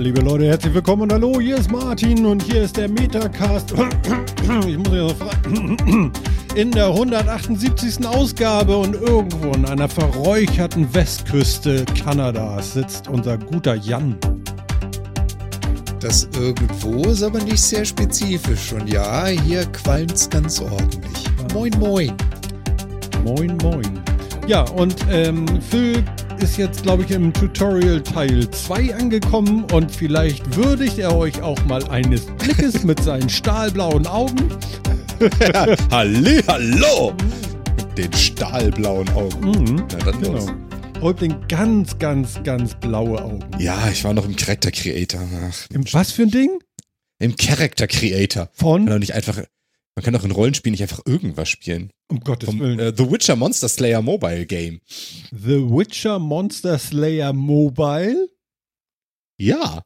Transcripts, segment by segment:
Liebe Leute, herzlich willkommen und hallo, hier ist Martin und hier ist der Metacast. Ich muss ja noch fragen. In der 178. Ausgabe und irgendwo in einer verräucherten Westküste Kanadas sitzt unser guter Jan. Das irgendwo ist aber nicht sehr spezifisch. Und ja, hier qualmt's ganz ordentlich. Moin, moin. Moin, moin. Ja, und ähm, Phil ist jetzt, glaube ich, im Tutorial Teil 2 angekommen und vielleicht würdigt er euch auch mal eines Blickes mit seinen stahlblauen Augen. Halli, hallo! Mit den stahlblauen Augen. Mhm, Na dann genau. los. Häuptling ganz, ganz, ganz blaue Augen. Ja, ich war noch im Character Creator. Ach, Im was für ein Ding? Im Character Creator. Von? kann doch nicht einfach, man kann doch in Rollenspielen nicht einfach irgendwas spielen. Um Gottes Vom Willen. äh, The Witcher Monster Slayer Mobile Game. The Witcher Monster Slayer Mobile? Ja.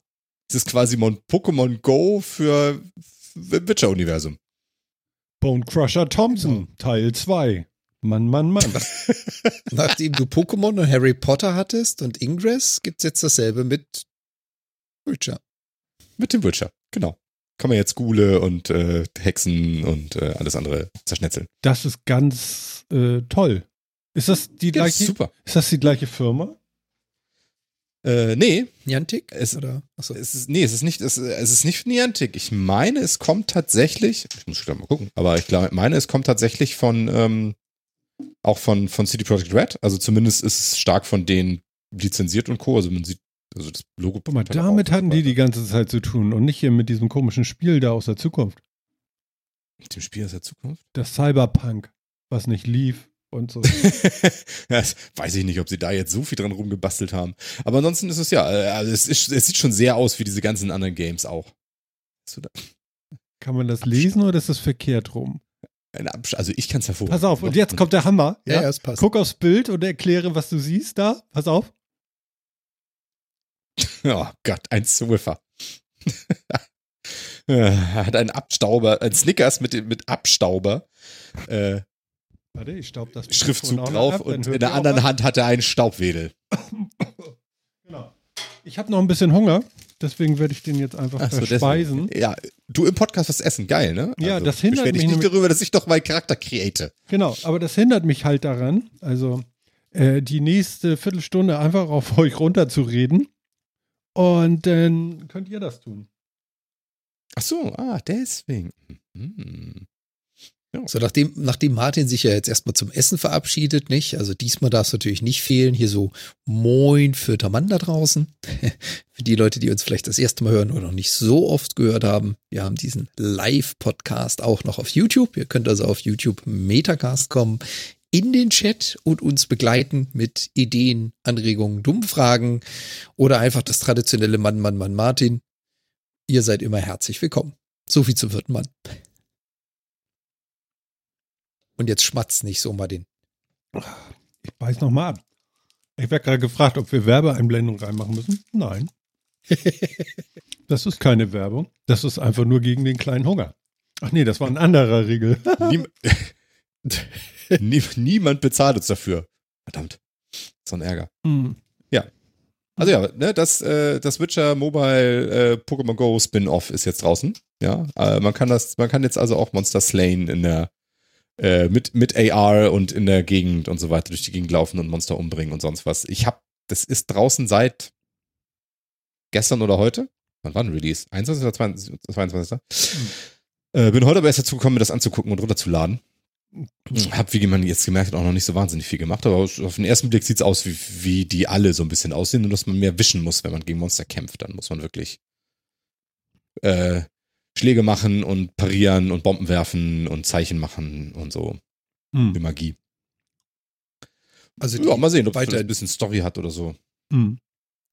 Es ist quasi Mon Pokémon Go für im Witcher-Universum. Bone Crusher Thompson, Teil 2. Mann, Mann, Mann. Nachdem du Pokémon und Harry Potter hattest und Ingress, gibt's jetzt dasselbe mit Witcher. Mit dem Witcher, genau. Kann man jetzt Gule und äh, Hexen und äh, alles andere zerschnetzeln. Das ist ganz äh, toll. Ist das die Ja, gleiche? super. Ist das die gleiche Firma? Äh, nee, Niantic? Es- Oder? Achso. Es ist, nee, es ist nicht, es, es ist nicht Niantic. Ich meine, es kommt tatsächlich, ich muss gleich mal gucken, aber ich glaube, meine, es kommt tatsächlich von, ähm, auch von, von City Project Red. Also zumindest ist es stark von denen lizenziert und Co. Also man sieht, also das Logo. Auch damit hatten die die ganze Zeit zu tun und nicht hier mit diesem komischen Spiel da aus der Zukunft. Mit dem Spiel aus der Zukunft? Das Cyberpunk, was nicht lief und so. das weiß ich nicht, ob sie da jetzt so viel dran rumgebastelt haben. Aber ansonsten ist es ja, also es, ist, es sieht schon sehr aus wie diese ganzen anderen Games auch. Kann man das lesen oder ist das verkehrt rum? also ich kann es hervor. Pass auf, und jetzt kommt der Hammer. Ja, ja, es passt. Guck aufs Bild und erkläre, was du siehst da. Pass auf. Oh Gott, ein Swiffer. er hat einen Abstauber, ein Snickers mit, mit Abstauber, äh, Warte, ich staub das Schriftzug drauf ab, und in der anderen. Hand hat er einen Staubwedel. Genau. Ich habe noch ein bisschen Hunger, deswegen werde ich den jetzt einfach Ach so, verspeisen. deswegen. Ja, du im Podcast was essen, geil, ne? Ja, das hindert mich nicht nämlich- darüber, dass ich doch meinen Charakter create. Genau, aber das hindert mich halt daran, also äh, die nächste Viertelstunde einfach auf euch runterzureden. Und dann könnt ihr das tun. Ach so, ah, deswegen. Hm. So, nachdem, nachdem Martin sich ja jetzt erstmal zum Essen verabschiedet, nicht? Also diesmal darf es natürlich nicht fehlen. Hier so Moin für Mann da draußen. für die Leute, die uns vielleicht das erste Mal hören oder noch nicht so oft gehört haben. Wir haben diesen Live-Podcast auch noch auf YouTube. Ihr könnt also auf YouTube Metacast kommen, in den Chat und uns begleiten mit Ideen, Anregungen, Dummfragen oder einfach das traditionelle Mann, Mann, Mann, Martin. Ihr seid immer herzlich willkommen. So viel zum vierten Mann. Und jetzt schmatzt nicht so mal den. Ich beiß noch mal ab. Ich werde gerade gefragt, ob wir Werbeeinblendung reinmachen müssen. Nein. Das ist keine Werbung. Das ist einfach nur gegen den kleinen Hunger. Ach nee, das war ein anderer Riegel. Niem Nie niemand bezahlt uns dafür. Verdammt. So ein Ärger. Hm. Also ja, ne, das, äh, das Witcher Mobile äh, Pokémon Go Spin-off ist jetzt draußen. Ja, äh, man kann das, man kann jetzt also auch Monster slayen in der äh, mit mit AR und in der Gegend und so weiter durch die Gegend laufen und Monster umbringen und sonst was. Ich hab, das ist draußen seit gestern oder heute. Wann war ein Release? 21. oder 22. 22. Äh, bin heute aber erst dazu gekommen, mir das anzugucken und runterzuladen. Hab, wie man jetzt gemerkt hat, auch noch nicht so wahnsinnig viel gemacht, aber auf den ersten Blick sieht's aus, wie, wie die alle so ein bisschen aussehen, nur dass man mehr wischen muss, wenn man gegen Monster kämpft. Dann muss man wirklich äh, Schläge machen und parieren und Bomben werfen und Zeichen machen und so. Hm. Magie. Also Ja, mal sehen, ob es weiter- ein bisschen Story hat oder so. Hm.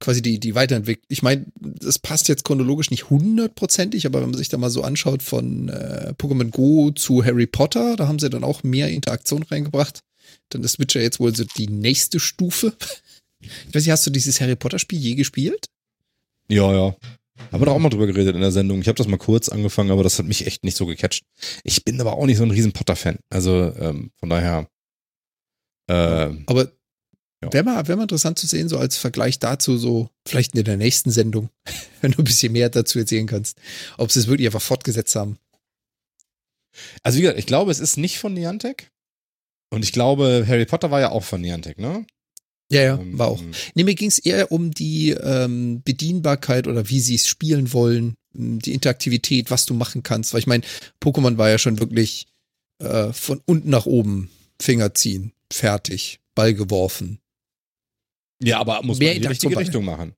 Quasi die, die Weiterentwicklung. Ich meine, das passt jetzt chronologisch nicht hundertprozentig, aber wenn man sich da mal so anschaut von äh, Pokémon Go zu Harry Potter, da haben sie dann auch mehr Interaktion reingebracht. Dann ist Witcher jetzt wohl so die nächste Stufe. Ich weiß nicht, hast du dieses Harry Potter Spiel je gespielt? Ja, ja. Haben wir da auch mal drüber geredet in der Sendung. Ich habe das mal kurz angefangen, aber das hat mich echt nicht so gecatcht. Ich bin aber auch nicht so ein riesen Potter-Fan. Also ähm, von daher. Äh, Aber Ja. Wäre mal, wär mal interessant zu sehen, so als Vergleich dazu, so vielleicht in der nächsten Sendung, wenn du ein bisschen mehr dazu erzählen kannst, ob sie es wirklich einfach fortgesetzt haben. Also wie gesagt, ich glaube, es ist nicht von Niantic. Und ich glaube, Harry Potter war ja auch von Niantic, ne? Ja, ja, Ähm, war auch. Nee, mir ging es eher um die ähm, Bedienbarkeit oder wie sie es spielen wollen, m, die Interaktivität, was du machen kannst. Weil ich meine, Pokémon war ja schon wirklich äh, von unten nach oben Finger ziehen, fertig, Ball geworfen. Ja, aber muss man in die richtige Richtung machen.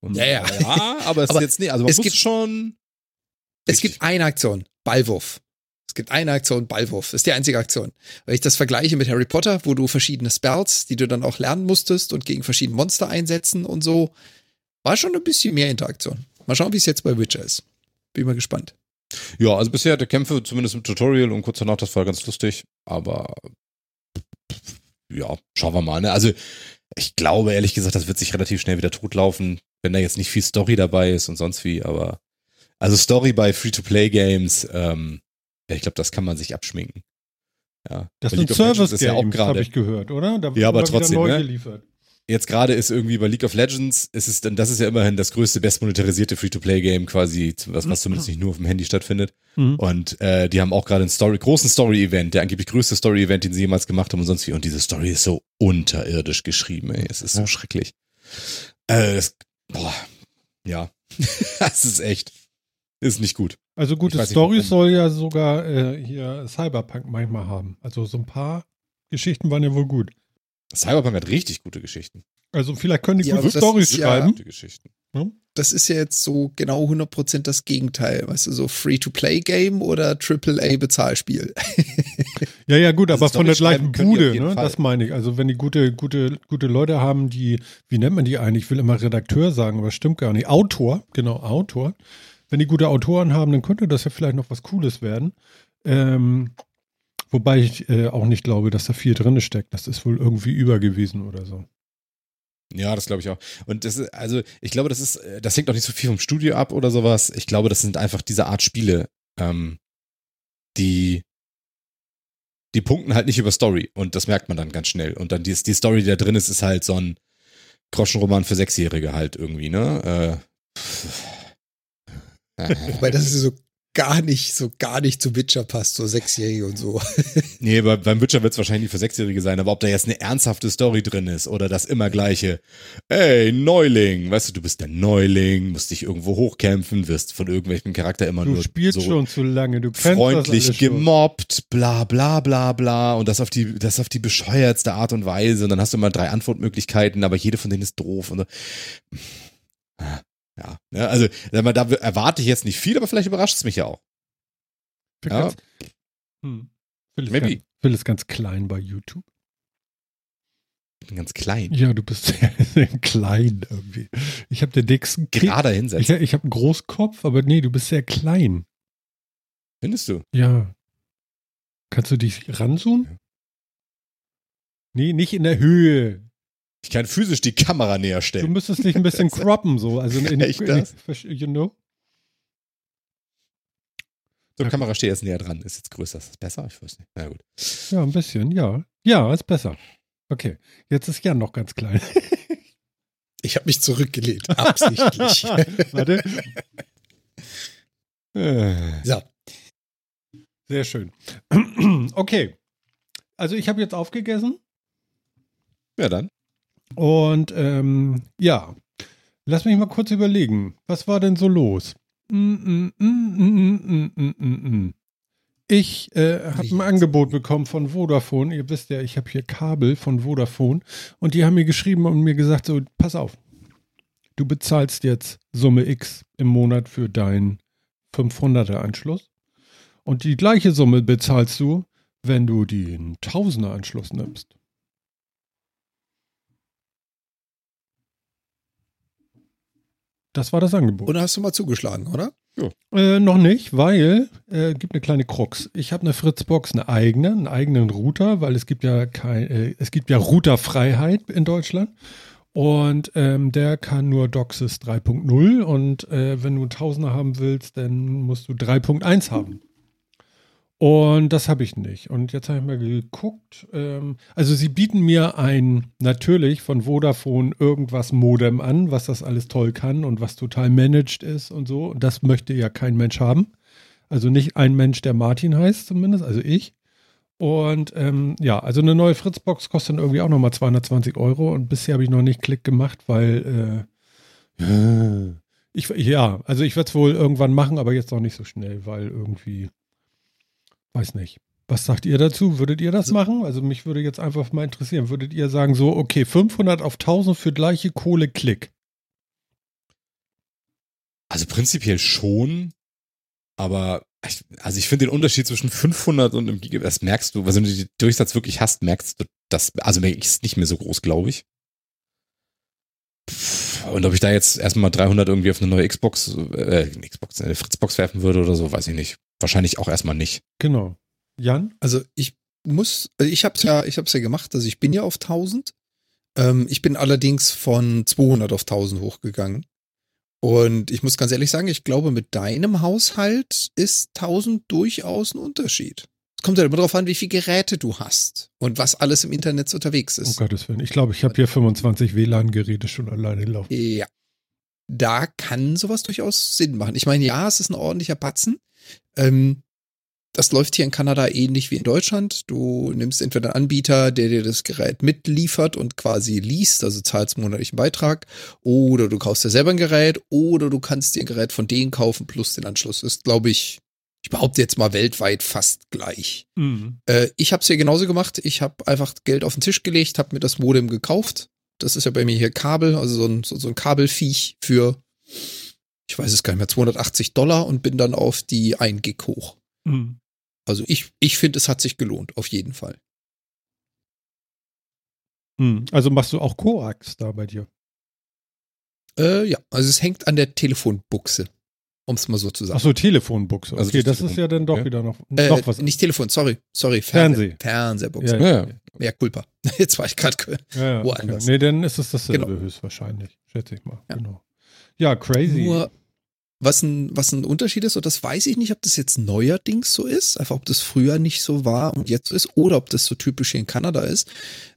Und Ja, ja. ja, aber es Aber ist jetzt nicht, also man es muss gibt- schon. Es gibt eine Aktion, Ballwurf. Es gibt eine Aktion, Ballwurf. Das ist die einzige Aktion. Wenn ich das vergleiche mit Harry Potter, wo du verschiedene Spells, die du dann auch lernen musstest und gegen verschiedene Monster einsetzen und so, war schon ein bisschen mehr Interaktion. Mal schauen, wie es jetzt bei Witcher ist. Bin mal gespannt. Ja, also bisher der Kämpfe, zumindest im Tutorial und kurz danach, das war ganz lustig, aber ja, schauen wir mal. Ne? Also ich glaube ehrlich gesagt, das wird sich relativ schnell wieder totlaufen, wenn da jetzt nicht viel Story dabei ist und sonst wie, aber also Story bei Free-to-Play-Games, ähm, ja, ich glaube, das kann man sich abschminken. Ja, Das sind League of Legends Service ist ja habe ich gehört, oder? Da Ja, aber trotzdem, neu ne? geliefert. Jetzt gerade ist irgendwie bei League of Legends, ist es dann, das ist ja immerhin das größte, bestmonetarisierte Free-to-Play-Game quasi, was, was zumindest nicht nur auf dem Handy stattfindet. Mhm. Und äh, die haben auch gerade einen Story, großen Story-Event, der angeblich größte Story-Event, den sie jemals gemacht haben und sonst wie. Und diese Story ist so unterirdisch geschrieben, ey. Es ist so Ja. schrecklich. Äh, das, boah, ja. das ist echt. Ist nicht gut. Also gute Stories soll ja sogar äh, hier Cyberpunk manchmal haben. Also so ein paar Geschichten waren ja wohl gut. Cyberpunk hat richtig gute Geschichten. Also vielleicht können die Ja, gute ja- schreiben. Geschichten. Das ist ja jetzt so genau 100% das Gegenteil. Weißt du, so Free-to-Play-Game oder AAA-Bezahlspiel. Ja, ja, gut, Also aber von der gleichen Bude, ne? Das meine ich. Also wenn die gute, gute, gute Leute haben, die, wie nennt man die eigentlich? Ich will immer Redakteur sagen, aber stimmt gar nicht. Autor, genau, Autor. Wenn die gute Autoren haben, dann könnte das ja vielleicht noch was Cooles werden. Ähm, wobei ich äh, auch nicht glaube, dass da viel drin steckt. Das ist wohl irgendwie über gewesen oder so. Ja, das glaube ich auch. Und das ist, also, ich glaube, das ist, äh, das hängt auch nicht so viel vom Studio ab oder sowas. Ich glaube, das sind einfach diese Art Spiele, ähm, die, die punkten halt nicht über Story und das merkt man dann ganz schnell. Und dann die, die Story, die da drin ist, ist halt so ein Groschenroman für Sechsjährige halt irgendwie, ne? Äh, Weil das ist so gar nicht, so gar nicht zu Witcher passt, so Sechsjährige und so. Nee, bei, beim Witcher wird es wahrscheinlich nicht für Sechsjährige sein, aber ob da jetzt eine ernsthafte Story drin ist oder das immer gleiche, ey, Neuling, weißt du, du bist der Neuling, musst dich irgendwo hochkämpfen, wirst von irgendwelchem Charakter immer Du nur spielst so schon zu lange, du kennst freundlich das alles schon. gemobbt, bla bla bla bla und das auf die, das auf die bescheuertste Art und Weise und dann hast du immer drei Antwortmöglichkeiten, aber jede von denen ist doof und so. Ja, ne, also da erwarte ich jetzt nicht viel, aber vielleicht überrascht es mich ja auch. Phil, Ja. ganz, hm. Phil, ist Maybe. ganz, Phil ist ganz klein bei YouTube. Ich bin ganz klein. Ja, du bist sehr, sehr klein irgendwie. Ich habe den dicksten Kick. Gerade Ich, hinsetzen. ich habe einen Großkopf, aber nee, du bist sehr klein. Findest du? Ja. Kannst du dich ranzoomen? Nee, nicht in der Höhe. Ich kann physisch die Kamera näher Du stellen. müsstest dich ein bisschen croppen, so. Also in, in, Echt in, das? you know? So, Kamera steht jetzt näher dran. Ist jetzt größer. Ist das besser? Ich weiß nicht. Na gut. Ja, ein bisschen, ja. Ja, ist besser. Okay, jetzt ist Jan noch ganz klein. Ich habe mich zurückgelehnt, absichtlich. Warte. Äh, so, Sehr schön. Okay. Also ich habe jetzt aufgegessen Ja, dann. Und ähm, ja, lass mich mal kurz überlegen. Was war denn so los? Ich äh, habe ein. Angebot bekommen von Vodafone. Ihr wisst ja, ich habe hier Kabel von Vodafone und die haben mir geschrieben und mir gesagt, so, pass auf, du bezahlst jetzt Summe X im Monat für deinen 500er Anschluss und die gleiche Summe bezahlst du, wenn du den 1000er Anschluss nimmst. Das war das Angebot. und hast du mal zugeschlagen, oder? Äh, noch nicht, weil äh, gibt eine kleine Krux. Ich habe eine Fritzbox, eine eigene, einen eigenen Router, weil es gibt ja kein, äh, es gibt ja Routerfreiheit in Deutschland. Und ähm, der kann nur DOCSIS 3.0 und äh, wenn du einen Tausender haben willst, dann musst du 3.1 haben. Und das habe ich nicht. Und jetzt habe ich mal geguckt. Ähm, also sie bieten mir ein natürlich von Vodafone irgendwas Modem an, was das alles toll kann und was total managed ist und so. Und das möchte ja kein Mensch haben. Also nicht ein Mensch, der Martin heißt zumindest, also ich. Und ähm, ja, also eine neue Fritzbox kostet dann irgendwie auch nochmal 220 Euro und bisher habe ich noch nicht Klick gemacht, weil äh, ich, ja, also ich werde es wohl irgendwann machen, aber jetzt noch nicht so schnell, weil irgendwie, weiß nicht. Was sagt ihr dazu? Würdet ihr das machen? Also mich würde jetzt einfach mal interessieren. Würdet ihr sagen so, okay, 500 auf 1000 für gleiche Kohle Klick? Also prinzipiell schon, aber ich, also ich finde den Unterschied zwischen 500 und einem Gigabyte, das merkst du, also wenn du den Durchsatz wirklich hast, merkst du das, also ist nicht mehr so groß, glaube ich. Und ob ich da jetzt erstmal 300 irgendwie auf eine neue Xbox, äh, Xbox, eine Fritzbox werfen würde oder so, weiß ich nicht. Wahrscheinlich auch erstmal nicht. Genau. Jan? Also ich muss, also ich habe es ja, ich habe es ja gemacht. Also ich bin ja auf 1000. Ähm, ich bin allerdings von 200 auf 1000 hochgegangen. Und ich muss ganz ehrlich sagen, ich glaube, mit deinem Haushalt ist 1000 durchaus ein Unterschied. Es kommt ja immer darauf an, wie viele Geräte du hast und was alles im Internet unterwegs ist. Oh Gottes Willen. Ich glaube, ich habe hier 25 WLAN-Geräte schon alleine laufen. Ja. Da kann sowas durchaus Sinn machen. Ich meine, ja, es ist ein ordentlicher Batzen. Ähm, das läuft hier in Kanada ähnlich wie in Deutschland. Du nimmst entweder einen Anbieter, der dir das Gerät mitliefert und quasi liest, also zahlst monatlichen Beitrag, oder du kaufst dir selber ein Gerät, oder du kannst dir ein Gerät von denen kaufen plus den Anschluss. Ist, glaube ich, ich behaupte jetzt mal weltweit fast gleich. Mhm. Äh, ich habe es hier genauso gemacht. Ich habe einfach Geld auf den Tisch gelegt, habe mir das Modem gekauft. Das ist ja bei mir hier Kabel, also so ein, so, so ein Kabelfiech für, ich weiß es gar nicht mehr, 280 Dollar und bin dann auf die 1 Gig hoch. Mhm. Also ich, ich finde, es hat sich gelohnt, auf jeden Fall. Hm, also machst du auch Koax da bei dir? Äh, ja, also es hängt an der Telefonbuchse, um es mal so zu sagen. Achso, Telefonbuchse. Also okay, also das, das ist ja dann doch ja. wieder noch, äh, noch was. Nicht Telefon, sorry, sorry. Fernseh. Fernsehbuchse. Ja, ja. ja, Culpa. Jetzt war ich gerade ja, woanders. Okay. Nee, dann ist es dasselbe genau. höchstwahrscheinlich, schätze ich mal. Genau. Ja, crazy. Nur was ein, was ein Unterschied ist, und das weiß ich nicht, ob das jetzt neuerdings so ist, einfach ob das früher nicht so war und jetzt so ist, oder ob das so typisch hier in Kanada ist.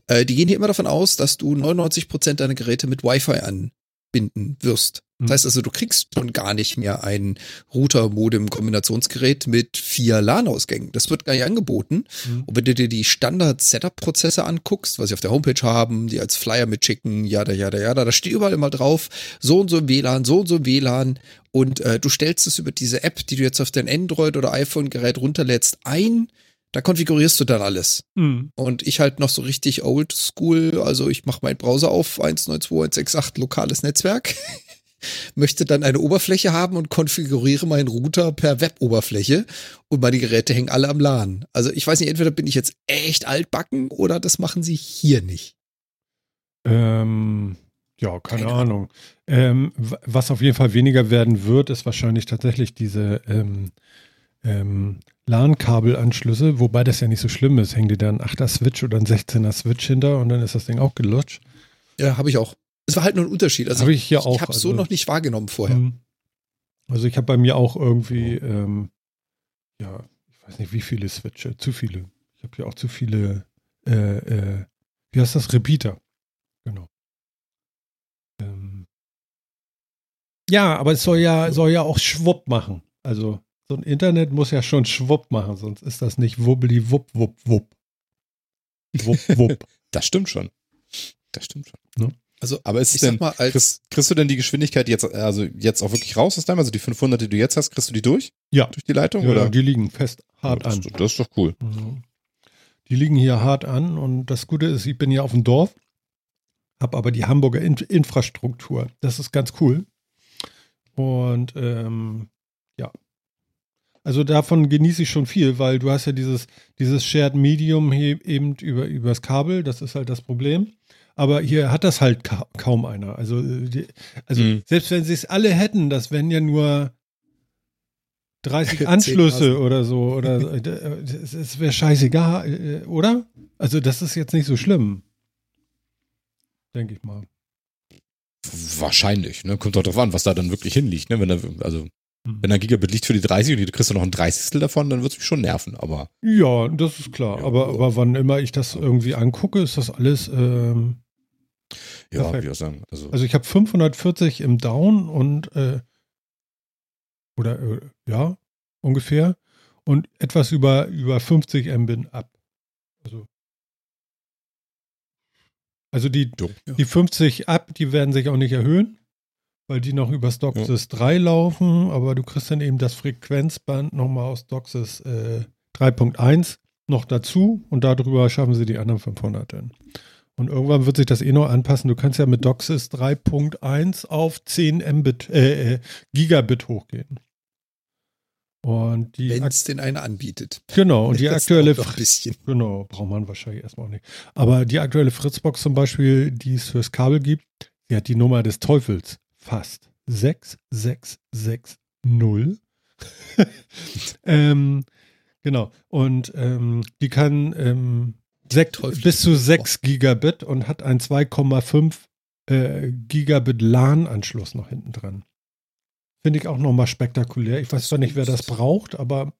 Äh, die gehen hier immer davon aus, dass du 99 Prozent deiner Geräte mit Wi-Fi anbinden wirst. Das heißt also, du kriegst schon gar nicht mehr ein Router-Modem-Kombinationsgerät mit vier LAN-Ausgängen. Das wird gar nicht angeboten. Mhm. Und wenn du dir die Standard-Setup-Prozesse anguckst, was sie auf der Homepage haben, die als Flyer mitschicken, ja, da, ja, da, ja, da, da steht überall immer drauf, so und so im WLAN, so und so im WLAN. Und äh, du stellst es über diese App, die du jetzt auf dein Android- oder iPhone-Gerät runterlädst, ein. Da konfigurierst du dann alles. Mhm. Und ich halt noch so richtig old school, also ich mache meinen Browser auf 192.168 lokales Netzwerk. möchte dann eine Oberfläche haben und konfiguriere meinen Router per Web-Oberfläche und meine Geräte hängen alle am LAN. Also ich weiß nicht, entweder bin ich jetzt echt altbacken oder das machen sie hier nicht. Ähm, ja, keine, keine Ahnung. Ähm, was auf jeden Fall weniger werden wird, ist wahrscheinlich tatsächlich diese ähm, ähm, LAN-Kabelanschlüsse, wobei das ja nicht so schlimm ist. Hängt dir da ein 8er Switch oder ein 16er Switch hinter und dann ist das Ding auch gelutscht. Ja, habe ich auch. Es war halt nur ein Unterschied. Also hab ich hier ich. Ich habe es also, so noch nicht wahrgenommen vorher. Mhm. Also ich habe bei mir auch irgendwie, ähm, ja, ich weiß nicht, wie viele Switche, zu viele. Ich habe hier auch zu viele, äh, äh, wie heißt das? Repeater. Genau. Ähm, ja, aber es soll ja, soll ja auch Schwupp machen. Also so ein Internet muss ja schon Schwupp machen, sonst ist das nicht wubbeli wupp wupp wupp. Wupp wupp. das stimmt schon. Das stimmt schon. Ne? Also, aber ist es denn, mal, kriegst, kriegst, du denn die Geschwindigkeit jetzt, also jetzt auch wirklich raus aus deinem, also die 500, die du jetzt hast, kriegst du die durch? Ja. Durch die Leitung? Ja, oder? die liegen fest hart ja, das, an. Das ist doch cool. Mhm. Die liegen hier hart an und das Gute ist, ich bin ja auf dem Dorf, habe aber die Hamburger In Infrastruktur. Das ist ganz cool. Und ähm. Also davon genieße ich schon viel, weil du hast ja dieses, dieses Shared Medium hier eben über, übers Kabel, das ist halt das Problem. Aber hier hat das halt ka kaum einer. Also, die, also mhm. selbst wenn sie es alle hätten, das wären ja nur 30 Anschlüsse oder so. Oder es wäre scheißegal, äh, oder? Also, das ist jetzt nicht so schlimm. Denke ich mal. Wahrscheinlich, ne? Kommt doch drauf an, was da dann wirklich hinliegt, ne? Wenn da, also. Wenn ein Gigabit liegt für die 30 und du kriegst du noch ein 30. davon, dann wird es mich schon nerven, aber. Ja, das ist klar. Ja, aber, so. aber wann immer ich das irgendwie angucke, ist das alles. Ähm, Ja, Perfekt. wie auch sagen. Also, also ich habe 540 im Down und äh, oder äh, ja ungefähr und etwas über über 50 Mbit ab. Also also die die 50 ab, die werden sich auch nicht erhöhen, weil die noch über DOCSIS 3 laufen, aber du kriegst dann eben das Frequenzband nochmal aus DOCSIS äh, 3.1 noch dazu und darüber schaffen sie die anderen 500 dann. Und irgendwann wird sich das eh noch anpassen. Du kannst ja mit DOCSIS 3.1 auf 10 Mbit, äh, äh, Gigabit hochgehen. Und die Wenn es denn einer anbietet. genau und die Das aktuelle ein bisschen. Genau, braucht man wahrscheinlich erstmal auch nicht. Aber die aktuelle Fritzbox zum Beispiel, die es fürs Kabel gibt, die hat die Nummer des Teufels. Fast. 6660. ähm, genau. Und ähm, die kann ähm, Teufel. bis zu 6 Gigabit und hat einen 2,5 äh, Gigabit LAN-Anschluss noch hinten dran. Finde ich auch nochmal spektakulär. Ich weiß zwar nicht, wer das braucht, aber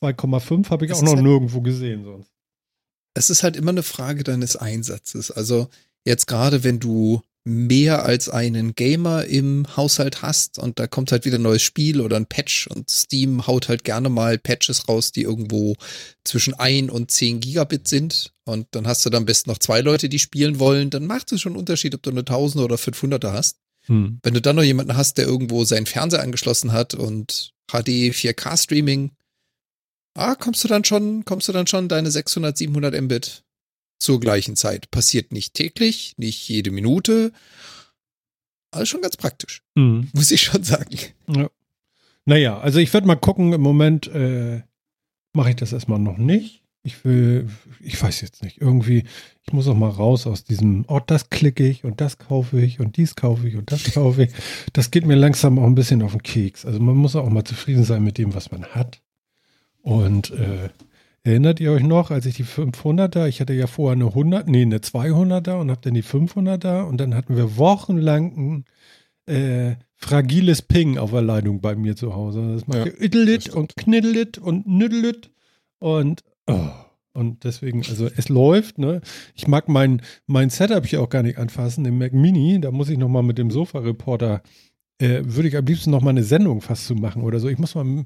2,5 habe ich Es auch noch halt- nirgendwo gesehen sonst. Es ist halt immer eine Frage deines Einsatzes. Also jetzt gerade, wenn du mehr als einen Gamer im Haushalt hast und da kommt halt wieder ein neues Spiel oder ein Patch und Steam haut halt gerne mal Patches raus, die irgendwo zwischen 1 und 10 Gigabit sind und dann hast du dann am besten noch zwei Leute, die spielen wollen, dann macht es schon einen Unterschied, ob du eine 1000 oder 500er hast. Hm. Wenn du dann noch jemanden hast, der irgendwo seinen Fernseher angeschlossen hat und HD 4K Streaming, ah, kommst du dann schon, kommst du dann schon deine 600, 700 Mbit zur gleichen Zeit. Passiert nicht täglich, nicht jede Minute. Alles schon ganz praktisch, Hm. muss ich schon sagen. Ja. Naja, also ich werde mal gucken. Im Moment äh, mache ich das erstmal noch nicht. Ich will, ich weiß jetzt nicht, irgendwie, ich muss auch mal raus aus diesem, oh, das klicke ich und das kaufe ich und dies kaufe ich und das kaufe ich. Das geht mir langsam auch ein bisschen auf den Keks. Also man muss auch mal zufrieden sein mit dem, was man hat. Und äh, erinnert ihr euch noch, als ich die 500er, ich hatte ja vorher eine 100, nee, eine 200er und habe dann die 500er und dann hatten wir wochenlang ein äh, fragiles Ping auf der Leitung bei mir zu Hause. Das macht Ja, iddelit und kniddelit und nüddelit und oh, und deswegen, also es läuft, ne? Ich mag mein, mein Setup hier auch gar nicht anfassen, den Mac Mini, da muss ich nochmal mit dem Sofa-Reporter, äh, würde ich am liebsten nochmal eine Sendung fast zu machen oder so. Ich muss mal,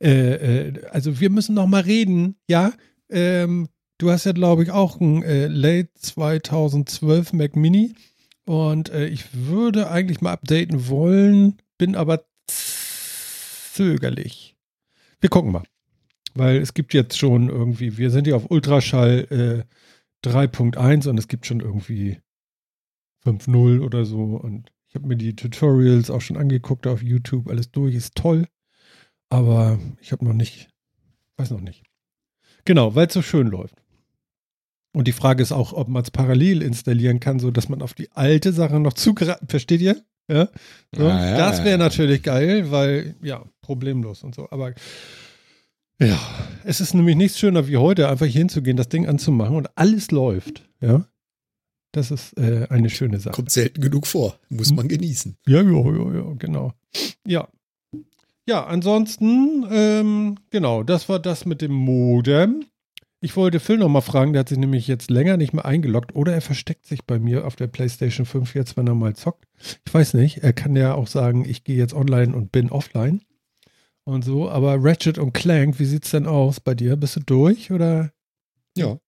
äh, äh, also wir müssen nochmal reden, ja? Ähm, du hast ja, glaube ich, auch ein äh, Late 2012 Mac Mini. Und äh, ich würde eigentlich mal updaten wollen, bin aber zögerlich. Wir gucken mal. Weil es gibt jetzt schon irgendwie, wir sind ja auf Ultraschall äh, 3.1 und es gibt schon irgendwie 5.0 oder so. Und ich habe mir die Tutorials auch schon angeguckt auf YouTube. Alles durch, ist toll. Aber ich habe noch nicht, weiß noch nicht. Genau, weil es so schön läuft. Und die Frage ist auch, ob man es parallel installieren kann, so dass man auf die alte Sache noch zugreift. Versteht ihr? Ja. So, Ah, ja, das wäre ja. natürlich geil, weil, ja, problemlos und so. Aber ja, es ist nämlich nichts schöner wie heute, einfach hier hinzugehen, das Ding anzumachen und alles läuft. Ja. Das ist äh, eine schöne Sache. Kommt selten genug vor. Muss man genießen. Ja, ja, ja, ja, genau. Ja. Ja, ansonsten, ähm, genau, das war das mit dem Modem. Ich wollte Phil noch mal fragen, der hat sich nämlich jetzt länger nicht mehr eingeloggt oder er versteckt sich bei mir auf der PlayStation 5 jetzt, wenn er mal zockt. Ich weiß nicht, er kann ja auch sagen, ich gehe jetzt online und bin offline und so, aber Ratchet und Clank, wie sieht's denn aus bei dir? Bist du durch oder Ja.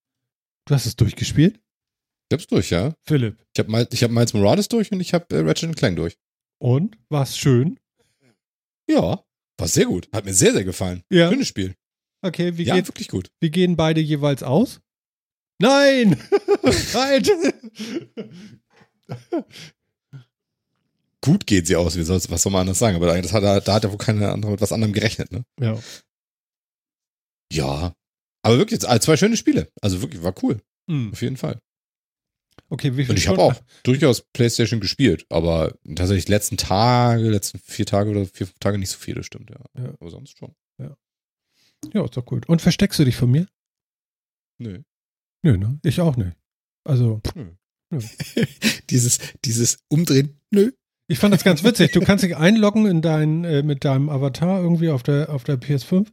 du hast es durchgespielt? Ich hab's durch, ja. Philipp. Ich hab, mal, ich hab Miles Morales durch und ich hab äh, Ratchet Clank durch. Und? War's schön? Ja. War sehr gut. Hat mir sehr, sehr gefallen. Ja. Schönes Spiel. Okay, wie ja, geht's? wirklich gut. Wir gehen beide jeweils aus? Nein! halt! Gut geht sie aus, wie soll's, was soll man anders sagen? Aber das hat, er- da hat ja wohl keiner andere mit was anderem gerechnet, ne? ja. Ja. Aber wirklich, zwei schöne Spiele. Also wirklich, war cool. Hm. Auf jeden Fall. Okay, wie viel Und ich habe auch durchaus PlayStation gespielt, aber tatsächlich letzten Tage, letzten vier Tage oder vier fünf Tage nicht so viele, stimmt, ja. Ja. Aber sonst schon. Ja, ist doch gut. Und versteckst du dich von mir? Nö. Nö, ne? Ich auch nicht. Also, Nö. dieses, dieses Umdrehen. Nö. Ich fand das ganz witzig. Du kannst dich einloggen in dein, äh, mit deinem Avatar irgendwie auf der, auf der PS5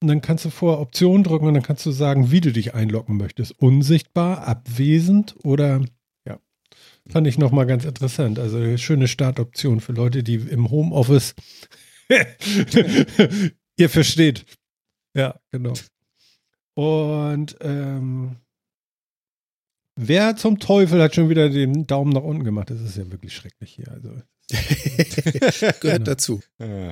und dann kannst du vor Optionen drücken und dann kannst du sagen, wie du dich einloggen möchtest. Unsichtbar, abwesend oder ja. Fand ich nochmal ganz interessant. Also eine schöne Startoption für Leute, die im Homeoffice ihr versteht. Ja, genau. Und ähm, wer zum Teufel hat schon wieder den Daumen nach unten gemacht? Das ist ja wirklich schrecklich hier. Also gehört Genau. dazu.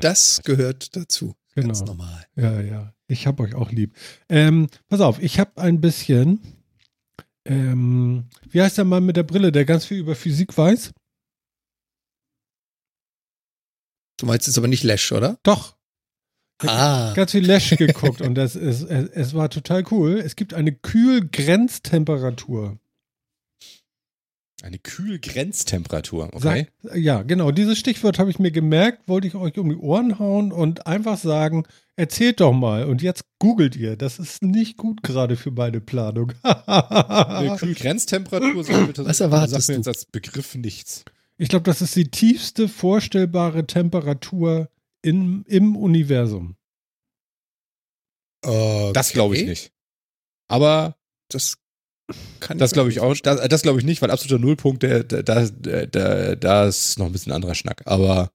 Das gehört dazu. Ganz Genau. normal. Ja, ja. Ich hab euch auch lieb. Ähm, pass auf, ich habe ein bisschen. Ähm, wie heißt der Mann mit der Brille, der ganz viel über Physik weiß? Du meinst jetzt aber nicht Lash, oder? Doch. Ah. Ganz viel Lash geguckt und das ist, es, es war total cool. Es gibt eine Kühlgrenztemperatur. Eine Kühlgrenztemperatur. Okay. Sag, ja, genau. Dieses Stichwort habe ich mir gemerkt, wollte ich euch um die Ohren hauen und einfach sagen, erzählt doch mal. Und jetzt googelt ihr. Das ist nicht gut gerade für meine Planung. Eine Kühlgrenztemperatur sagt mir Was erwartest sagt mir jetzt als Begriff nichts. Ich glaube, das ist die tiefste vorstellbare Temperatur in, im Universum. Okay. Das glaube ich nicht. Aber Das kann das glaube ich nicht auch. Das, das glaube ich nicht, weil absoluter Nullpunkt, der, der, der, der, da ist noch ein bisschen anderer Schnack. Aber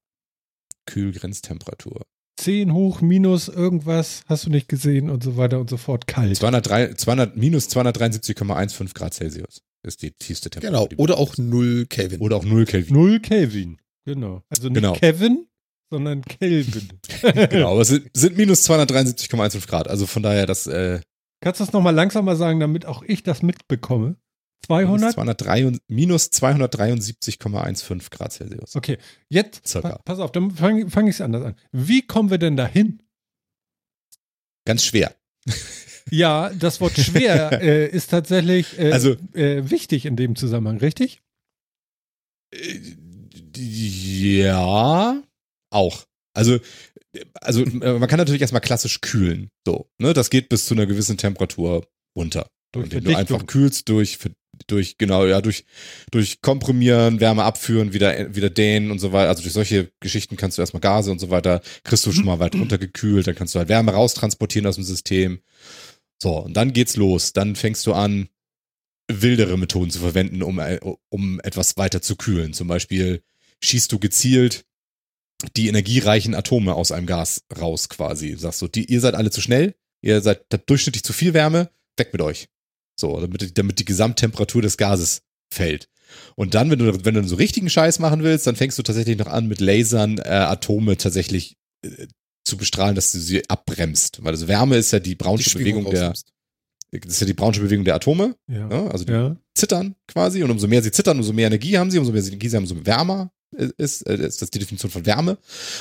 Kühlgrenztemperatur. 10 hoch minus irgendwas, hast du nicht gesehen und so weiter und so fort. Kalt. 203, 200, minus 273,15 Grad Celsius ist die tiefste Genau. Temperatur. die- Oder auch null Kelvin. oder auch 0 Kelvin. Null Kelvin. Genau. Also nicht Genau. Kevin, sondern Kelvin. genau, aber es sind, sind minus 273,15 Grad. Also von daher, das äh, Kannst du das nochmal langsamer sagen, damit auch ich das mitbekomme? 200? minus, 203, minus 273,15 Grad Celsius. Okay, jetzt, Circa. pa pass auf, dann fange fang ich es anders an. Wie kommen wir denn dahin? Ganz schwer. Ja, das Wort schwer äh, ist tatsächlich äh, Also- äh, wichtig in dem Zusammenhang, richtig? Äh, Ja, auch. Also, also äh, man kann natürlich erstmal klassisch kühlen. So, ne? Das geht bis zu einer gewissen Temperatur runter. Durch indem du einfach kühlst durch, durch, genau, ja, durch, durch Komprimieren, Wärme abführen, wieder, wieder dehnen und so weiter. Also durch solche Geschichten kannst du erstmal Gase und so weiter, kriegst du schon mal weit runtergekühlt, dann kannst du halt Wärme raustransportieren aus dem System. So, und dann geht's los. Dann fängst du an, wildere Methoden zu verwenden, um, äh, um etwas weiter zu kühlen. Zum Beispiel schießt du gezielt die energiereichen Atome aus einem Gas raus quasi. Sagst du, die, ihr seid alle zu schnell, ihr seid habt durchschnittlich zu viel Wärme, weg mit euch. So, damit, damit die Gesamttemperatur des Gases fällt. Und dann, wenn du, wenn du so richtigen Scheiß machen willst, dann fängst du tatsächlich noch an, mit Lasern äh, Atome tatsächlich äh, zu bestrahlen, dass du sie abbremst. Weil also Wärme ist ja die Die braunsche Schwingung Bewegung der, das ist ja die braunsche Bewegung der Atome. Ja. Ne? Also die ja. zittern quasi. Und umso mehr sie zittern, umso mehr Energie haben sie, umso mehr Energie sie haben, umso wärmer ist, äh, ist das die Definition von Wärme.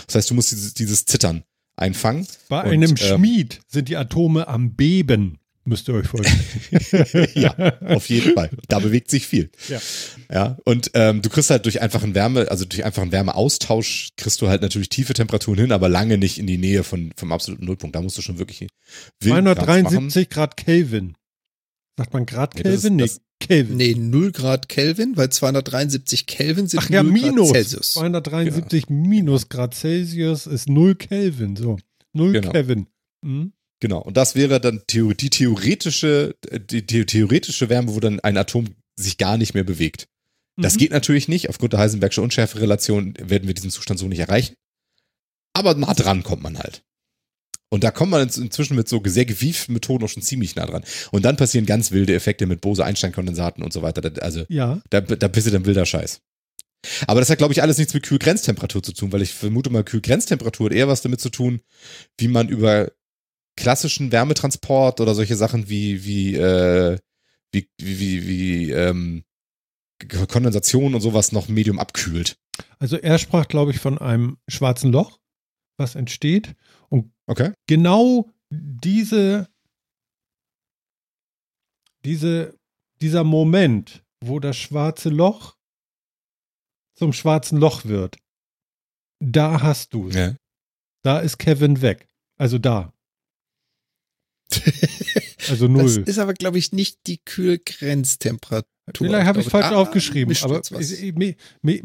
Das heißt, du musst dieses, dieses Zittern einfangen. Bei Und, einem ähm, Schmied sind die Atome am Beben, müsst ihr euch vorstellen. ja, auf jeden Fall. Da bewegt sich viel. Ja. Ja. Und ähm, du kriegst halt durch einfachen Wärme, also durch einfachen Wärmeaustausch kriegst du halt natürlich tiefe Temperaturen hin, aber lange nicht in die Nähe von, vom absoluten Nullpunkt. Da musst du schon wirklich wilden Krams machen. 273 Grad Kelvin. Sagt man Grad Nee, das ist- Kelvin? Nee, das- Kelvin. Nee, 0 Grad Kelvin, weil 273 Kelvin sind Ach ja, 0 minus. Grad Celsius. 273 minus Grad Celsius ist 0 Kelvin. So. 0 Genau. Kelvin. Hm? Genau. Und das wäre dann theo die theoretische, die, die theoretische Wärme, wo dann ein Atom sich gar nicht mehr bewegt. Das Mhm. geht natürlich nicht. Aufgrund der Heisenbergschen Unschärferelation werden wir diesen Zustand so nicht erreichen. Aber nah dran kommt man halt. Und da kommt man inzwischen mit so sehr gewieften Methoden auch schon ziemlich nah dran. Und dann passieren ganz wilde Effekte mit Bose-Einstein-Kondensaten und so weiter. Da- Also Ja. da, da passiert dann wilder Scheiß. Aber das hat, glaube ich, alles nichts mit Kühlgrenztemperatur zu tun, weil ich vermute mal, Kühlgrenztemperatur hat eher was damit zu tun, wie man über klassischen Wärmetransport oder solche Sachen wie, wie, äh, wie, wie, wie, wie ähm, Kondensation und sowas noch Medium abkühlt. Also er sprach, glaube ich, von einem schwarzen Loch, was entsteht. Okay? genau diese, diese, dieser Moment, wo das schwarze Loch zum schwarzen Loch wird, da hast du es. Ja. Da ist Kevin weg. Also da. Also Das null. ist aber, glaube ich, nicht die Kühlgrenztemperatur. Vielleicht habe ich falsch da aufgeschrieben, mischt aber was.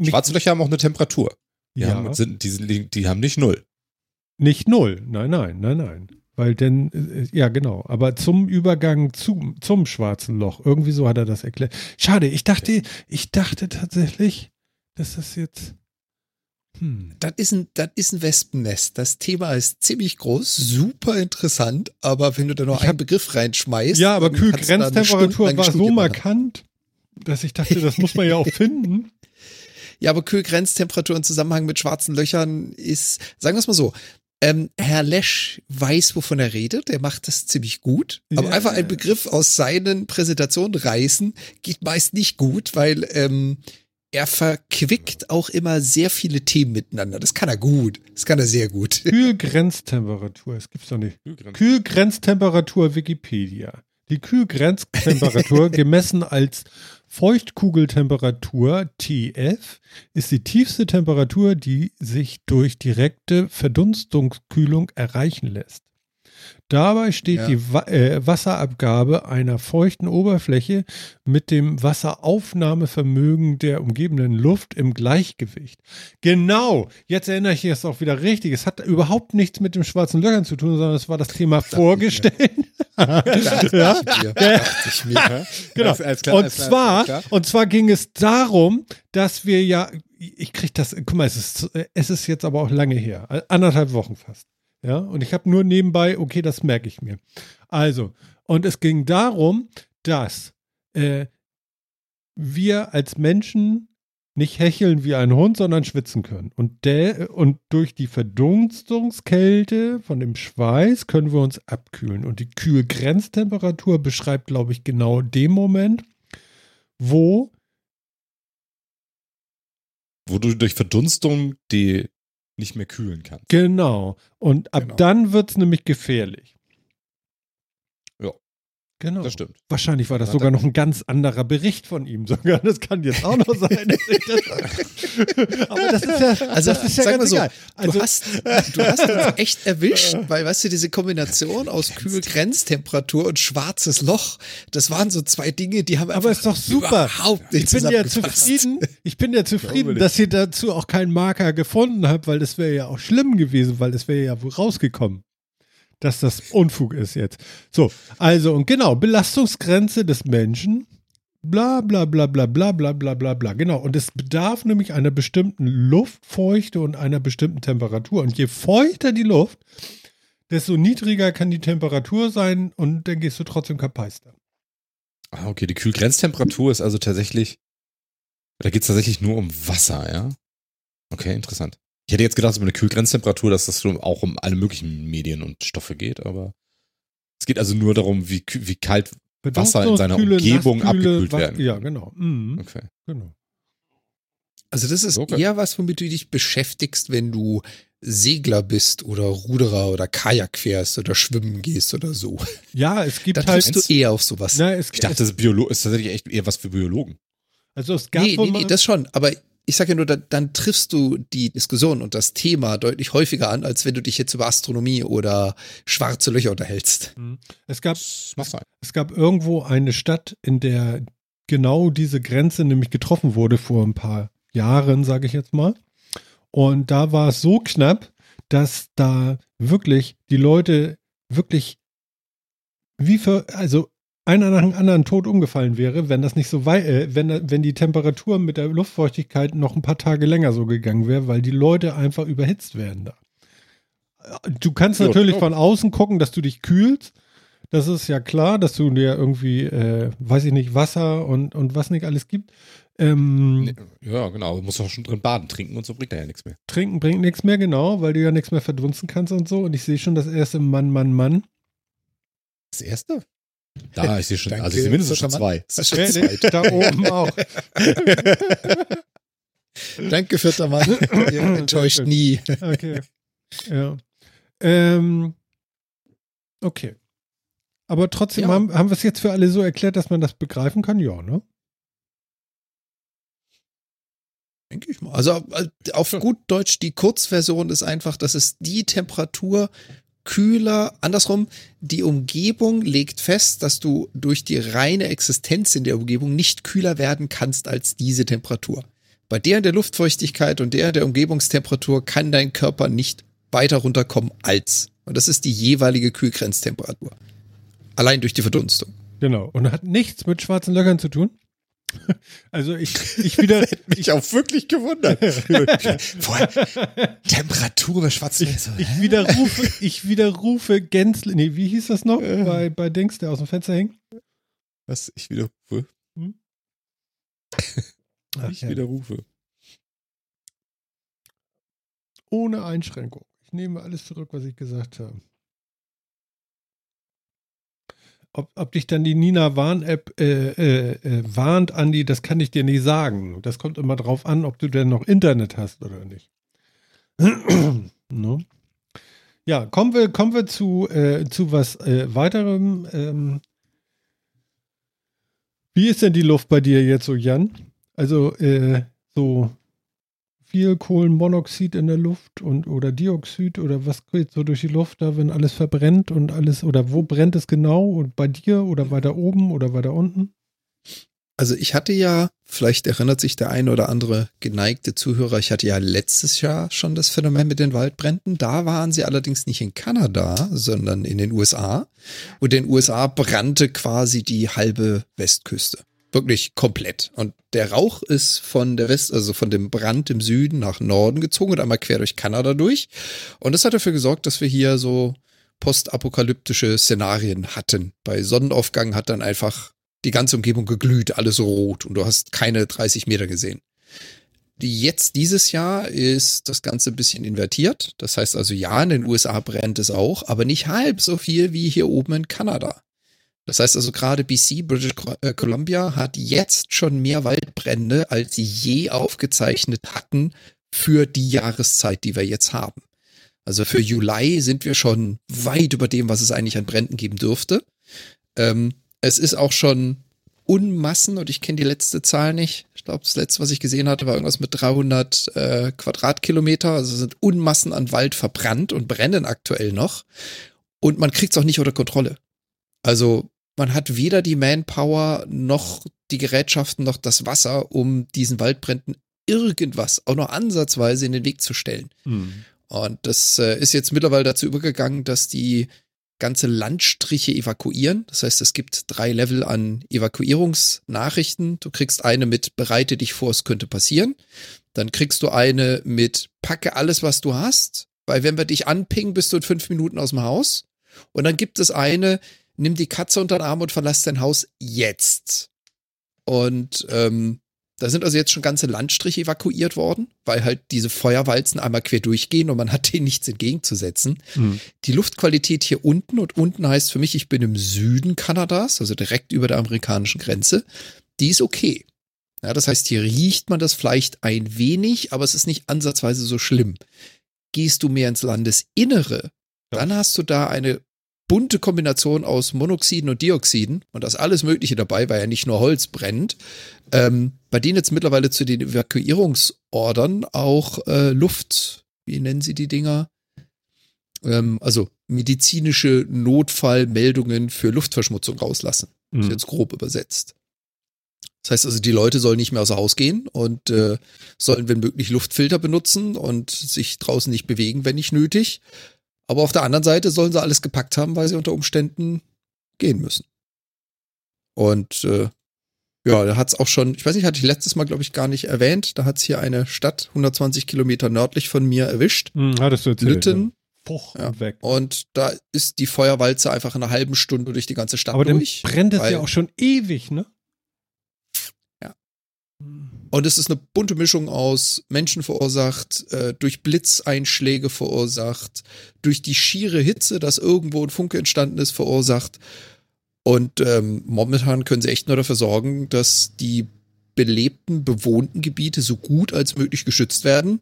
Schwarze Löcher haben auch eine Temperatur. Die, Ja. haben, sind, die, die haben nicht null. Nicht null. Nein, nein, nein, nein. Weil denn, äh, ja genau, aber zum Übergang zu, zum schwarzen Loch, irgendwie so hat er das erklärt. Schade, ich dachte, ich dachte tatsächlich, dass das jetzt. Hm. Das ist, ein, das ist ein Wespennest. Das Thema ist ziemlich groß, super interessant, aber wenn du da noch Ich einen Begriff reinschmeißt. Ja, aber Kühlgrenztemperatur war so markant, dass ich dachte, das muss man ja auch finden. Ja, aber Kühlgrenztemperatur im Zusammenhang mit schwarzen Löchern ist, sagen wir es mal so, ähm, Herr Lesch weiß, wovon er redet, er macht das ziemlich gut, aber Ja. einfach einen Begriff aus seinen Präsentationen reißen, geht meist nicht gut, weil ähm, er verquickt auch immer sehr viele Themen miteinander. Das kann er gut, das kann er sehr gut. Kühlgrenztemperatur, es gibt's doch nicht. Kühlgrenztemperatur Wikipedia. Die Kühlgrenztemperatur gemessen als Feuchtkugeltemperatur TF ist die tiefste Temperatur, die sich durch direkte Verdunstungskühlung erreichen lässt. Dabei steht Ja. die Wa äh, Wasserabgabe einer feuchten Oberfläche mit dem Wasseraufnahmevermögen der umgebenden Luft im Gleichgewicht. Genau, jetzt erinnere ich mich jetzt auch wieder richtig. Es hat überhaupt nichts mit dem schwarzen Löchern zu tun, sondern es war das Thema vorgestellt. Dachte Ja. mir. Genau. Alles- alles klar, und alles zwar, klar. und zwar ging es darum, dass wir ja, ich krieg das, guck mal, es ist, es ist jetzt aber auch lange her, anderthalb Wochen fast. Ja, und ich habe nur nebenbei, okay, das merke ich mir. Also, und es ging darum, dass äh, wir als Menschen nicht hecheln wie ein Hund, sondern schwitzen können. Und, der, und durch die Verdunstungskälte von dem Schweiß können wir uns abkühlen. Und die Kühlgrenztemperatur beschreibt, glaube ich, genau den Moment, wo Wo du durch Verdunstung die nicht mehr kühlen kannst. Genau. Und ab Genau. dann wird es nämlich gefährlich. Genau. Das stimmt. Wahrscheinlich war das sogar noch ein ganz anderer Bericht von ihm sogar. Das kann jetzt auch noch sein. dass ich das, aber das ist ja, Also, das ist ja ganz so, egal. Also, du, hast, du hast uns echt erwischt, weil, weißt du, diese Kombination aus Kühlgrenztemperatur und schwarzes Loch, das waren so zwei Dinge, die haben aber einfach ist doch super. überhaupt nicht Ich bin ja zufrieden. Ich bin ja zufrieden, dass ihr dazu auch keinen Marker gefunden habt, weil das wäre ja auch schlimm gewesen, weil das wäre ja wohl rausgekommen, dass das Unfug ist jetzt. So, also und genau, Belastungsgrenze des Menschen. Bla bla bla bla bla bla bla bla bla. Genau. Und es bedarf nämlich einer bestimmten Luftfeuchte und einer bestimmten Temperatur. Und je feuchter die Luft, desto niedriger kann die Temperatur sein und dann gehst du trotzdem kapeister. Ah, okay, die Kühlgrenztemperatur ist also tatsächlich, da geht es tatsächlich nur um Wasser, ja? Okay, interessant. Ich hätte jetzt gedacht, es ist eine Kühlgrenztemperatur, dass das so auch um alle möglichen Medien und Stoffe geht, aber es geht also nur darum, wie, wie kalt. Wasser in seiner Verdunstungskühle, Umgebung Nasskühle, abgekühlt werden Ja, genau. Mhm, Okay. genau. Also das ist Okay. eher was, womit du dich beschäftigst, wenn du Segler bist oder Ruderer oder Kajak fährst oder schwimmen gehst oder so. Ja, es gibt Da halt. triffst du eher auf sowas. Na, es, Ich dachte, das ist, Biolo ist tatsächlich echt eher was für Biologen. also es gab Nee, nee, nee, das schon. Aber ich sage ja nur, da, dann triffst du die Diskussion und das Thema deutlich häufiger an, als wenn du dich jetzt über Astronomie oder schwarze Löcher unterhältst. es gab sein. Es gab irgendwo eine Stadt, in der genau diese Grenze nämlich getroffen wurde vor ein paar Jahren, sage ich jetzt mal. Und da war es so knapp, dass da wirklich die Leute wirklich wie für, also einer nach dem anderen tot umgefallen wäre, wenn das nicht so weit, äh, wenn, wenn die Temperatur mit der Luftfeuchtigkeit noch ein paar Tage länger so gegangen wäre, weil die Leute einfach überhitzt werden da. Du kannst Ja, natürlich von außen gucken, dass du dich kühlst. Das ist ja klar, dass du dir irgendwie, äh, weiß ich nicht, Wasser und, und was nicht alles gibt. Ähm, Nee, Ja, genau. Du musst auch schon drin baden, trinken und so bringt er ja nichts mehr. Trinken bringt nichts mehr, genau, weil du ja nichts mehr verdunsten kannst und so. Und ich sehe schon das erste Mann, Mann, Mann. Das erste? Da, ich sehe schon, Danke, also ich sehe mindestens schon zwei. Das ist schon Äh, zweit. da oben auch. Danke, vierter Mann. Ihr enttäuscht nie. Okay. Ja. Ähm, okay. Aber trotzdem Ja. haben, haben wir es jetzt für alle so erklärt, dass man das begreifen kann? Ja, ne? Denke ich mal. Also äh, auf gut Deutsch, die Kurzversion ist einfach, dass es die Temperatur kühler, andersrum, die Umgebung legt fest, dass du durch die reine Existenz in der Umgebung nicht kühler werden kannst als diese Temperatur. Bei der der Luftfeuchtigkeit und der der Umgebungstemperatur kann dein Körper nicht weiter runterkommen als. Und das ist die jeweilige Kühlgrenztemperatur. Allein durch die Verdunstung. Genau. Und hat nichts mit schwarzen Löchern zu tun. Also ich, ich wieder. mich auch wirklich gewundert. Vorher, Temperatur bei schwarzen ich, ich widerrufe, ich widerrufe gänzlich. Nee, wie hieß das noch? Bei, bei Dings, der aus dem Fenster hing? Was? Ich widerrufe. Hm? Ach, ich ja. widerrufe. Ohne Einschränkung. Ich nehme alles zurück, was ich gesagt habe. Ob, ob dich dann die Nina Warn-App äh, äh, äh, warnt, Andi, das kann ich dir nicht sagen. Das kommt immer drauf an, ob du denn noch Internet hast oder nicht. no? Ja, kommen wir, kommen wir zu, äh, zu was äh, weiterem. Ähm, wie ist denn die Luft bei dir jetzt so, Jan? Also, äh, so viel Kohlenmonoxid in der Luft und oder Dioxid oder was geht so durch die Luft da, wenn alles verbrennt und alles oder wo brennt es genau und bei dir oder weiter oben oder weiter unten? Also ich hatte ja, vielleicht erinnert sich der eine oder andere geneigte Zuhörer, ich hatte ja letztes Jahr schon das Phänomen mit den Waldbränden. Da waren sie allerdings nicht in Kanada, sondern in den USA. Und in den USA brannte quasi die halbe Westküste. Wirklich komplett. Und der Rauch ist von der West, also von dem Brand im Süden nach Norden gezogen und einmal quer durch Kanada durch. Und das hat dafür gesorgt, dass wir hier so postapokalyptische Szenarien hatten. Bei Sonnenaufgang hat dann einfach die ganze Umgebung geglüht, alles rot und du hast keine 30 Meter gesehen. Jetzt dieses Jahr ist das Ganze ein bisschen invertiert. Das heißt also, ja, in den USA brennt es auch, aber nicht halb so viel wie hier oben in Kanada. Das heißt also gerade BC, British Columbia, hat jetzt schon mehr Waldbrände, als sie je aufgezeichnet hatten für die Jahreszeit, die wir jetzt haben. Also für Juli sind wir schon weit über dem, was es eigentlich an Bränden geben dürfte. Ähm, es ist auch schon Unmassen und ich kenne die letzte Zahl nicht. Ich glaube, das letzte, was ich gesehen hatte, war irgendwas mit 300 äh, Quadratkilometer. Also sind Unmassen an Wald verbrannt und brennen aktuell noch. Und man kriegt es auch nicht unter Kontrolle. Also man hat weder die Manpower noch die Gerätschaften noch das Wasser, um diesen Waldbränden irgendwas auch nur ansatzweise in den Weg zu stellen. Hm. Und das äh, ist jetzt mittlerweile dazu übergegangen, dass die ganze Landstriche evakuieren. Das heißt, es gibt drei Level an Evakuierungsnachrichten. Du kriegst eine mit bereite dich vor, es könnte passieren. Dann kriegst du eine mit packe alles, was du hast, weil wenn wir dich anpingen, bist du in fünf Minuten aus dem Haus. Und dann gibt es eine, nimm die Katze unter den Arm und verlass dein Haus jetzt. Und ähm, da sind also jetzt schon ganze Landstriche evakuiert worden, weil halt diese Feuerwalzen einmal quer durchgehen und man hat denen nichts entgegenzusetzen. Hm. Die Luftqualität hier unten und unten heißt für mich, ich bin im Süden Kanadas, also direkt über der amerikanischen Grenze, die ist okay. Ja, das heißt, hier riecht man das vielleicht ein wenig, aber es ist nicht ansatzweise so schlimm. Gehst du mehr ins Landesinnere, Ja. dann hast du da eine bunte Kombination aus Monoxiden und Dioxiden und das alles Mögliche dabei, weil ja nicht nur Holz brennt, ähm, bei denen jetzt mittlerweile zu den Evakuierungsordern auch äh, Luft, wie nennen sie die Dinger? Ähm, also medizinische Notfallmeldungen für Luftverschmutzung rauslassen. Ist Hm. jetzt grob übersetzt. Das heißt also, die Leute sollen nicht mehr außer Haus gehen und äh, sollen, wenn möglich, Luftfilter benutzen und sich draußen nicht bewegen, wenn nicht nötig. Aber auf der anderen Seite sollen sie alles gepackt haben, weil sie unter Umständen gehen müssen. Und äh, ja, da hat's auch schon, ich weiß nicht, hatte ich letztes Mal, glaube ich, gar nicht erwähnt, da hat's hier eine Stadt 120 Kilometer nördlich von mir erwischt. Hm, hattest du erzählt. Lütten. Ja. Puch Ja. und weg. Und da ist die Feuerwalze einfach in einer halben Stunde durch die ganze Stadt Aber dann durch. brennt es ja auch schon ewig, ne? Und es ist eine bunte Mischung aus Menschen verursacht, äh, durch Blitzeinschläge verursacht, durch die schiere Hitze, dass irgendwo ein Funke entstanden ist, verursacht. Und ähm, momentan können sie echt nur dafür sorgen, dass die belebten, bewohnten Gebiete so gut als möglich geschützt werden.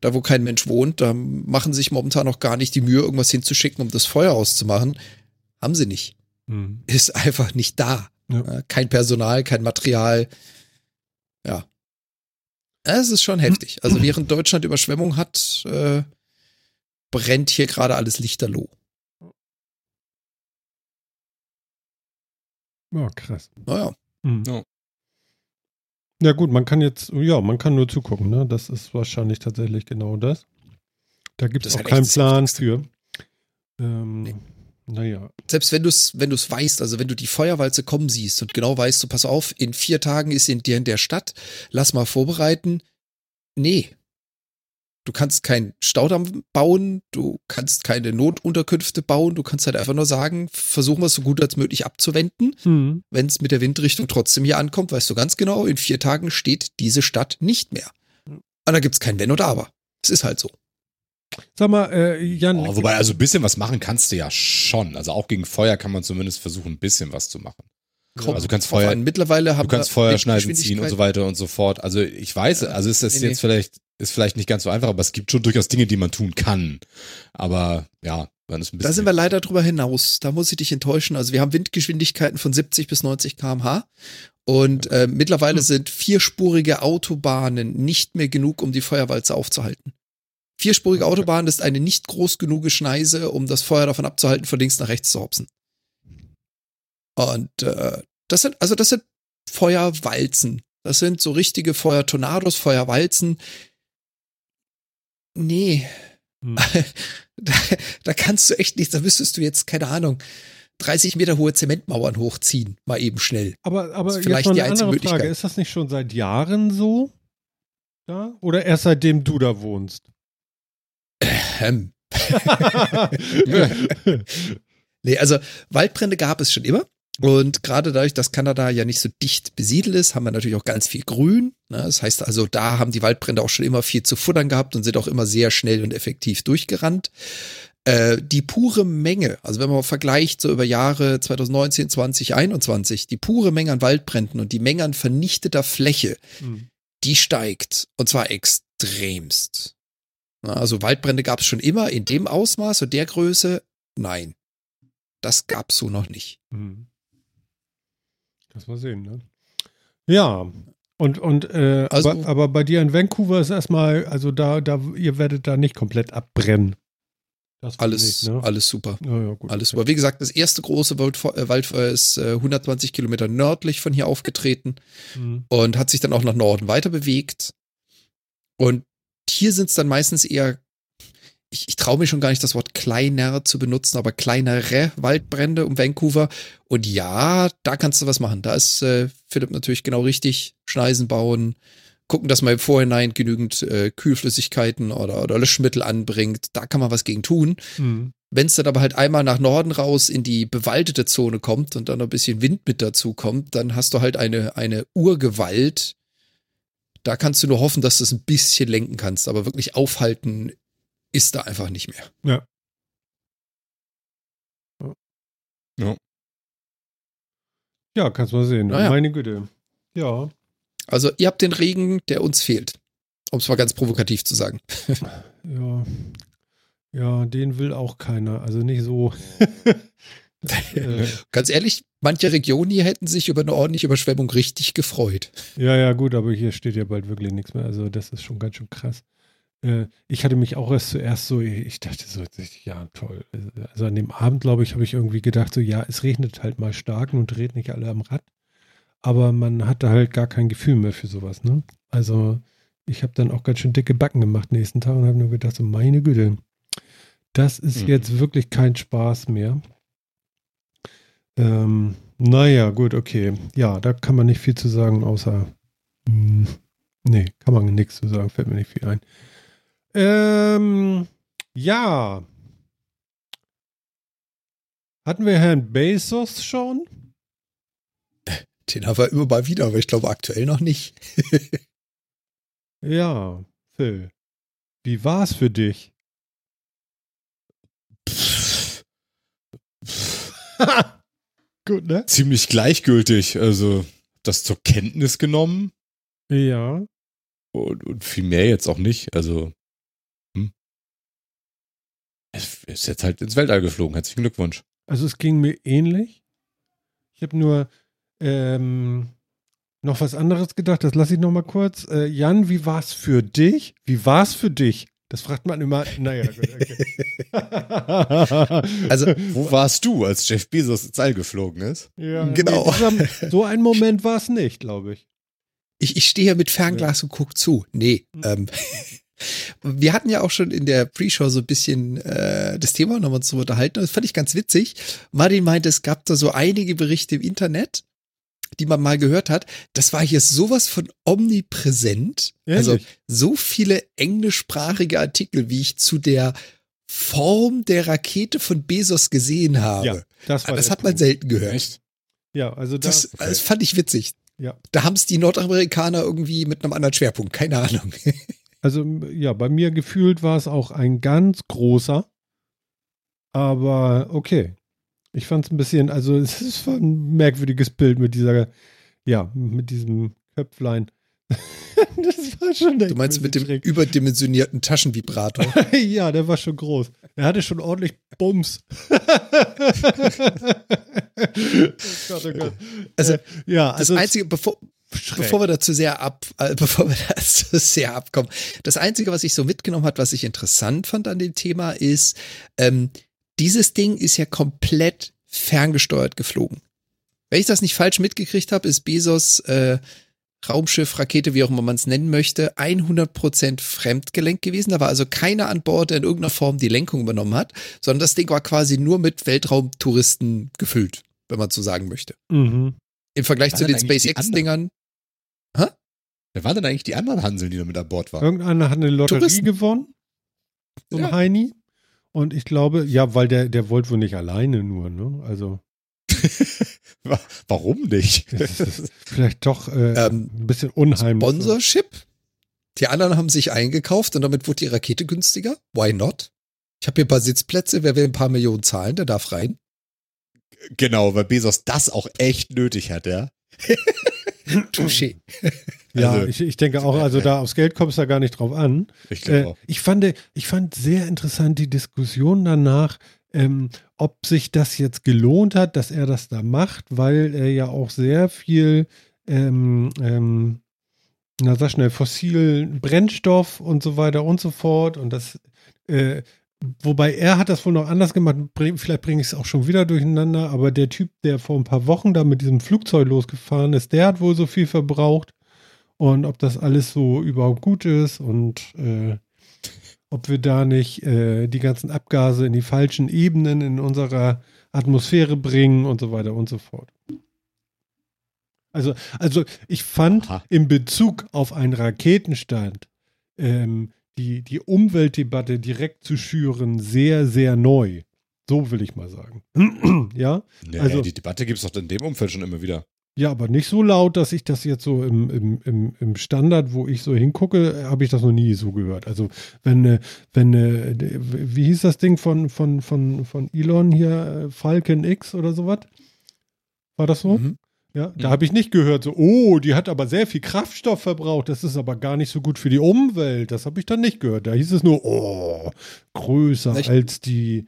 Da, wo kein Mensch wohnt, da machen sie sich momentan noch gar nicht die Mühe, irgendwas hinzuschicken, um das Feuer auszumachen. Haben sie nicht. Hm. Ist einfach nicht da. Ja. Äh, Kein Personal, kein Material. Ja. Es ist schon heftig. Also während Deutschland Überschwemmung hat, äh, brennt hier gerade alles lichterloh. Ja, krass. Naja. Hm. Ja. Ja gut, man kann jetzt, ja, man kann nur zugucken, ne? Das ist wahrscheinlich tatsächlich genau das. Da gibt es auch keinen Plan für. Ähm, Nee. Naja. Selbst wenn du es wenn du's weißt, also wenn du die Feuerwalze kommen siehst und genau weißt, du pass auf, in vier Tagen ist in dir in der Stadt, lass mal vorbereiten. Nee. Du kannst keinen Staudamm bauen, du kannst keine Notunterkünfte bauen, du kannst halt einfach nur sagen, versuchen wir es so gut als möglich abzuwenden. Hm. Wenn es mit der Windrichtung trotzdem hier ankommt, weißt du ganz genau, in vier Tagen steht diese Stadt nicht mehr. Und da gibt's kein Wenn oder Aber. Es ist halt so. Sag mal, äh, Jan, Oh, wobei, also ein bisschen was machen kannst du ja schon. Also auch gegen Feuer kann man zumindest versuchen, ein bisschen was zu machen. Kommt Also du kannst Feuer- an. Mittlerweile haben Du kannst wir Feuerschneiden ziehen und so weiter und so fort. Also ich weiß, also ist das nee, nee. jetzt vielleicht, ist vielleicht nicht ganz so einfach, aber es gibt schon durchaus Dinge, die man tun kann. Aber ja, dann ist ein bisschen. Da sind wir leider drüber hinaus. Da muss ich dich enttäuschen. Also wir haben Windgeschwindigkeiten von 70 bis 90 km/h. Und äh, mittlerweile Hm. sind vierspurige Autobahnen nicht mehr genug, um die Feuerwalze aufzuhalten. Vierspurige. Autobahn ist eine nicht groß genug Schneise, um das Feuer davon abzuhalten, von links nach rechts zu hopsen. Und äh, das sind, also das sind Feuerwalzen. Das sind so richtige Feuertornados, Feuerwalzen. Nee, Hm. da, da kannst du echt nichts, da müsstest du jetzt, keine Ahnung, 30 Meter hohe Zementmauern hochziehen, mal eben schnell. aber, aber jetzt vielleicht mal die eine einzige andere Frage. Möglichkeit. Ist das nicht schon seit Jahren so? Ja? Oder erst seitdem du da wohnst? Ähm. Nee, also Waldbrände gab es schon immer. Und gerade dadurch, dass Kanada ja nicht so dicht besiedelt ist, haben wir natürlich auch ganz viel Grün. Ne? Das heißt also, da haben die Waldbrände auch schon immer viel zu futtern gehabt und sind auch immer sehr schnell und effektiv durchgerannt. Äh, die pure Menge, also wenn man vergleicht so über Jahre 2019, 2021, die pure Menge an Waldbränden und die Menge an vernichteter Fläche, Hm. die steigt. Und zwar extremst. Also Waldbrände gab es schon immer in dem Ausmaß und der Größe. Nein. Das gab's so noch nicht. Hm. Das mal sehen, ne? Ja. Und, und äh, Also- aber, aber bei dir in Vancouver ist erstmal, also da, da, ihr werdet da nicht komplett abbrennen. Alles, nicht, ne? alles super. Ja, ja, gut. Alles super. Wie gesagt, das erste große Waldfeu- äh, Waldfeuer ist äh, 120 Kilometer nördlich von hier aufgetreten Hm. und hat sich dann auch nach Norden weiter bewegt. Und hier sind es dann meistens eher, ich, ich traue mir schon gar nicht das Wort kleiner zu benutzen, aber kleinere Waldbrände um Vancouver. Und ja, da kannst du was machen. Da ist äh, Philipp natürlich genau richtig. Schneisen bauen, gucken, dass man im Vorhinein genügend äh, Kühlflüssigkeiten oder, oder Löschmittel anbringt. Da kann man was gegen tun. Hm. Wenn es dann aber halt einmal nach Norden raus in die bewaldete Zone kommt und dann noch ein bisschen Wind mit dazu kommt, dann hast du halt eine, eine Urgewalt. Da kannst du nur hoffen, dass du es ein bisschen lenken kannst, aber wirklich aufhalten ist da einfach nicht mehr. Ja. Ja, kannst mal sehen. Naja. Meine Güte. Ja. Also ihr habt den Regen, der uns fehlt. Um es mal ganz provokativ zu sagen. Ja. Ja, den will auch keiner. Also nicht so. äh, Ganz ehrlich, manche Regionen hier hätten sich über eine ordentliche Überschwemmung richtig gefreut. ja, ja, gut, aber hier steht ja bald wirklich nichts mehr. Also das ist schon ganz schön krass. Äh, ich hatte mich auch erst zuerst so, ich dachte so, ja, toll. Also an dem Abend, glaube ich, habe ich irgendwie gedacht, so, ja, es regnet halt mal stark und dreht nicht alle am Rad. Aber man hatte halt gar kein Gefühl mehr für sowas, ne? Also ich habe dann auch ganz schön dicke Backen gemacht nächsten Tag und habe nur gedacht, so, meine Güte, das ist Mhm. jetzt wirklich kein Spaß mehr. Ähm, naja, gut, okay. Ja, da kann man nicht viel zu sagen, außer. Mh, nee, kann man nichts zu sagen, fällt mir nicht viel ein. Ähm, ja. Hatten wir Herrn Bezos schon? Den haben wir immer mal wieder, aber ich glaube aktuell noch nicht. Ja, Phil. Wie war's für dich? Gut, ne? Ziemlich gleichgültig. Also das zur Kenntnis genommen Ja. und, und viel mehr jetzt auch nicht. Also hm. es ist jetzt halt ins Weltall geflogen. Herzlichen Glückwunsch. Also es ging mir ähnlich. Ich habe nur ähm, noch was anderes gedacht, das lasse ich noch mal kurz. Äh, Jan, wie war's für dich? Wie war's für dich? Das fragt man immer. Naja, gut, okay. Also, Wo warst du, als Jeff Bezos ins All geflogen ist? ja, Genau. Nee, so ein Moment war es nicht, glaube ich. Ich, ich stehe hier mit Fernglas ja. und guck zu. Nee, Hm. ähm, wir hatten ja auch schon in der Pre-Show so ein bisschen äh, das Thema nochmal zu unterhalten. Das fand ich ganz witzig. Martin meinte, es gab da so einige Berichte im Internet, die man mal gehört hat. Das war hier sowas von omnipräsent. Also Ehrlich? so viele englischsprachige Artikel, wie ich zu der Form der Rakete von Bezos gesehen habe. Ja, das war das hat man Punkt. selten gehört. Echt? Ja, also das, Das, das fand ich witzig. ja. Da haben es die Nordamerikaner irgendwie mit einem anderen Schwerpunkt, keine Ahnung. Also ja, bei mir gefühlt war es auch ein ganz großer. Aber okay. Ich fand es ein bisschen, also es ist ein merkwürdiges Bild mit dieser, ja, mit diesem Köpflein. das war schon Du meinst mit dem schräg. überdimensionierten Taschenvibrator. ja, der war schon groß. Er hatte schon ordentlich Bums. oh Gott, oh Gott. Also, Äh, ja, Das also Einzige, bevor, bevor wir da zu sehr ab, äh, bevor wir da zu sehr abkommen, das Einzige, was ich so mitgenommen hat, was ich interessant fand an dem Thema, ist, ähm, dieses Ding ist ja komplett ferngesteuert geflogen. Wenn ich das nicht falsch mitgekriegt habe, ist Bezos äh, Raumschiff, Rakete, wie auch immer man es nennen möchte, 100% fremdgelenkt gewesen. Da war also keiner an Bord, der in irgendeiner Form die Lenkung übernommen hat, sondern das Ding war quasi nur mit Weltraumtouristen gefüllt, wenn man so sagen möchte. mhm. Im Vergleich zu den SpaceX-Dingern. Wer waren denn eigentlich die anderen Hanseln, die da mit an Bord waren? Irgendeiner hat eine Lotterie Touristen. gewonnen. So ein Ja. Heini. Und ich glaube, ja, weil der, der wollte wohl nicht alleine nur, ne? Also, Wa- Warum nicht? vielleicht doch äh, Ähm, ein bisschen unheimlich. Sponsorship. Die anderen haben sich eingekauft und damit wurde die Rakete günstiger. Why not? Ich habe hier ein paar Sitzplätze. Wer will ein paar Millionen zahlen, der darf rein. genau, weil Bezos das auch echt nötig hat, ja. Touché. Ja, Also- ich, ich denke auch, also da aufs Geld kommt es da gar nicht drauf an. Ich glaube Äh, ich, fand, ich fand sehr interessant die Diskussion danach, ähm, ob sich das jetzt gelohnt hat, dass er das da macht, weil er ja auch sehr viel, ähm, ähm, na sag schnell, fossilen Brennstoff und so weiter und so fort und das, äh, wobei er hat das wohl noch anders gemacht, vielleicht bringe ich es auch schon wieder durcheinander, aber der Typ, der vor ein paar Wochen da mit diesem Flugzeug losgefahren ist, der hat wohl so viel verbraucht und ob das alles so überhaupt gut ist und äh, ob wir da nicht äh, die ganzen Abgase in die falschen Ebenen in unserer Atmosphäre bringen und so weiter und so fort. Also, also ich fand Aha. in Bezug auf einen Raketenstand ähm, die, die Umweltdebatte direkt zu schüren sehr, sehr neu. So will ich mal sagen. ja? Nee, also- die Debatte gibt es doch in dem Umfeld schon immer wieder. Ja, aber nicht so laut, dass ich das jetzt so im, im, im, im Standard, wo ich so hingucke, habe ich das noch nie so gehört. Also wenn, äh, wenn, äh, wie hieß das Ding von, von, von, von Elon hier, äh, Falcon X oder sowas? War das so? Mhm. Ja, da Mhm. habe ich nicht gehört, so, oh, die hat aber sehr viel Kraftstoff verbraucht, das ist aber gar nicht so gut für die Umwelt. Das habe ich dann nicht gehört. Da hieß es nur, oh, größer Ich als die.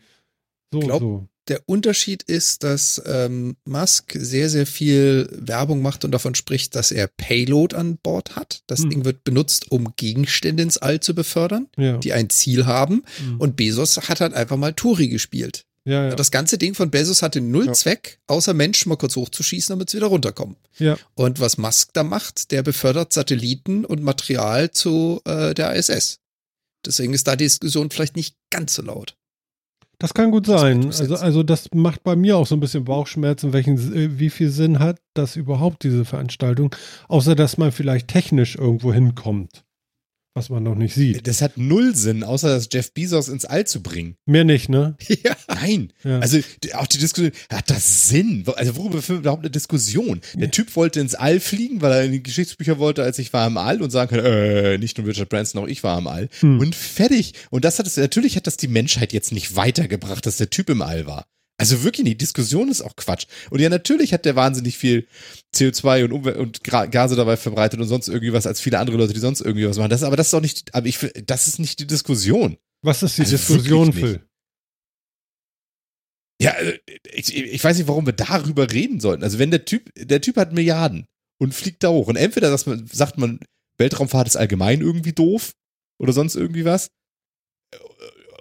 So, glaub, so. Der Unterschied ist, dass ähm, Musk sehr, sehr viel Werbung macht und davon spricht, dass er Payload an Bord hat. Das Hm. Ding wird benutzt, um Gegenstände ins All zu befördern, Ja. die ein Ziel haben. Mhm. Und Bezos hat halt einfach mal Touri gespielt. ja, ja. Das ganze Ding von Bezos hatte null Ja. Zweck, außer Menschen mal kurz hochzuschießen, damit sie wieder runterkommen. ja. Und was Musk da macht, der befördert Satelliten und Material zu äh, der ISS. Deswegen ist da die Diskussion vielleicht nicht ganz so laut. Das kann gut sein. Also, also das macht bei mir auch so ein bisschen Bauchschmerzen, welchen, äh, wie viel Sinn hat das überhaupt, diese Veranstaltung, außer dass man vielleicht technisch irgendwo hinkommt, was man noch nicht sieht. Das hat null Sinn, außer das Jeff Bezos ins All zu bringen. Mehr nicht, ne? ja. Nein. Ja. Also auch die Diskussion, hat das Sinn? Also worüber wir überhaupt eine Diskussion? Der Typ wollte ins All fliegen, weil er in die Geschichtsbücher wollte, als ich war im All und sagen kann, äh, nicht nur Richard Branson, auch ich war im All. Hm. Und fertig. Und das hat es, natürlich hat das die Menschheit jetzt nicht weitergebracht, dass der Typ im All war. Also wirklich, die Diskussion ist auch Quatsch. Und ja, natürlich hat der wahnsinnig viel CO2 und, Umwelt und Gase dabei verbreitet und sonst irgendwie was als viele andere Leute, die sonst irgendwie was machen. Das, aber das ist auch nicht, aber ich, das ist nicht die Diskussion. Was ist die Also Diskussion. Phil? Ja, äh, ich, ich weiß nicht, warum wir darüber reden sollten. Also wenn der Typ, der Typ hat Milliarden und fliegt da hoch und entweder man, sagt man Weltraumfahrt ist allgemein irgendwie doof oder sonst irgendwie was.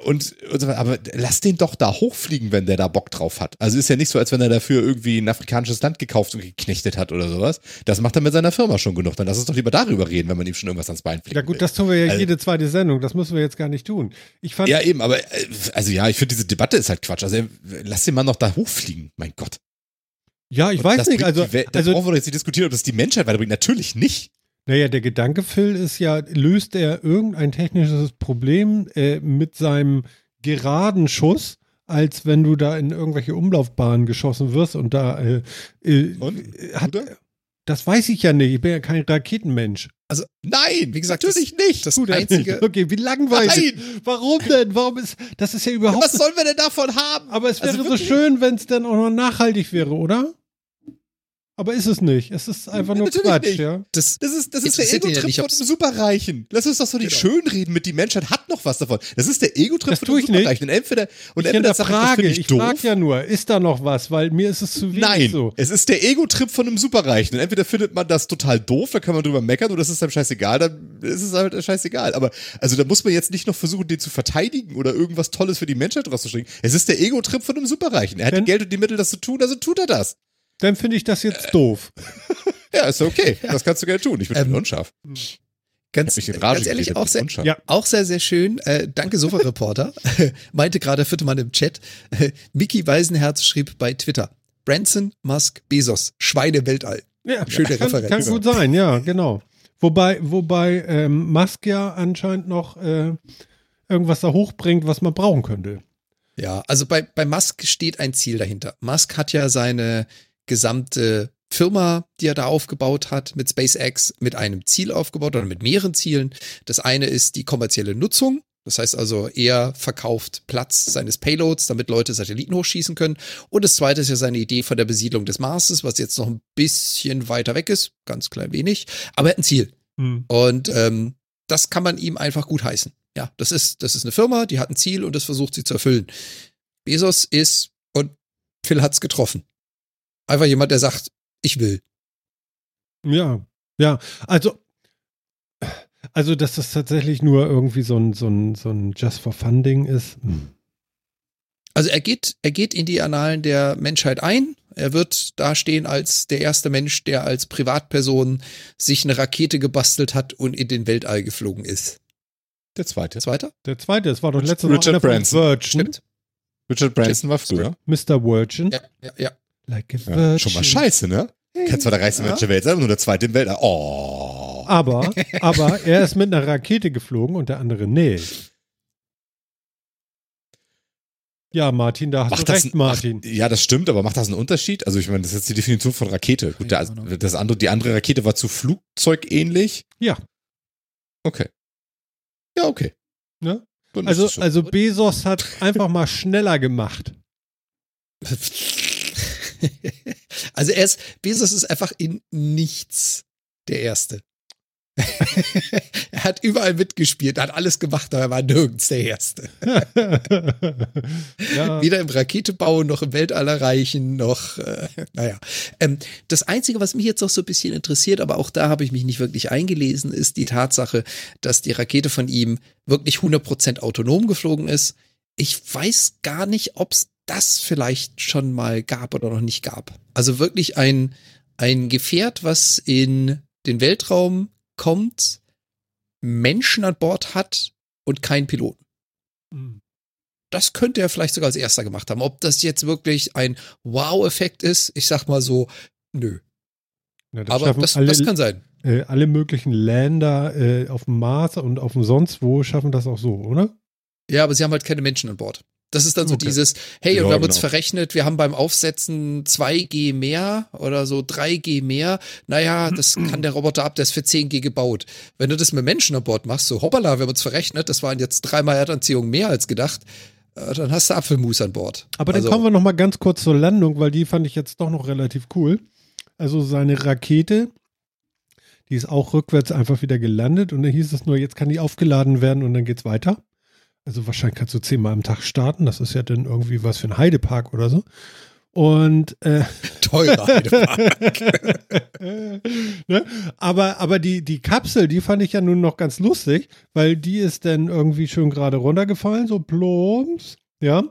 Und, und aber lass den doch da hochfliegen, wenn der da Bock drauf hat. Also ist ja nicht so, als wenn er dafür irgendwie ein afrikanisches Land gekauft und geknechtet hat oder sowas. Das macht er mit seiner Firma schon genug. Dann lass uns doch lieber darüber reden, wenn man ihm schon irgendwas ans Bein fliegt. Ja gut, das tun wir ja Also- jede zweite Sendung. Das müssen wir jetzt gar nicht tun. Ich fand, Ja, eben, aber äh, also ja, ich finde diese Debatte ist halt Quatsch. Also lass den Mann doch da hochfliegen, mein Gott. ja, ich weiß das nicht. Also, die Welt- da also brauchen wir doch jetzt nicht diskutieren, ob das die Menschheit weiterbringt. Natürlich nicht. Naja, der Gedanke, Phil, ist ja, löst er irgendein technisches Problem äh, mit seinem geraden Schuss, als wenn du da in irgendwelche Umlaufbahnen geschossen wirst und da äh, äh, Und? hat, das weiß ich ja nicht. Ich bin ja kein Raketenmensch. Also, Nein, wie gesagt, natürlich nicht. das Du, der- einzige, Okay, wie langweilig. Nein. Warum denn? Warum ist das ist ja überhaupt Was sollen wir denn davon haben? Aber es wäre Also so schön, wenn es dann auch noch nachhaltig wäre, oder? Aber ist es nicht. Es ist einfach nur Natürlich Quatsch, nicht. ja. das, Das ist, das ist der ja Ego-Trip von einem Superreichen. Lass uns doch so nicht Genau. schönreden mit die Menschheit hat noch was davon. Das ist der Ego-Trip Das von einem ich nicht. Superreichen. Und entweder, und ich entweder das frage, finde ich, ich frage ja nur, ist da noch was? Weil mir ist es zu wenig Nein, so. es ist der Ego-Trip von einem Superreichen. Und entweder findet man das total doof, da kann man drüber meckern, oder es ist einem scheißegal, dann ist es halt scheißegal. Aber also da muss man jetzt nicht noch versuchen, den zu verteidigen oder irgendwas Tolles für die Menschheit rauszustricken. Es ist der Ego-Trip von einem Superreichen. Er hat die Geld und die Mittel, das zu tun, also tut er das. Dann finde ich das jetzt doof. Ja, ist okay. Das kannst du gerne tun. Ich bin Ähm, unscharf. ganz, mich in Rage ganz ehrlich, auch sehr. Ja. auch sehr, sehr schön. Äh, danke, Sofa-Reporter. Meinte gerade vierte Mann im Chat. Äh, Mickey Weisenherz schrieb bei Twitter. Branson, Musk, Bezos, Schweine Weltall. Ja, Schöne kann, Referenz. kann gut sein, ja, genau. Wobei, wobei ähm, Musk ja anscheinend noch äh, irgendwas da hochbringt, was man brauchen könnte. Ja, also bei, bei Musk steht ein Ziel dahinter. Musk hat ja seine gesamte Firma, die er da aufgebaut hat, mit SpaceX, mit einem Ziel aufgebaut oder mit mehreren Zielen. Das eine ist die kommerzielle Nutzung. Das heißt also, er verkauft Platz seines Payloads, damit Leute Satelliten hochschießen können. Und das zweite ist ja seine Idee von der Besiedlung des Marses, was jetzt noch ein bisschen weiter weg ist, ganz klein wenig. Aber er hat ein Ziel. Hm. Und ähm, das kann man ihm einfach gut heißen. Ja, das ist, das ist eine Firma, die hat ein Ziel und das versucht sie zu erfüllen. Bezos ist, und Phil hat's getroffen. Einfach jemand, der sagt, ich will. Ja, ja, also, also, dass das tatsächlich nur irgendwie so ein, so ein, so ein Just for Funding ist. Hm. Also er geht, er geht in die Annalen der Menschheit ein. Er wird dastehen als der erste Mensch, der als Privatperson sich eine Rakete gebastelt hat und in den Weltall geflogen ist. Der zweite. Zweiter? Der zweite, das war doch letztes Mal Richard Branson. Virgin. Stimmt. Richard Branson war früher. Mr. Virgin. Ja, ja, ja. Like a Ja, schon mal scheiße, ne? Kann zwar der reichste Ja. Mensch der Welt sein, aber nur der zweite im Weltall. Oh. Aber, aber er ist mit einer Rakete geflogen und der andere nicht. Ja, Martin, da hast Macht du das recht, ein- Martin. Macht, ja, das stimmt, aber macht das einen Unterschied? Also ich meine, das ist jetzt die Definition von Rakete. Gut, der, das andere, die andere Rakete war zu flugzeugähnlich. Ja. Okay. Ja, okay. Ne? Also, also Bezos hat einfach mal schneller gemacht. also er ist, Bezos ist einfach in nichts der Erste. er hat überall mitgespielt, hat alles gemacht, aber er war nirgends der Erste. ja. Weder im Raketebau noch im Weltall erreichen, noch, äh, naja. Ähm, das Einzige, was mich jetzt noch so ein bisschen interessiert, aber auch da habe ich mich nicht wirklich eingelesen, ist die Tatsache, dass die Rakete von ihm wirklich 100% autonom geflogen ist. Ich weiß gar nicht, ob es das vielleicht schon mal gab oder noch nicht gab. Also wirklich ein, ein Gefährt, was in den Weltraum kommt, Menschen an Bord hat und keinen Piloten Hm. das könnte er vielleicht sogar als erster gemacht haben. Ob das jetzt wirklich ein Wow-Effekt ist, ich sag mal so, nö. Ja, das Aber das, alle, das kann sein. äh, alle möglichen Länder äh, auf dem Mars und auf dem sonst wo schaffen das auch so, oder? Ja, aber sie haben halt keine Menschen an Bord. Das ist dann so Okay. dieses, hey, Ja, und wir haben uns genau. verrechnet, wir haben beim Aufsetzen 2G mehr oder so 3G mehr. Naja, das kann der Roboter ab, der ist für 10G gebaut. Wenn du das mit Menschen an Bord machst, so hoppala, wir haben uns verrechnet, das waren jetzt dreimal Erdanziehung mehr als gedacht, äh, dann hast du Apfelmus an Bord. Aber dann Also- kommen wir noch mal ganz kurz zur Landung, weil die fand ich jetzt doch noch relativ cool. Also seine Rakete, die ist auch rückwärts einfach wieder gelandet und dann hieß es nur, jetzt kann die aufgeladen werden und dann geht's weiter. Also wahrscheinlich kannst du zehnmal am Tag starten. Das ist ja dann irgendwie was für ein Heidepark oder so. Und äh, Teurer Heidepark. ne? Aber, aber die, die Kapsel, die fand ich ja nun noch ganz lustig, weil die ist dann irgendwie schön gerade runtergefallen, so plumps, ja.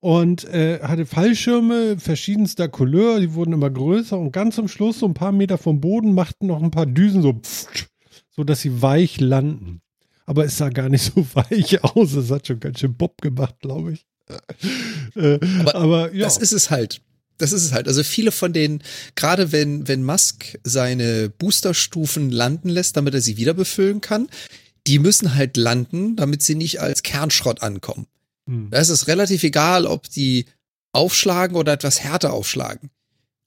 Und äh, hatte Fallschirme verschiedenster Couleur, die wurden immer größer und ganz zum Schluss, so ein paar Meter vom Boden, machten noch ein paar Düsen so, pft, so dass sie weich landen. Aber es sah gar nicht so weich aus. Es hat schon ganz schön Bob gemacht, glaube ich. äh, Aber aber ja. Das ist es halt. Das ist es halt. Also viele von denen, gerade wenn, wenn Musk seine Boosterstufen landen lässt, damit er sie wieder befüllen kann, die müssen halt landen, damit sie nicht als Kernschrott ankommen. Hm. Da ist es relativ egal, ob die aufschlagen oder etwas härter aufschlagen.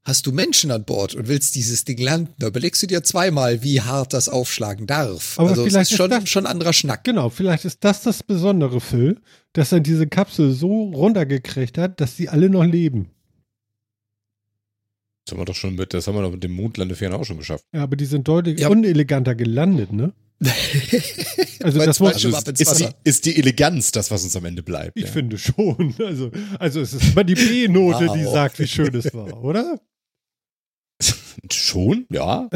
Hast du Menschen an Bord und willst dieses Ding landen, da überlegst du dir zweimal, wie hart das aufschlagen darf. Aber also es vielleicht ist schon, das- schon ein anderer Schnack. Genau, vielleicht ist das das Besondere, Phil, dass er diese Kapsel so runtergekriegt hat, dass sie alle noch leben. Das haben wir doch schon mit, das haben wir doch mit dem Mondlandefähren auch schon geschafft. Ja, aber die sind deutlich Ja. uneleganter gelandet, ne? Also das muss, Also ist, ist, die, ist die Eleganz das, was uns am Ende bleibt. ich ja. finde schon. Also, also es ist immer die B-Note, die Wow. sagt, wie schön es war, oder? Schon? Ja.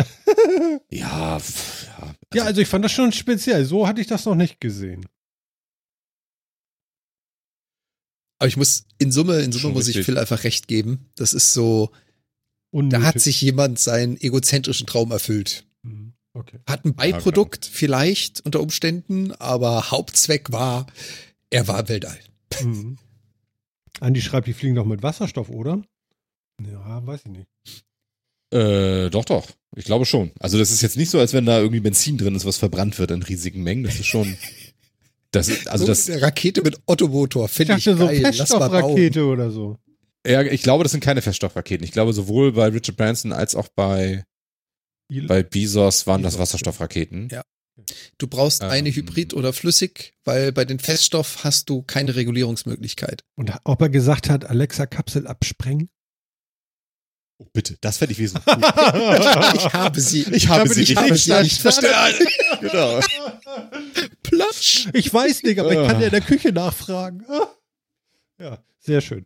ja, pff, ja. ja, also ich fand das schon speziell. So hatte ich das noch nicht gesehen. Aber ich muss, in Summe, in Summe Schon muss ich richtig. Phil einfach recht geben. Das ist so, da Unnötig. hat sich jemand seinen egozentrischen Traum erfüllt. Hm, Okay. Hat ein Beiprodukt vielleicht unter Umständen, aber Hauptzweck war, er war im Weltall. Mhm. Andi schreibt, die fliegen doch mit Wasserstoff, oder? Ja, weiß ich nicht. Äh, doch, doch. Ich glaube schon. Also das ist jetzt nicht so, als wenn da irgendwie Benzin drin ist, was verbrannt wird in riesigen Mengen. Das ist schon. Das ist, also so das, eine Rakete mit Ottomotor, Ich finde ich, dachte so geil. Bauen. Feststoffrakete oder so. ja, ich glaube, das sind keine Feststoffraketen. Ich glaube, sowohl bei Richard Branson als auch bei, bei Bezos waren das Wasserstoffraketen. Ja. Du brauchst eine Ähm. Hybrid oder Flüssig, weil bei den Feststoff hast du keine Regulierungsmöglichkeit. Und ob er gesagt hat, Alexa Kapsel absprengen? Oh, bitte, das fände ich wesentlich cool. Ich habe sie. Ich habe habe sie dich nicht nicht verstanden. verstanden. genau. Platsch. Ich weiß nicht, aber ich kann ja in der Küche nachfragen. Ja, sehr schön.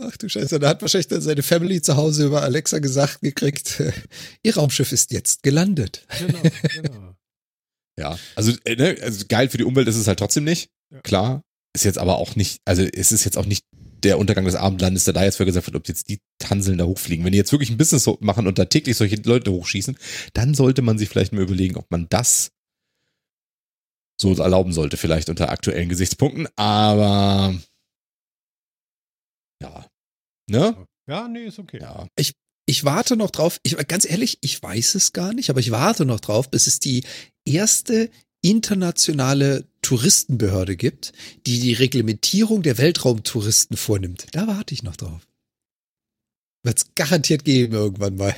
Ach du Scheiße, da hat wahrscheinlich dann seine Family zu Hause über Alexa gesagt gekriegt, ihr Raumschiff ist jetzt gelandet. Genau, genau. Ja, also, äh, ne, also geil für die Umwelt ist es halt trotzdem nicht. Ja. Klar. Ist jetzt aber auch nicht, also es ist jetzt auch nicht der Untergang des Abendlandes, der da jetzt für gesagt wird, ob jetzt die Tanseln da hochfliegen. Wenn die jetzt wirklich ein Business machen und da täglich solche Leute hochschießen, dann sollte man sich vielleicht mal überlegen, ob man das so erlauben sollte, vielleicht unter aktuellen Gesichtspunkten. Aber ja. Ne? Ja, nee, ist okay. Ja. Ich warte noch drauf, ich, ganz ehrlich, ich weiß es gar nicht, aber ich warte noch drauf, bis es die erste internationale Touristenbehörde gibt, die die Reglementierung der Weltraumtouristen vornimmt. Da warte ich noch drauf. Wird es garantiert geben irgendwann mal.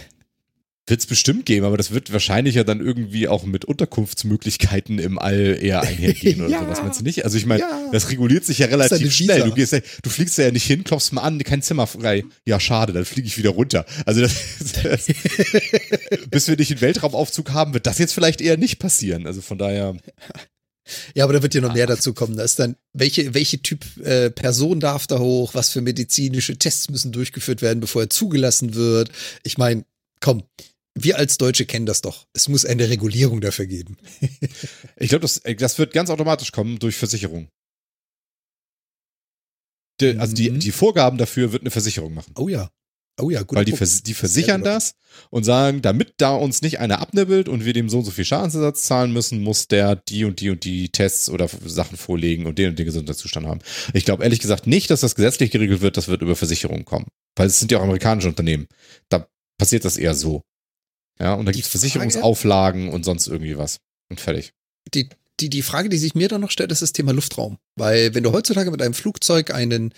Wird es bestimmt geben, aber das wird wahrscheinlich ja dann irgendwie auch mit Unterkunftsmöglichkeiten im All eher einhergehen oder Ja. sowas, meinst du nicht? Also ich meine, Ja. das reguliert sich ja eine relativ schnell. Du, gehst ja, du fliegst ja nicht hin, klopfst mal an, kein Zimmer frei. Ja, schade, dann fliege ich wieder runter. Also das, das, bis wir nicht einen Weltraumaufzug haben, wird das jetzt vielleicht eher nicht passieren. Also von daher, Ja, aber da wird ja noch mehr dazu kommen. Da ist dann, welche, welche Typ äh, Person darf da hoch, was für medizinische Tests müssen durchgeführt werden, bevor er zugelassen wird. Ich meine, komm, wir als Deutsche kennen das doch. Es muss eine Regulierung dafür geben. ich glaube, das, das wird ganz automatisch kommen durch Versicherung. Die, also die, Mhm. die Vorgaben dafür wird eine Versicherung machen. Oh ja. Oh ja, gut. Weil die, vers die versichern das und sagen, damit da uns nicht einer abnibbelt und wir dem so und so viel Schadensersatz zahlen müssen, muss der die und die und die Tests oder Sachen vorlegen und den und den Gesundheitszustand haben. Ich glaube ehrlich gesagt nicht, dass das gesetzlich geregelt wird, das wird über Versicherungen kommen. Weil es sind ja auch amerikanische Unternehmen. Da passiert das eher so. Ja, und da gibt es Versicherungsauflagen und sonst irgendwie was. Und fertig. die, die, die Frage, die sich mir dann noch stellt, ist das Thema Luftraum. Weil wenn du heutzutage mit einem Flugzeug einen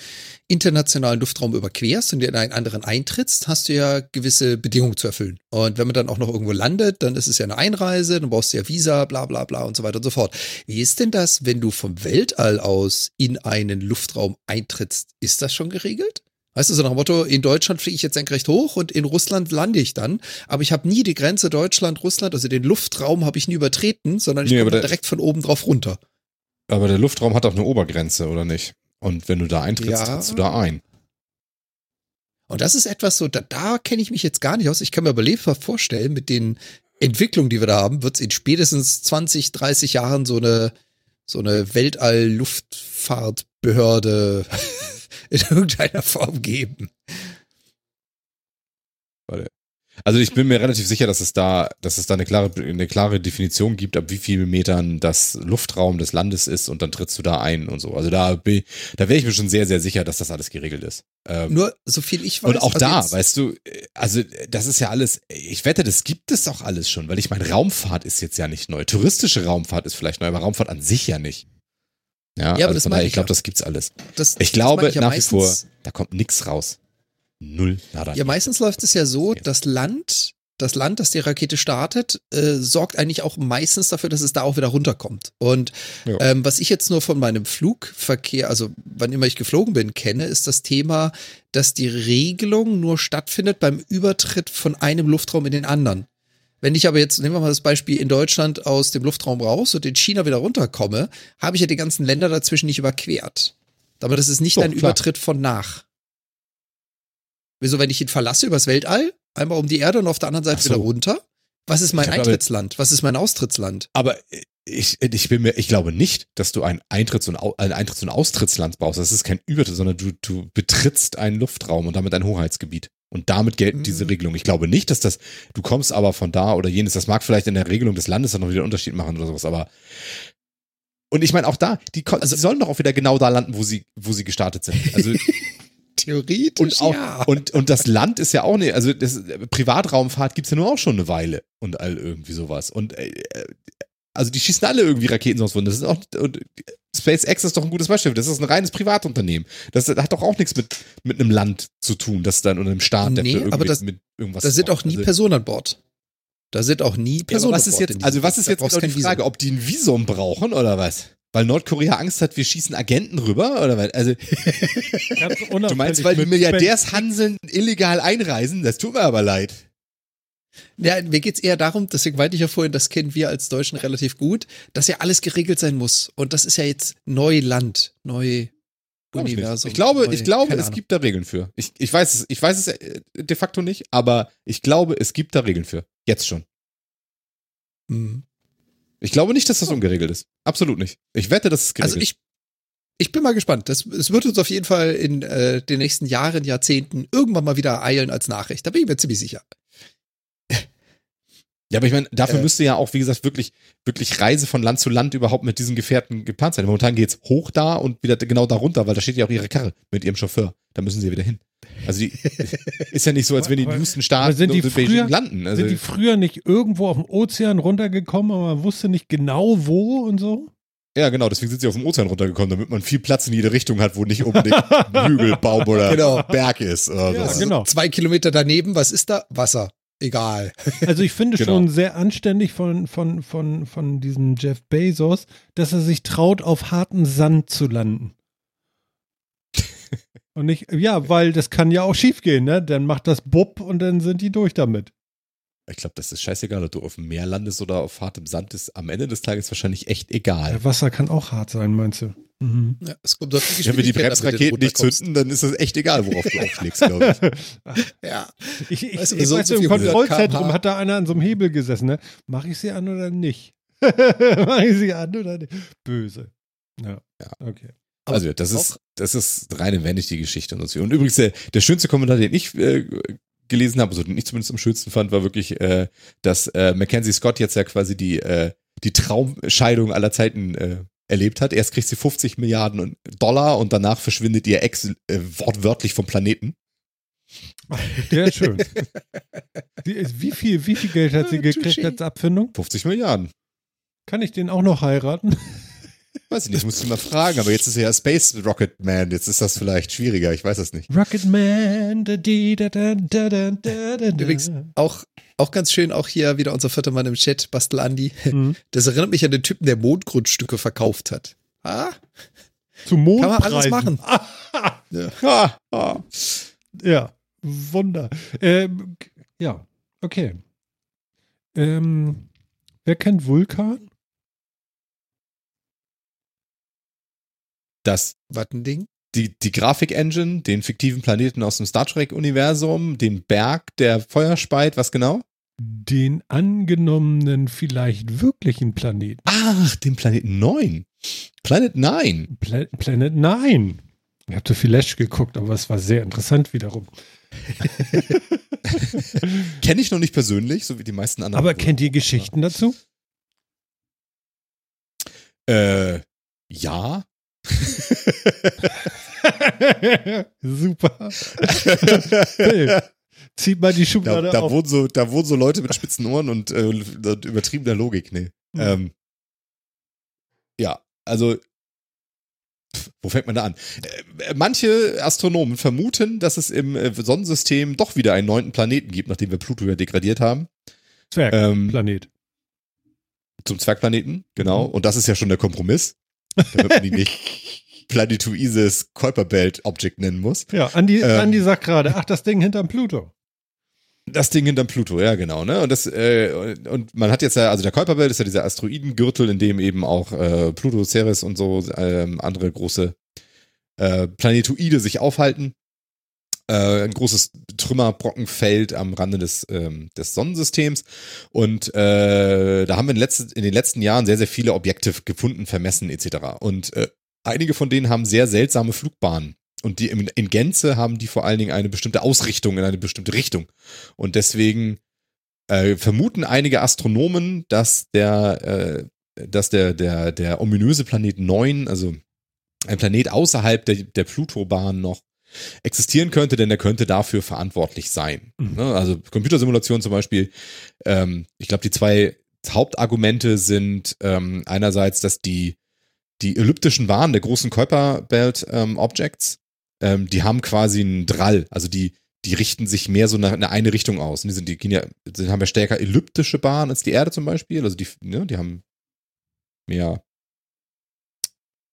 internationalen Luftraum überquerst und in einen anderen eintrittst, hast du ja gewisse Bedingungen zu erfüllen. Und wenn man dann auch noch irgendwo landet, dann ist es ja eine Einreise, dann brauchst du ja Visa, bla bla bla und so weiter und so fort. Wie ist denn das, wenn du vom Weltall aus in einen Luftraum eintrittst? Ist das schon geregelt? Weißt du, so nach dem Motto, in Deutschland fliege ich jetzt senkrecht hoch und in Russland lande ich dann. Aber ich habe nie die Grenze Deutschland-Russland, also den Luftraum habe ich nie übertreten, sondern ich Nee, komme direkt von oben drauf runter. Aber der Luftraum hat auch eine Obergrenze, oder nicht? Und wenn du da eintrittst, Ja. trittst du da ein. Und das ist etwas so, da, da kenne ich mich jetzt gar nicht aus. Ich kann mir aber lebhaft vorstellen, mit den Entwicklungen, die wir da haben, wird es in spätestens 20, 30 Jahren so eine, so eine Weltall-Luftfahrtbehörde in irgendeiner Form geben. Also ich bin mir relativ sicher, dass es da, dass es da eine klare, eine klare Definition gibt, ab wie vielen Metern das Luftraum des Landes ist und dann trittst du da ein und so. Also da, bin- da wäre ich mir schon sehr, sehr sicher, dass das alles geregelt ist. Ähm, Nur so viel ich weiß. und auch also da, jetzt- weißt du, also das ist ja alles, ich wette, das gibt es auch alles schon, weil ich meine, Raumfahrt ist jetzt ja nicht neu. Touristische Raumfahrt ist vielleicht neu, aber Raumfahrt an sich ja nicht. Ja, Ja, aber also das daher, ich ich glaube, das gibt's alles. das, Ich das glaube meine ja nach wie vor, da kommt nichts raus. Null, nada. Ja, meistens läuft es ja so, das Land, das Land, das die Rakete startet, äh, sorgt eigentlich auch meistens dafür, dass es da auch wieder runterkommt. Und ähm, was ich jetzt nur von meinem Flugverkehr, also wann immer ich geflogen bin, kenne, ist das Thema, dass die Regelung nur stattfindet beim Übertritt von einem Luftraum in den anderen. Wenn ich aber jetzt, nehmen wir mal das Beispiel in Deutschland aus dem Luftraum raus und in China wieder runterkomme, habe ich ja die ganzen Länder dazwischen nicht überquert. Aber das ist nicht So, ein klar. Übertritt von nach. Wieso, wenn ich ihn verlasse übers Weltall, einmal um die Erde und auf der anderen Seite so. wieder runter? Was ist mein Eintrittsland? Was ist mein Austrittsland? Aber ich, ich bin mir, ich glaube nicht, dass du ein Eintritts- und, ein Eintritts- und Austrittsland brauchst. Das ist kein Übertritt, sondern du, du betrittst einen Luftraum und damit ein Hoheitsgebiet. Und damit gelten diese Mhm. Regelungen. Ich glaube nicht, dass das, du kommst aber von da oder jenes, das mag vielleicht in der Regelung des Landes dann noch wieder einen Unterschied machen oder sowas, aber und ich meine auch da, die, Also- sie sollen doch auch wieder genau da landen, wo sie, wo sie gestartet sind. Also Theoretisch, und auch ja. und und das Land ist ja auch nicht, also das, Privatraumfahrt gibt's ja nur auch schon eine Weile und all irgendwie sowas und äh, also die schießen alle irgendwie Raketen sonst wo. Das ist auch und SpaceX ist doch ein gutes Beispiel. Das ist ein reines Privatunternehmen. Das hat doch auch nichts mit mit einem Land zu tun, das dann oder einem Staat, der Nee, für irgendwie aber das- mit irgendwas. da sind auch nie also, Personen an Bord. Da sind auch nie ja, Personen was an ist jetzt, also was ist jetzt genau die Visum. Frage, ob die ein Visum brauchen oder was? Weil Nordkorea Angst hat, wir schießen Agenten rüber oder was? Also du meinst, weil die Milliardärshanseln illegal einreisen? Das tut mir aber leid. Ja, mir geht's eher darum, deswegen meinte ich ja vorhin, das kennen wir als Deutschen relativ gut, dass ja alles geregelt sein muss. Und das ist ja jetzt Neuland, neu. Universum. Ich glaube, neu, ich glaube, es Ahnung. gibt da Regeln für. Ich, ich weiß es, ich weiß es äh, de facto nicht, aber ich glaube, es gibt da Regeln für. Jetzt schon. Mhm. Ich glaube nicht, dass das ungeregelt ist. Absolut nicht. Ich wette, dass es geregelt Also ich, ich bin mal gespannt. Das, es wird uns auf jeden Fall in äh, den nächsten Jahren, Jahrzehnten irgendwann mal wieder eilen als Nachricht. Da bin ich mir ziemlich sicher. Ja, aber ich meine, dafür Äh. müsste ja auch, wie gesagt, wirklich, wirklich Reise von Land zu Land überhaupt mit diesen Gefährten geplant sein. Momentan geht's hoch da und wieder genau da runter, weil da steht ja auch ihre Karre mit ihrem Chauffeur. Da müssen sie ja wieder hin. Also die, ist ja nicht so, als wenn die in Houston starten sind die und in Beijing früher- landen. Also, Sind die früher nicht irgendwo auf dem Ozean runtergekommen, aber man wusste nicht genau wo und so? ja, genau, deswegen sind sie auf dem Ozean runtergekommen, damit man viel Platz in jede Richtung hat, wo nicht unbedingt Hügel, Baum oder Genau. Berg ist. Oder Ja, so. genau. Zwei Kilometer daneben, was ist da? Wasser. Egal. Also ich finde Genau. schon sehr anständig von, von, von, von diesem Jeff Bezos, dass er sich traut, auf harten Sand zu landen. Und nicht, ja, weil das kann ja auch schief gehen, ne? Dann macht das Bub und dann sind die durch damit. Ich glaube, das ist scheißegal, ob du auf dem Meer landest oder auf hartem Sand ist. Am Ende des Tages wahrscheinlich echt egal. Ja, Wasser kann auch hart sein, meinst du? Mhm. Ja, es kommt auf die Wenn wir die Bremsraketen nicht zünden, dann ist es echt egal, worauf du aufschlägst, glaube ich. Ja. Ich, ich, Weißt du, ich so und weiß, so im viel 100 Kontrollzentrum hat da einer an so einem Hebel gesessen, ne? Mach ich sie an oder nicht? Mach ich sie an oder nicht? Böse. Ja. Ja. Okay. Also, das ist, das ist reine Vanity-Geschichte und so. Und übrigens, der, der schönste Kommentar, den ich äh, gelesen habe, also den ich zumindest am schönsten fand, war wirklich, äh, dass äh, Mackenzie Scott jetzt ja quasi die, äh, die Traumscheidung aller Zeiten äh, erlebt hat. Erst kriegt sie 50 Milliarden Dollar und danach verschwindet ihr Ex äh, wortwörtlich vom Planeten. Ist schön. Wie, viel, wie viel Geld hat sie gekriegt als Abfindung? 50 Milliarden. Kann ich den auch noch heiraten? Weiß ich nicht, muss ich mal fragen, aber jetzt ist er ja Space Rocket Man, jetzt ist das vielleicht schwieriger, ich weiß das nicht. Rocketman, da, di, da, da, da, da, da, da, da. Übrigens, auch, auch ganz schön, auch hier wieder unser vierter Mann im Chat, Bastel Andi. Mhm. Das erinnert mich an den Typen, der Mondgrundstücke verkauft hat. Ah, Zu kann man Mondpreisen. alles machen. Ah, ah. Ja, Wunder. Ähm, ja, okay. Ähm, wer kennt Vulkan? Das Was ein Ding? die, die Grafik-Engine, den fiktiven Planeten aus dem Star Trek-Universum, den Berg, der Feuer speit, was genau? Den angenommenen, vielleicht wirklichen Planeten. Ach, den Planeten 9. Planet 9. Pla Planet 9. Ich habe zu viel Lash geguckt, aber es war sehr interessant wiederum. Kenne ich noch nicht persönlich, so wie die meisten anderen. Aber kennt ihr Geschichten dazu? Äh, ja. Super. Hey, zieht mal die Da, Schublade da, auf. wohnen so, da wohnen so Leute mit spitzen Ohren und, äh, übertriebener Logik. Nee. Hm. Ähm, ja, also, wo fängt man da an? Äh, manche Astronomen vermuten, dass es im äh, Sonnensystem doch wieder einen neunten Planeten gibt, nachdem wir Pluto ja degradiert haben. Ähm, Zwergplanet. zum Zwergplaneten, genau. Mhm. Und das ist ja schon der Kompromiss, damit man ihn nicht Planetoises Kuiperbelt Object nennen muss. Ja, Andi, ähm, Andi sagt gerade, ach, das Ding hinterm Pluto. Das Ding hinterm Pluto, ja genau, ne? Und das äh, und man hat jetzt ja, also der Kuiperbelt ist ja dieser Asteroidengürtel, in dem eben auch äh, Pluto, Ceres und so ähm, andere große äh, Planetoide sich aufhalten. Äh, ein großes Trümmerbrockenfeld am Rande des, ähm, des Sonnensystems. Und äh, da haben wir in, letzten, in den letzten Jahren sehr, sehr viele Objekte gefunden, vermessen etc. Und äh, einige von denen haben sehr seltsame Flugbahnen. Und die in, in Gänze haben die vor allen Dingen eine bestimmte Ausrichtung in eine bestimmte Richtung. Und deswegen äh, vermuten einige Astronomen, dass der, äh, dass der, der, der ominöse Planet 9, also ein Planet außerhalb der, der Plutobahn noch existieren könnte, denn er könnte dafür verantwortlich sein. Mhm. Ne? Also Computersimulation zum Beispiel, ähm, ich glaube, die zwei Hauptargumente sind ähm, einerseits, dass die, die elliptischen Bahnen der großen Kuiper-Belt ähm, Objects, ähm, die haben quasi einen Drall, also die, die richten sich mehr so nach in eine Richtung aus. Und die sind, die gehen ja, die haben ja stärker elliptische Bahnen als die Erde zum Beispiel. Also die, ne, die haben mehr,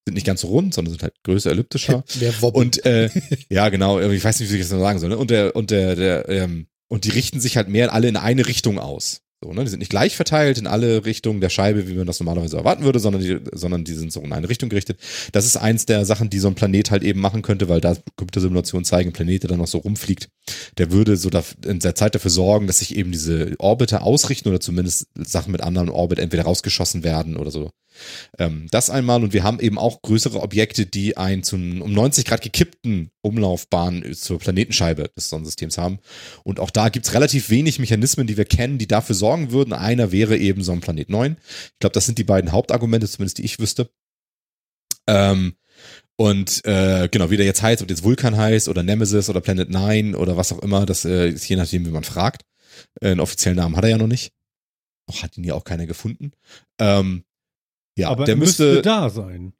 sind nicht ganz so rund, sondern sind halt größer elliptischer. Wobbelt? Und äh, ja, genau, ich weiß nicht, wie ich das noch sagen soll. Ne? Und der, und der, der, ähm, und die richten sich halt mehr alle in eine Richtung aus. So, ne? Die sind nicht gleich verteilt in alle Richtungen der Scheibe, wie man das normalerweise erwarten würde, sondern die, sondern die sind so in eine Richtung gerichtet. Das ist eins der Sachen, die so ein Planet halt eben machen könnte, weil da Computersimulationen zeigen, ein Planet, der dann noch so rumfliegt, der würde so da, in der Zeit dafür sorgen, dass sich eben diese Orbiter ausrichten oder zumindest Sachen mit anderen Orbit entweder rausgeschossen werden oder so. Ähm, das einmal und wir haben eben auch größere Objekte, die einen zum um 90 Grad gekippten Umlaufbahn zur Planetenscheibe des Sonnensystems haben. Und auch da gibt's relativ wenig Mechanismen, die wir kennen, die dafür sorgen würden. Einer wäre eben so ein Planet 9. Ich glaube, das sind die beiden Hauptargumente, zumindest die ich wüsste. Ähm, und äh, genau, wie der jetzt heißt, ob jetzt Vulkan heißt oder Nemesis oder Planet 9 oder was auch immer, das äh, ist je nachdem, wie man fragt. Äh, einen offiziellen Namen hat er ja noch nicht. Noch hat ihn ja auch keiner gefunden. Ähm, ja, aber der er müsste, müsste, da sein.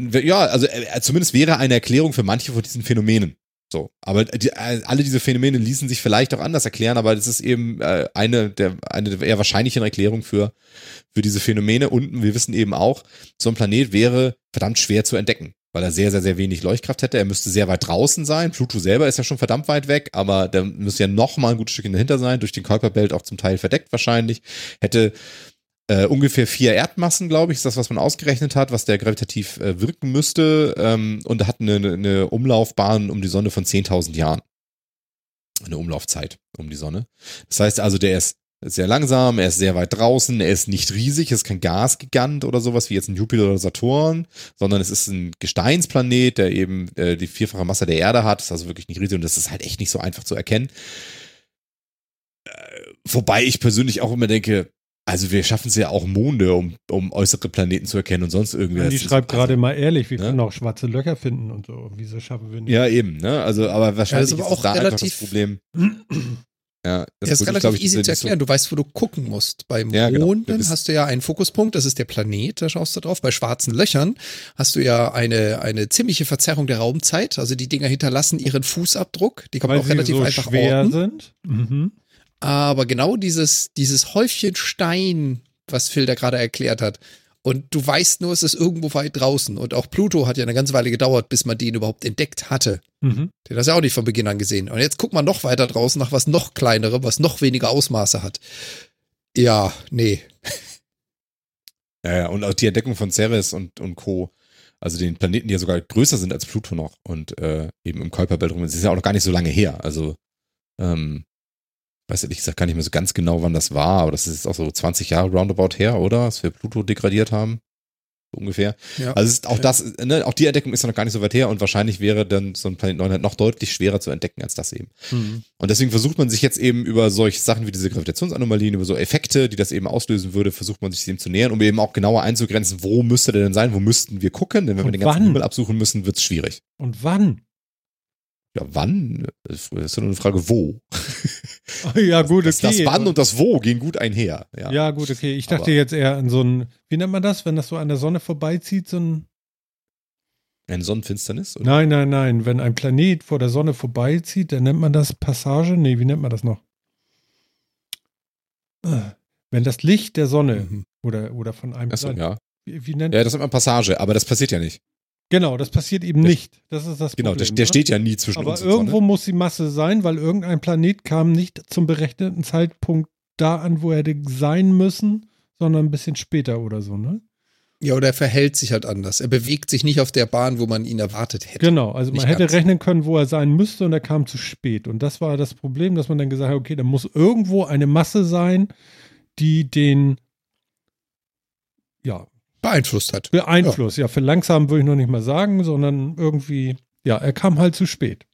ja, also äh, zumindest wäre eine Erklärung für manche von diesen Phänomenen. So, aber die, äh, alle diese Phänomene ließen sich vielleicht auch anders erklären, aber das ist eben äh, eine der eine der eher wahrscheinlichen Erklärungen für für diese Phänomene. Und wir wissen eben auch, so ein Planet wäre verdammt schwer zu entdecken, weil er sehr sehr sehr wenig Leuchtkraft hätte. Er müsste sehr weit draußen sein. Pluto selber ist ja schon verdammt weit weg, aber der müsste ja noch mal ein gutes Stückchen dahinter sein, durch den Kuiperbelt auch zum Teil verdeckt wahrscheinlich. Hätte äh, ungefähr vier Erdmassen, glaube ich, ist das, was man ausgerechnet hat, was der gravitativ äh, wirken müsste ähm, und hat eine, eine Umlaufbahn um die Sonne von 10.000 Jahren. Eine Umlaufzeit um die Sonne. Das heißt also, der ist sehr langsam, er ist sehr weit draußen, er ist nicht riesig, es ist kein Gasgigant oder sowas wie jetzt ein Jupiter oder Saturn, sondern es ist ein Gesteinsplanet, der eben äh, die vierfache Masse der Erde hat, ist also wirklich nicht riesig und das ist halt echt nicht so einfach zu erkennen. Äh, wobei ich persönlich auch immer denke, also wir schaffen es ja auch Monde, um, um äußere Planeten zu erkennen und sonst irgendwie. Das ist- schreibt also, gerade mal ehrlich, wir ne? können auch schwarze Löcher finden und so. Wieso schaffen wir nicht? Ja, eben, ne? Also, aber wahrscheinlich Ja, das ist aber ist auch da einfach das relativ- Problem. Ja, das Er ist ich, relativ glaub ich, easy zu erklären. Du weißt, wo du gucken musst. Beim Ja, genau. Monden Du bist- hast du ja einen Fokuspunkt, das ist der Planet, da schaust du drauf. Bei schwarzen Löchern hast du ja eine, eine ziemliche Verzerrung der Raumzeit. Also die Dinger hinterlassen ihren Fußabdruck. Die kann man Weil auch sie relativ so einfach schwer orten. sind. Mhm. Aber genau dieses, dieses Häufchen Stein, was Phil da gerade erklärt hat. Und du weißt nur, es ist irgendwo weit draußen. Und auch Pluto hat ja eine ganze Weile gedauert, bis man den überhaupt entdeckt hatte. Mhm. Den hast du ja auch nicht von Beginn an gesehen. Und jetzt guckt man noch weiter draußen nach was noch kleinerem, was noch weniger Ausmaße hat. Ja, nee. Ja, ja, und auch die Entdeckung von Ceres und, und Co. Also den Planeten, die ja sogar größer sind als Pluto noch und äh, eben im Kuiperbelt rum. Das ist ja auch noch gar nicht so lange her. Also, ähm, weiß ehrlich gesagt gar nicht mehr so ganz genau, wann das war, aber das ist jetzt auch so 20 Jahre roundabout her, oder? Dass wir Pluto degradiert haben ungefähr. Ja. Also ist auch das, ne, auch die Entdeckung ist ja noch gar nicht so weit her und wahrscheinlich wäre dann so ein Planet 9 halt noch deutlich schwerer zu entdecken als das eben. Mhm. Und deswegen versucht man sich jetzt eben über solche Sachen wie diese Gravitationsanomalien, über so Effekte, die das eben auslösen würde, versucht man sich dem zu nähern, um eben auch genauer einzugrenzen, wo müsste der denn sein, wo müssten wir gucken, denn wenn und wir den ganzen wann? Himmel absuchen müssen, wird es schwierig. Und wann? Ja, wann? Das ist nur eine Frage, wo. ja, gut, okay. Das, das Wann und das Wo gehen gut einher. Ja, ja gut, okay. Ich dachte Aber jetzt eher an so ein, wie nennt man das, wenn das so an der Sonne vorbeizieht, so ein. Eine Sonnenfinsternis? Oder? Nein, nein, nein. Wenn ein Planet vor der Sonne vorbeizieht, dann nennt man das Passage. Nee, wie nennt man das noch? Wenn das Licht der Sonne mhm. oder, oder von einem Achso, ja. Wie, wie nennt Ja, das nennt man Passage, aber das passiert ja nicht. Genau, das passiert eben der, nicht. Das ist das genau, Problem. Genau, der, der steht ja nie zwischen Aber uns. Aber irgendwo Sonne. muss die Masse sein, weil irgendein Planet kam nicht zum berechneten Zeitpunkt da an, wo er hätte sein müssen, sondern ein bisschen später oder so, ne? Ja, oder er verhält sich halt anders. Er bewegt sich nicht auf der Bahn, wo man ihn erwartet hätte. Genau, also man nicht hätte ganz. rechnen können, wo er sein müsste und er kam zu spät. Und das war das Problem, dass man dann gesagt hat, okay, da muss irgendwo eine Masse sein, die den ja, beeinflusst hat. Beeinflusst, ja. ja. Für langsam würde ich noch nicht mal sagen, sondern irgendwie, ja, er kam halt zu spät.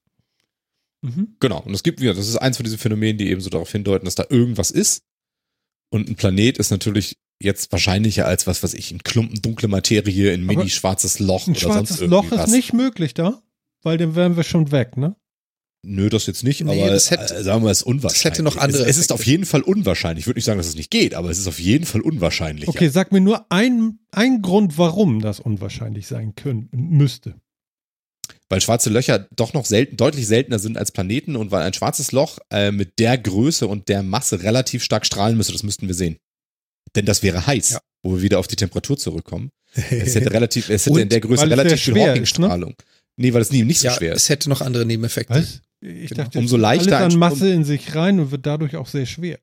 Mhm. Genau, und es gibt wieder, das ist eins von diesen Phänomenen, die eben so darauf hindeuten, dass da irgendwas ist. Und ein Planet ist natürlich jetzt wahrscheinlicher als was, was ich, ein Klumpen dunkle Materie, ein mini-schwarzes Loch ein oder schwarzes sonst Loch ist nicht möglich da, weil dann wären wir schon weg, ne? Nö, das jetzt nicht, nee, aber das hätte, äh, sagen wir, es ist unwahrscheinlich. Das hätte noch andere. Es, es ist auf jeden Fall unwahrscheinlich. Ich würde nicht sagen, dass es nicht geht, aber es ist auf jeden Fall unwahrscheinlich. Okay, sag mir nur ein, ein Grund, warum das unwahrscheinlich sein können, müsste. Weil schwarze Löcher doch noch selten, deutlich seltener sind als Planeten und weil ein schwarzes Loch äh, mit der Größe und der Masse relativ stark strahlen müsste, das müssten wir sehen. Denn das wäre heiß, ja. wo wir wieder auf die Temperatur zurückkommen. Es hätte relativ, es hätte in der Größe relativ viel? Hawking-Strahlung. Ne? Nee, weil es nie nicht so ja, schwer ist. Es hätte noch andere Nebeneffekte. Was? Ich genau. dachte, umso leichter alles an Masse in sich rein und wird dadurch auch sehr schwer.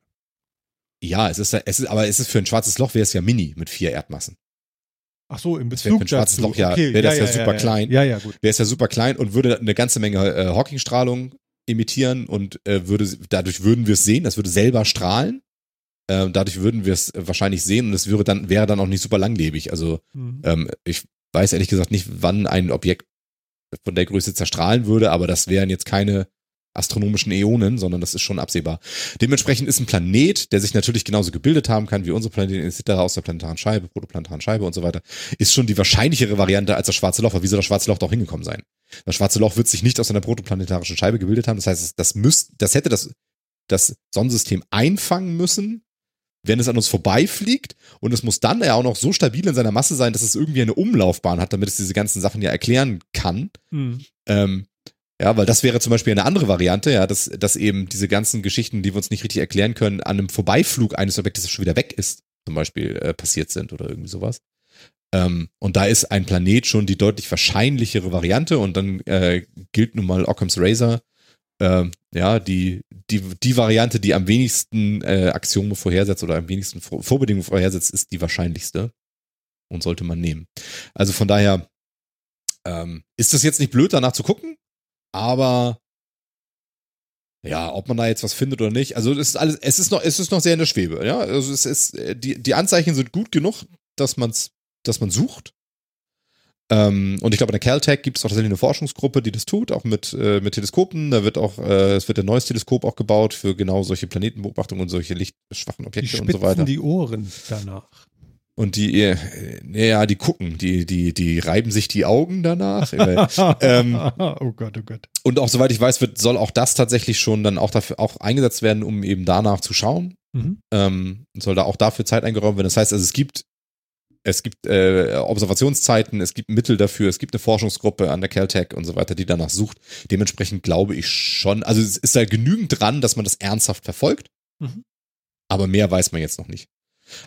Ja, es ist, es ist, aber es ist für ein schwarzes Loch wäre es ja mini mit vier Erdmassen. Ach so, im Bezug für ein schwarzes Loch ja, okay, wäre das ja, ja, ja super klein. Ja, ja, gut. Wäre es ja super klein und würde eine ganze Menge äh, Hawking-Strahlung emittieren und äh, würde, dadurch würden wir es sehen, das würde selber strahlen. Äh, dadurch würden wir es wahrscheinlich sehen und es wäre dann, wäre dann auch nicht super langlebig. Also mhm. ähm, ich weiß ehrlich gesagt nicht, wann ein Objekt von der Größe zerstrahlen würde, aber das wären jetzt keine astronomischen Äonen, sondern das ist schon absehbar. Dementsprechend ist ein Planet, der sich natürlich genauso gebildet haben kann wie unsere Planeten etc. aus der planetaren Scheibe, protoplanetaren Scheibe und so weiter, ist schon die wahrscheinlichere Variante als das schwarze Loch. Aber wie soll das schwarze Loch doch hingekommen sein? Das schwarze Loch wird sich nicht aus einer protoplanetarischen Scheibe gebildet haben. Das heißt, das müsste, das hätte das, das Sonnensystem einfangen müssen, wenn es an uns vorbeifliegt und es muss dann ja auch noch so stabil in seiner Masse sein, dass es irgendwie eine Umlaufbahn hat, damit es diese ganzen Sachen ja erklären kann. Mhm. Ähm, ja, weil das wäre zum Beispiel eine andere Variante, ja, dass, dass eben diese ganzen Geschichten, die wir uns nicht richtig erklären können, an einem Vorbeiflug eines Objektes, das schon wieder weg ist, zum Beispiel äh, passiert sind oder irgendwie sowas. Ähm, und da ist ein Planet schon die deutlich wahrscheinlichere Variante und dann äh, gilt nun mal Occam's Razor, äh, ja, die, die, die Variante, die am wenigsten äh, Axiome vorhersetzt oder am wenigsten Vor Vorbedingungen vorhersetzt, ist die wahrscheinlichste und sollte man nehmen. Also von daher ähm, ist das jetzt nicht blöd, danach zu gucken, aber ja, ob man da jetzt was findet oder nicht. Also es ist alles, es ist noch, es ist noch sehr in der Schwebe. Ja, also es ist die die Anzeichen sind gut genug, dass man's, dass man sucht. Ähm, und ich glaube, in der Caltech gibt es auch tatsächlich eine Forschungsgruppe, die das tut, auch mit, äh, mit Teleskopen. Da wird auch, äh, es wird ein neues Teleskop auch gebaut für genau solche Planetenbeobachtungen und solche lichtschwachen Objekte und so weiter. die Ohren danach. Und die, äh, ja, die gucken, die, die, die reiben sich die Augen danach. ähm, oh Gott, oh Gott. Und auch soweit ich weiß, wird, soll auch das tatsächlich schon dann auch dafür auch eingesetzt werden, um eben danach zu schauen. Mhm. Ähm, soll da auch dafür Zeit eingeräumt werden. Das heißt also, es gibt, es gibt äh, Observationszeiten, es gibt Mittel dafür, es gibt eine Forschungsgruppe an der Caltech und so weiter, die danach sucht. Dementsprechend glaube ich schon, also es ist da genügend dran, dass man das ernsthaft verfolgt. Mhm. Aber mehr weiß man jetzt noch nicht.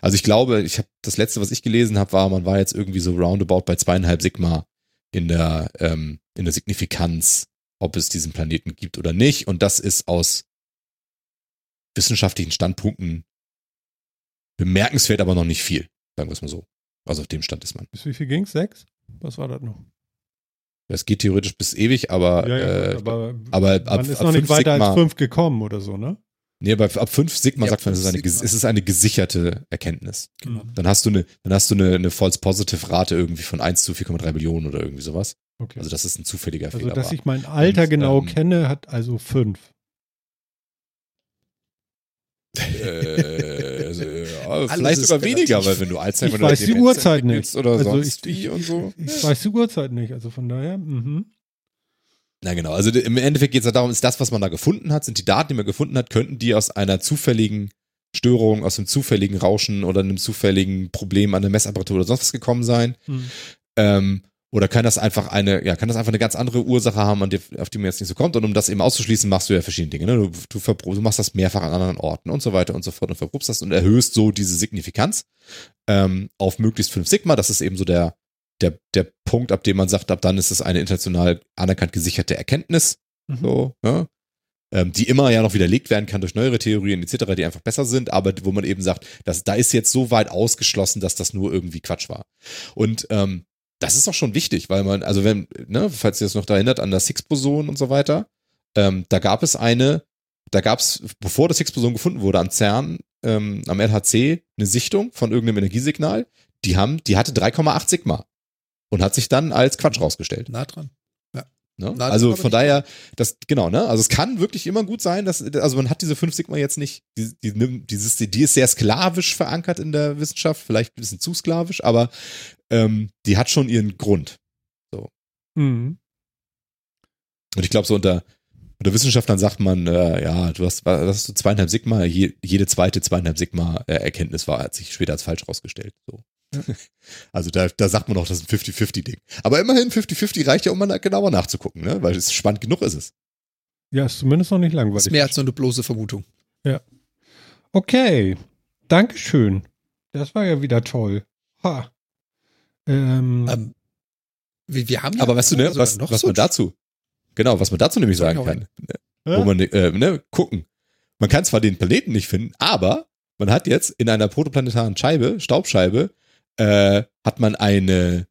Also ich glaube, ich habe das letzte, was ich gelesen habe, war, man war jetzt irgendwie so roundabout bei zweieinhalb Sigma in der ähm, in der Signifikanz, ob es diesen Planeten gibt oder nicht. Und das ist aus wissenschaftlichen Standpunkten bemerkenswert, aber noch nicht viel, sagen wir es mal so. Also auf dem Stand ist man. Bis wie viel ging's? Sechs? Was war das noch? Das geht theoretisch bis ewig, aber, Ja, ja, äh, aber, aber ab, man ab, ist ab noch nicht 5 weiter Sigma, als 5 gekommen oder so, ne? nee, aber ab 5 Sigma Ja, sagt man, es ist, eine, 5 ges- Sigma. es ist eine gesicherte Erkenntnis. Genau. Dann hast du eine, dann hast du eine, eine False Positive Rate irgendwie von 1 zu 4,3 Millionen oder irgendwie sowas. Okay. Also das ist ein zufälliger Also, Fehler. dass war. ich mein Alter Und, genau ähm, kenne, hat also 5. äh, also, ja, vielleicht sogar weniger, weil wenn du Alzheimer Ich oder weiß die Uhrzeit nicht. oder Also sonst ich- wie und so. Ich weiß die Uhrzeit nicht, also von daher, mhm. Na genau, also im Endeffekt geht es ja darum, ist das, was man da gefunden hat, sind die Daten, die man gefunden hat, könnten die aus einer zufälligen Störung, aus einem zufälligen Rauschen oder einem zufälligen Problem an der Messapparatur oder sonst was gekommen sein. Mhm. Ähm, oder kann das einfach eine, ja, kann das einfach eine ganz andere Ursache haben, an die, auf die man jetzt nicht so kommt? Und um das eben auszuschließen, machst du ja verschiedene Dinge. Ne? Du, du, du machst das mehrfach an anderen Orten und so weiter und so fort und verprobst das und erhöhst so diese Signifikanz ähm, auf möglichst 5 Sigma. Das ist eben so der, der, der Punkt, ab dem man sagt, ab dann ist es eine international anerkannt gesicherte Erkenntnis. Mhm. So, ja. ähm, die immer ja noch widerlegt werden kann durch neuere Theorien etc., die einfach besser sind, aber wo man eben sagt, dass, da ist jetzt so weit ausgeschlossen, dass das nur irgendwie Quatsch war. Und ähm, das ist auch schon wichtig, weil man, also wenn, ne, falls ihr es noch da erinnert, an das Higgs-Boson und so weiter, ähm, da gab es eine, da gab es, bevor das Higgs-Boson gefunden wurde, am CERN, ähm, am LHC, eine Sichtung von irgendeinem Energiesignal, die haben, die hatte 3,8 Sigma und hat sich dann als Quatsch rausgestellt. Nah dran. Ne? Na, also von daher, das, genau, ne? Also es kann wirklich immer gut sein, dass, also man hat diese 5 Sigma jetzt nicht, die, die, dieses, die ist sehr sklavisch verankert in der Wissenschaft, vielleicht ein bisschen zu sklavisch, aber ähm, die hat schon ihren Grund. Mhm. Und ich glaube, so unter, unter Wissenschaftlern sagt man, äh, ja, du hast, was hast du, zweieinhalb Sigma, je, jede zweite zweieinhalb Sigma äh, Erkenntnis war, hat sich später als falsch rausgestellt. So. Also da, da sagt man auch, das ist ein 50-50-Ding. Aber immerhin 50-50 reicht ja, um mal genauer nachzugucken, ne? Weil es spannend genug ist es. Ja, ist zumindest noch nicht Das langweilig. ist mehr als nur eine bloße Vermutung. Okay, Dankeschön. Das war ja wieder toll. Ha. Ähm, Ähm, wir, wir haben ja Aber weißt du, ne, was, noch was so man dazu, genau, was man dazu nämlich Sag sagen noch kann, äh? wo man, äh, ne, gucken. Man kann zwar den Planeten nicht finden, aber man hat jetzt in einer protoplanetaren Scheibe, Staubscheibe, äh, hat man eine,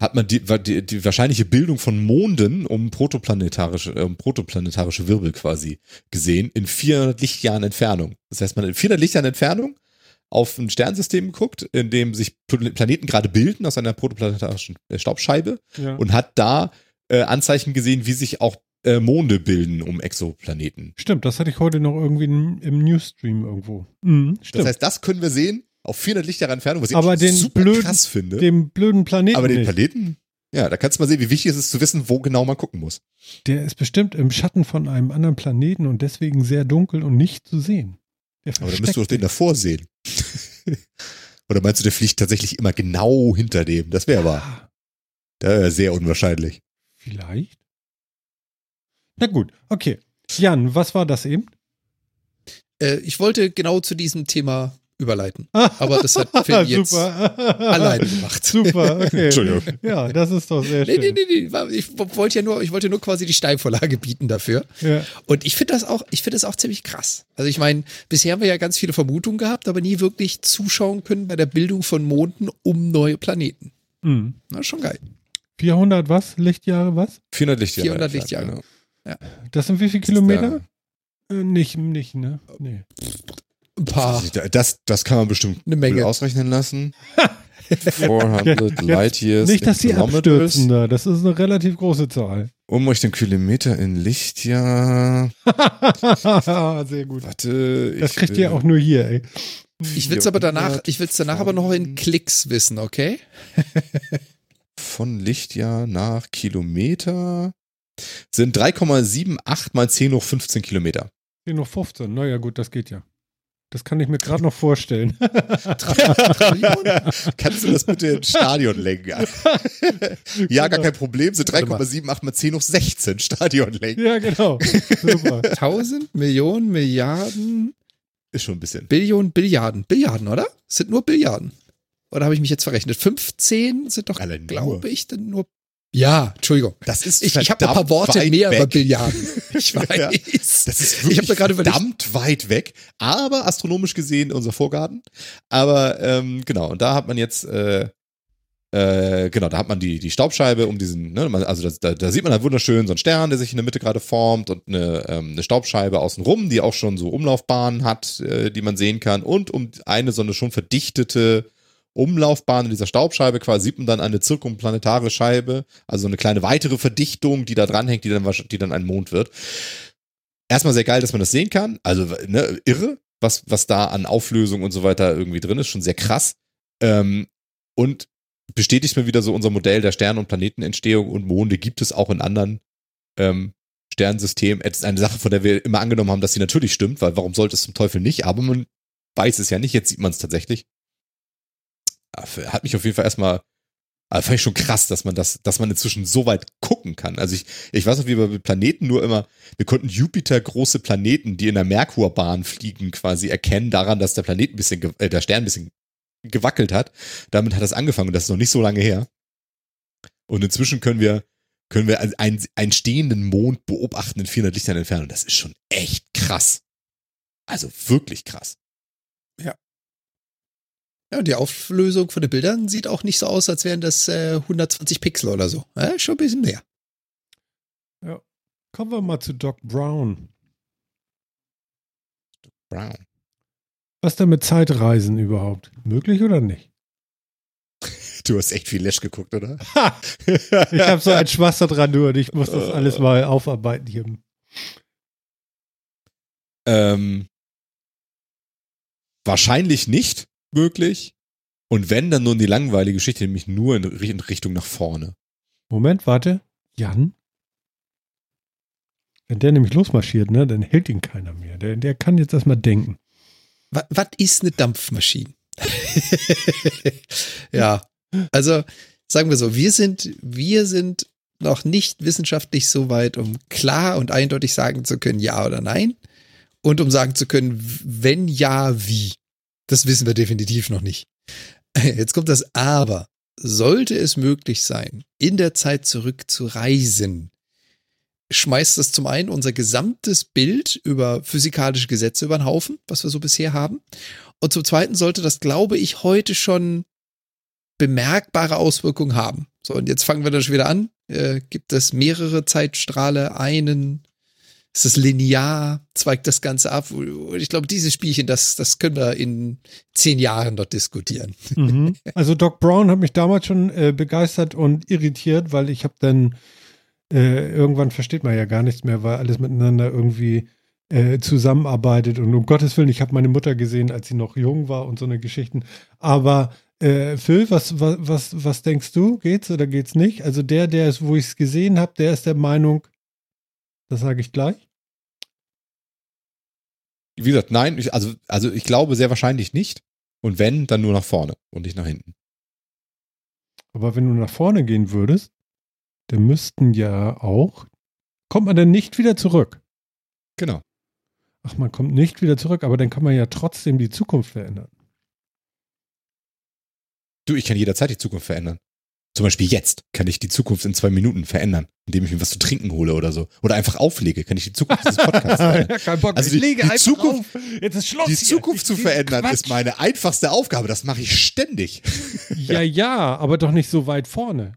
hat man die, die, die wahrscheinliche Bildung von Monden um protoplanetarische, um protoplanetarische Wirbel quasi gesehen in 400 Lichtjahren Entfernung. Das heißt, man in 400 Lichtjahren Entfernung auf ein Sternsystem guckt, in dem sich Pl- Planeten gerade bilden aus einer protoplanetarischen äh, Staubscheibe ja. und hat da äh, Anzeichen gesehen, wie sich auch äh, Monde bilden um Exoplaneten. Stimmt, das hatte ich heute noch irgendwie im, im Newsstream irgendwo. Mhm, Das heißt, das können wir sehen auf 400 Lichtjahre Entfernung, was ich Aber den super blöden- krass finde. Dem blöden Planeten Aber den nicht. Planeten, ja, da kannst du mal sehen, wie wichtig es ist zu wissen, wo genau man gucken muss. Der ist bestimmt im Schatten von einem anderen Planeten und deswegen sehr dunkel und nicht zu sehen. Der Aber dann müsst du doch den davor sehen. Oder meinst du, der fliegt tatsächlich immer genau hinter dem? Das wäre aber Ah, das wär sehr unwahrscheinlich. Vielleicht. Na gut, okay. Jan, was war das eben? Äh, ich wollte genau zu diesem Thema überleiten. Aber das hat Phil jetzt Super. alleine gemacht. Super, okay. Entschuldigung. Ja, das ist doch sehr Nee, schön. nee, nee, nee. war- Ich wollte ja nur, ich wollte nur quasi die Steilvorlage bieten dafür. Ja. Und ich finde das auch, ich finde das auch ziemlich krass. Also ich meine, bisher haben wir ja ganz viele Vermutungen gehabt, aber nie wirklich zuschauen können bei der Bildung von Monden um neue Planeten. Mhm. Na, schon geil. 400 was? Lichtjahre was? 400 Lichtjahre. 400 entfernt, Lichtjahre. genau. Das sind wie viele Kilometer? Äh, nicht, nicht, ne? Nee. Ein paar. Das, das kann man bestimmt Eine Menge. ausrechnen lassen. 400 Light Years. Nicht, dass die abstürzen da. Das ist eine relativ große Zahl. Um euch den Kilometer in Lichtjahr. sehr gut. Warte. Das ich kriegt will- ihr auch nur hier, ey. Ich will es aber danach, ich will es danach aber noch in Klicks wissen, okay? Von Lichtjahr nach Kilometer sind 3,78 mal 10 hoch 15 Kilometer. Hier noch 15. Naja, gut, das geht ja. Das kann ich mir gerade noch vorstellen. Kannst du das bitte ins Stadion lenken? ja, gar kein Problem. Sind Warte mal. 3,78 mal 10 hoch 16 Stadion lenken. ja, genau. Super. 1000 Millionen, Milliarden, Ist schon ein bisschen. Billionen, Billiarden. Billiarden, oder? Es sind nur Billiarden. Oder habe ich mich jetzt verrechnet? 15 sind doch, glaube ich, dann nur. Ja, Entschuldigung. Das ist Ich, ich habe ein paar Worte mehr über weg. Billiarden. Ich weiß. Ja. Das ist ich wirklich habe da gerade überlegt. verdammt weit weg, aber astronomisch gesehen unser Vorgarten. Aber ähm, genau, und da hat man jetzt, äh, äh, genau, da hat man die, die Staubscheibe um diesen, ne, also das, da, da sieht man halt wunderschön so einen Stern, der sich in der Mitte gerade formt und eine, ähm, eine Staubscheibe außenrum, die auch schon so Umlaufbahnen hat, äh, die man sehen kann und um eine so eine schon verdichtete Umlaufbahn in dieser Staubscheibe quasi sieht man dann eine zirkumplanetare Scheibe, also eine kleine weitere Verdichtung, die da dranhängt, die dann, die dann ein Mond wird. Erstmal sehr geil, dass man das sehen kann, also ne, irre, was, was da an Auflösung und so weiter irgendwie drin ist, schon sehr krass. Ähm, und bestätigt mir wieder so unser Modell der Stern- und Planetenentstehung und Monde gibt es auch in anderen ähm, Sternsystemen. Es ist eine Sache, von der wir immer angenommen haben, dass sie natürlich stimmt, weil warum sollte es zum Teufel nicht? Aber man weiß es ja nicht, jetzt sieht man es tatsächlich. Hat mich auf jeden Fall erstmal, also fand ich schon krass, dass man das, dass man inzwischen so weit gucken kann. Also ich, ich weiß noch, wie wir mit Planeten nur immer, wir konnten Jupiter große Planeten, die in der Merkurbahn fliegen, quasi erkennen daran, dass der Planet ein bisschen, äh, der Stern ein bisschen gewackelt hat. Damit hat das angefangen. Das ist noch nicht so lange her. Und inzwischen können wir, können wir einen, einen stehenden Mond beobachten in 400 Lichtern Entfernung. Das ist schon echt krass. Also wirklich krass. Ja. Und die Auflösung von den Bildern sieht auch nicht so aus, als wären das äh, 120 Pixel oder so. Ja, schon ein bisschen mehr. Ja. Kommen wir mal zu Doc Brown. Doc Brown. Was denn mit Zeitreisen überhaupt? Möglich oder nicht? Du hast echt viel Lesch geguckt, oder? Ha! Ich habe so einen Spaß daran nur und ich muss das alles mal aufarbeiten hier. Ähm, wahrscheinlich nicht möglich. Und wenn, dann nur in die langweilige Geschichte, nämlich nur in Richtung nach vorne. Moment, warte. Jan? Wenn der nämlich losmarschiert, ne, dann hält ihn keiner mehr. Der, der kann jetzt erstmal denken. Was, was ist eine Dampfmaschine? ja, also sagen wir so, wir sind, wir sind noch nicht wissenschaftlich so weit, um klar und eindeutig sagen zu können, ja oder nein. Und um sagen zu können, wenn ja, wie. Das wissen wir definitiv noch nicht. Jetzt kommt das Aber. Sollte es möglich sein, in der Zeit zurück zu reisen, schmeißt das zum einen unser gesamtes Bild über physikalische Gesetze über den Haufen, was wir so bisher haben. Und zum zweiten sollte das, glaube ich, heute schon bemerkbare Auswirkungen haben. So, und jetzt fangen wir schon wieder an. Äh, gibt es mehrere Zeitstrahle, einen, ist es linear, zweigt das Ganze ab? Und ich glaube, dieses Spielchen, das, das können wir in zehn Jahren dort diskutieren. Mhm. Also Doc Brown hat mich damals schon äh, begeistert und irritiert, weil ich habe dann äh, irgendwann versteht man ja gar nichts mehr, weil alles miteinander irgendwie äh, zusammenarbeitet. Und um Gottes Willen, ich habe meine Mutter gesehen, als sie noch jung war und so eine Geschichten. Aber äh, Phil, was, was, was, was denkst du? Geht's oder geht's nicht? Also der, der ist, wo ich es gesehen habe, der ist der Meinung, das sage ich gleich. Wie gesagt, nein, ich, also, also ich glaube sehr wahrscheinlich nicht. Und wenn, dann nur nach vorne und nicht nach hinten. Aber wenn du nach vorne gehen würdest, dann müssten ja auch, kommt man denn nicht wieder zurück? Genau. Ach, man kommt nicht wieder zurück, aber dann kann man ja trotzdem die Zukunft verändern. Du, ich kann jederzeit die Zukunft verändern. Zum Beispiel jetzt kann ich die Zukunft in zwei Minuten verändern, indem ich mir was zu trinken hole oder so. Oder einfach auflege, kann ich die Zukunft dieses Podcasts verändern. ja, kein Bock, Also ich die- lege die einfach Zukunft- auf. Jetzt ist Schluss Die hier. Zukunft zu Ich- verändern Quatsch. ist meine einfachste Aufgabe. Das mache ich ständig. Ja, ja, aber doch nicht so weit vorne.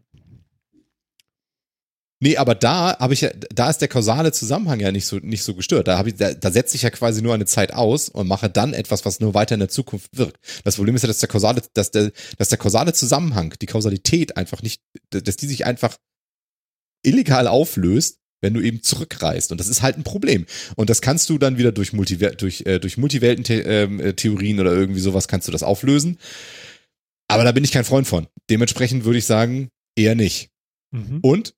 Nee, aber da habe ich ja, da ist der kausale Zusammenhang ja nicht so, nicht so gestört. Da habe ich, da, da setze ich ja quasi nur eine Zeit aus und mache dann etwas, was nur weiter in der Zukunft wirkt. Das Problem ist ja, dass der kausale, dass der, dass der kausale Zusammenhang, die Kausalität einfach nicht, dass die sich einfach illegal auflöst, wenn du eben zurückreist. Und das ist halt ein Problem. Und das kannst du dann wieder durch, Multiver durch, äh, durch Multiwelten-Theorien oder irgendwie sowas kannst du das auflösen. Aber da bin ich kein Freund von. Dementsprechend würde ich sagen, eher nicht. Mhm. Und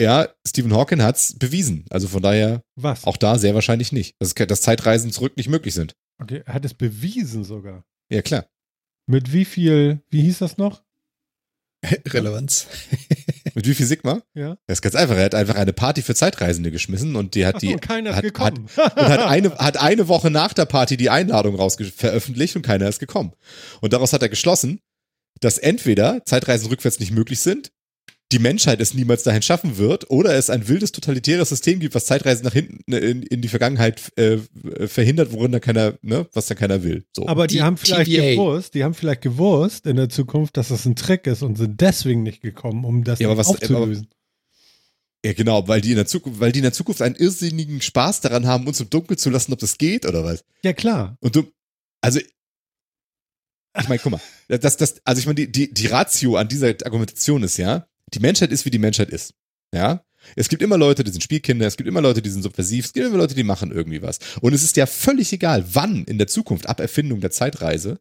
ja, Stephen Hawking hat's bewiesen. Also von daher Was? auch da sehr wahrscheinlich nicht. Dass, dass Zeitreisen zurück nicht möglich sind. Okay, er hat es bewiesen sogar. Ja, klar. Mit wie viel, wie hieß das noch? Relevanz. Mit wie viel Sigma? Ja. Das ist ganz einfach. Er hat einfach eine Party für Zeitreisende geschmissen und die hat Ach so, die und keiner ist hat, gekommen. Hat, und hat eine, hat eine Woche nach der Party die Einladung raus veröffentlicht und keiner ist gekommen. Und daraus hat er geschlossen, dass entweder Zeitreisen rückwärts nicht möglich sind die Menschheit es niemals dahin schaffen wird oder es ein wildes totalitäres System gibt, was Zeitreisen nach hinten ne, in, in die Vergangenheit äh, verhindert, worin da keiner, ne, was da keiner will. So. Aber die, Die haben vielleicht TVA. gewusst, die haben vielleicht gewusst in der Zukunft, dass das ein Trick ist und sind deswegen nicht gekommen, um das Ja, aber was- aufzulösen. ja, genau, weil die in der Zukunft, weil die in der Zukunft einen irrsinnigen Spaß daran haben, uns im Dunkeln zu lassen, ob das geht oder was. ja, klar. Und du, also, ich meine, guck mal, das, das, also ich meine, die, die, die Ratio an dieser Argumentation ist ja, die Menschheit ist, wie die Menschheit ist. Ja. Es gibt immer Leute, die sind Spielkinder, es gibt immer Leute, die sind subversiv, es gibt immer Leute, die machen irgendwie was. Und es ist ja völlig egal, wann in der Zukunft, ab Erfindung der Zeitreise,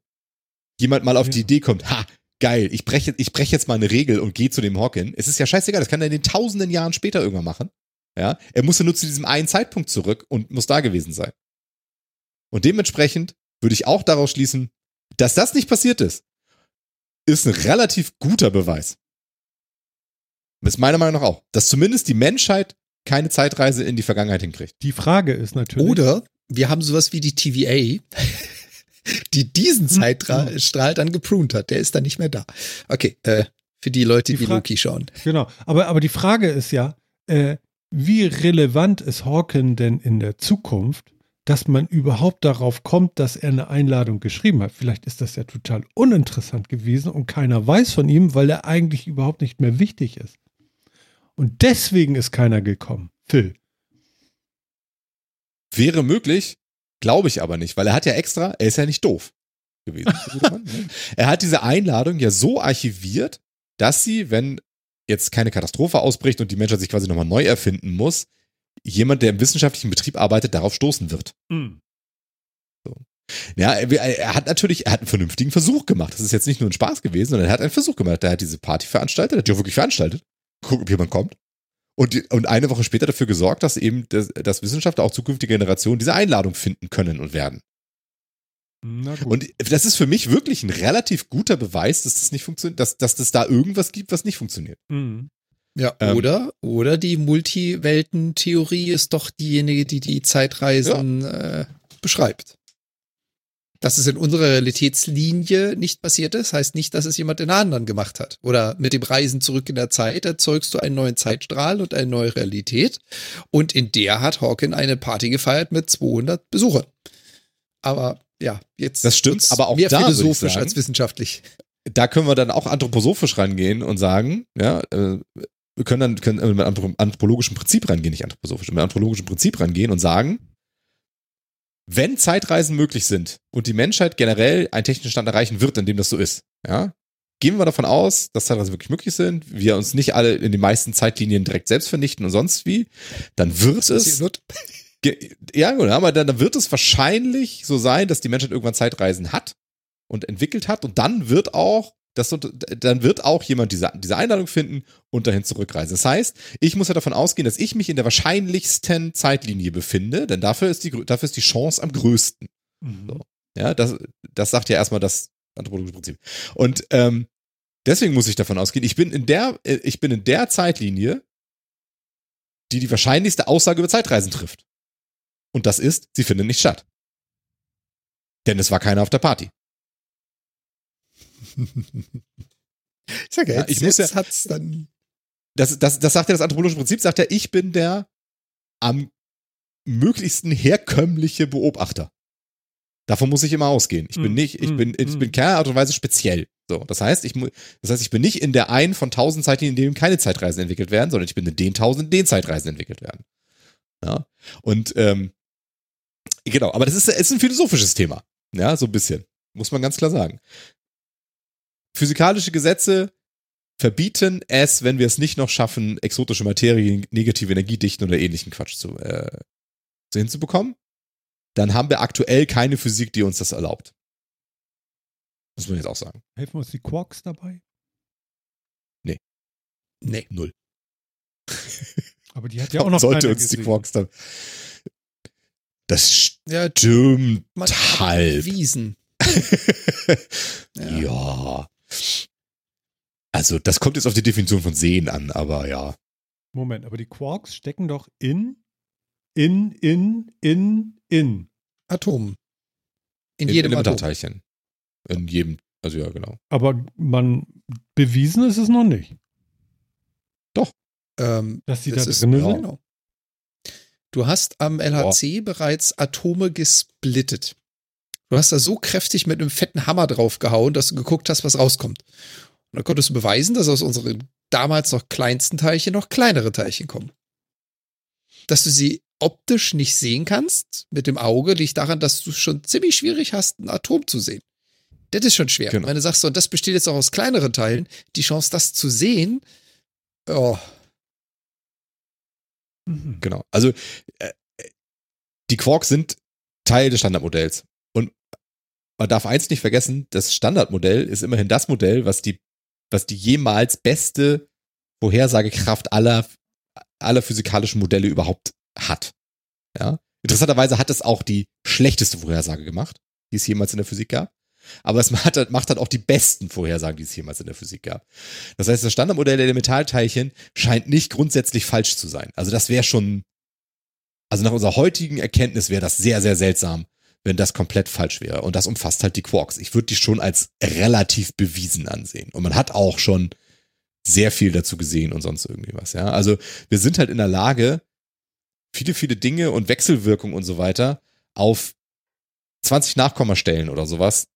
jemand mal auf die Ja. Idee kommt, ha, geil, ich breche ich brech jetzt mal eine Regel und gehe zu dem Hawkin. Es ist ja scheißegal, das kann er in den tausenden Jahren später irgendwann machen. Ja. Er muss ja nur zu diesem einen Zeitpunkt zurück und muss da gewesen sein. Und dementsprechend würde ich auch daraus schließen, dass das nicht passiert ist, ist ein relativ guter Beweis. Ist meiner Meinung nach auch. Dass zumindest die Menschheit keine Zeitreise in die Vergangenheit hinkriegt. Die Frage ist natürlich. Oder wir haben sowas wie die TVA, die diesen Zeitstrahl dann gepruned hat. Der ist dann nicht mehr da. Okay, äh, für die Leute, Die die, Loki schauen. Genau. Aber, aber die Frage ist ja, äh, wie relevant ist Hawken denn in der Zukunft, dass man überhaupt darauf kommt, dass er eine Einladung geschrieben hat? Vielleicht ist das ja total uninteressant gewesen und keiner weiß von ihm, weil er eigentlich überhaupt nicht mehr wichtig ist. Und deswegen ist keiner gekommen. Phil. Wäre möglich, glaube ich aber nicht, weil er hat ja extra, er ist ja nicht doof gewesen. er hat diese Einladung ja so archiviert, dass sie, wenn jetzt keine Katastrophe ausbricht und die Menschheit sich quasi nochmal neu erfinden muss, jemand, der im wissenschaftlichen Betrieb arbeitet, darauf stoßen wird. Ja, er, er hat natürlich, er hat einen vernünftigen Versuch gemacht. Das ist jetzt nicht nur ein Spaß gewesen, sondern er hat einen Versuch gemacht. Er hat diese Party veranstaltet, er hat die auch wirklich veranstaltet. Gucken, ob jemand kommt. Und, die, und eine Woche später dafür gesorgt, dass eben das, dass Wissenschaftler auch zukünftige Generationen diese Einladung finden können und werden. Na gut. Und das ist für mich wirklich ein relativ guter Beweis, dass das nicht funktioniert, dass, dass das da irgendwas gibt, was nicht funktioniert. Mhm. Ja, Ähm. oder, oder die Multiwelten-Theorie ist doch diejenige, die die Zeitreisen äh, beschreibt. Dass es in unserer Realitätslinie nicht passiert ist, heißt nicht, dass es jemand in einer anderen gemacht hat. Oder mit dem Reisen zurück in der Zeit erzeugst du einen neuen Zeitstrahl und eine neue Realität. Und in der hat Hawking eine Party gefeiert mit 200 Besuchern. Aber ja, jetzt Das stimmt, aber auch mehr da philosophisch sagen- als wissenschaftlich. Da können wir dann auch anthroposophisch rangehen und sagen, ja, äh, wir können dann können mit anthrop- anthropologischem Prinzip rangehen, nicht anthroposophisch, mit anthropologischem Prinzip rangehen und sagen, wenn Zeitreisen möglich sind und die Menschheit generell einen technischen Stand erreichen wird, in dem das so ist, ja, gehen wir davon aus, dass Zeitreisen wirklich möglich sind, wir uns nicht alle in den meisten Zeitlinien direkt selbst vernichten und sonst wie, dann wird es wird. Ja, aber dann wird es wahrscheinlich so sein, dass die Menschheit irgendwann Zeitreisen hat und entwickelt hat und dann wird auch das, dann wird auch jemand diese, diese Einladung finden und dahin zurückreisen. Das heißt, ich muss ja davon ausgehen, dass ich mich in der wahrscheinlichsten Zeitlinie befinde, denn dafür ist die, dafür ist die Chance am größten. Mhm. So. Ja, das, das sagt ja erstmal das anthropologische Prinzip. Und ähm, deswegen muss ich davon ausgehen, ich bin in der, ich bin in der Zeitlinie, die die wahrscheinlichste Aussage über Zeitreisen trifft. Und das ist, sie findet nicht statt. Denn es war keiner auf der Party. Ich sag ja, Ja, jetzt, ich muss jetzt ja- hat's dann Das, das, das sagt ja das anthropologische Prinzip, sagt ja, ich bin der am möglichsten herkömmliche Beobachter. Davon muss ich immer ausgehen. Ich bin Mm, nicht, ich mm, bin, ich mm. bin keiner Art und Weise speziell. So, das heißt, ich, mu- das heißt, ich bin nicht in der einen von tausend Zeitlinien, in denen keine Zeitreisen entwickelt werden, sondern ich bin in den tausend, in denen Zeitreisen entwickelt werden. Ja. Und ähm, genau, aber das ist, ist ein philosophisches Thema. Ja, so ein bisschen. Muss man ganz klar sagen. Physikalische Gesetze verbieten es, wenn wir es nicht noch schaffen, exotische Materie, negative Energiedichten oder ähnlichen Quatsch zu, äh, zu hinzubekommen. Dann haben wir aktuell keine Physik, die uns das erlaubt. Muss man jetzt auch sagen. Helfen uns die Quarks dabei? Nee. Null. Aber die hat ja auch noch Sollte uns die gesehen. Quarks dann. Das Ja, stimmt man halb. Wiesen. Ja. ja. Also, das kommt jetzt auf die Definition von sehen an, aber ja. Moment, aber die Quarks stecken doch in, in, in, in, in. Atomen. In, In jedem Atom. Elementarteilchen. In jedem, also ja, genau. Aber man bewiesen ist es noch nicht. Ähm, Dass die da das ist- drin sind? genau. Du hast am LHC bereits Atome gesplittet. Du hast da so kräftig mit einem fetten Hammer draufgehauen, dass du geguckt hast, was rauskommt. Und dann konntest du beweisen, dass aus unseren damals noch kleinsten Teilchen noch kleinere Teilchen kommen. Dass du sie optisch nicht sehen kannst mit dem Auge, liegt daran, dass du schon ziemlich schwierig hast, ein Atom zu sehen. Das ist schon schwer. Genau. Wenn du sagst, so, und das besteht jetzt auch aus kleineren Teilen, die Chance, das zu sehen, oh. Genau. Also äh, die Quarks sind Teil des Standardmodells. Man darf eins nicht vergessen, das Standardmodell ist immerhin das Modell, was die, was die jemals beste Vorhersagekraft aller, aller physikalischen Modelle überhaupt hat. Ja. Interessanterweise hat es auch die schlechteste Vorhersage gemacht, die es jemals in der Physik gab. Aber es macht, halt- macht halt auch die besten Vorhersagen, die es jemals in der Physik gab. Das heißt, das Standardmodell der Elementarteilchen scheint nicht grundsätzlich falsch zu sein. Also das wäre schon, also nach unserer heutigen Erkenntnis wäre das sehr, sehr seltsam, wenn das komplett falsch wäre. Und das umfasst halt die Quarks. Ich würde die schon als relativ bewiesen ansehen. Und man hat auch schon sehr viel dazu gesehen und sonst irgendwie was, ja. Also wir sind halt in der Lage, viele, viele Dinge und Wechselwirkungen und so weiter auf 20 Nachkommastellen oder sowas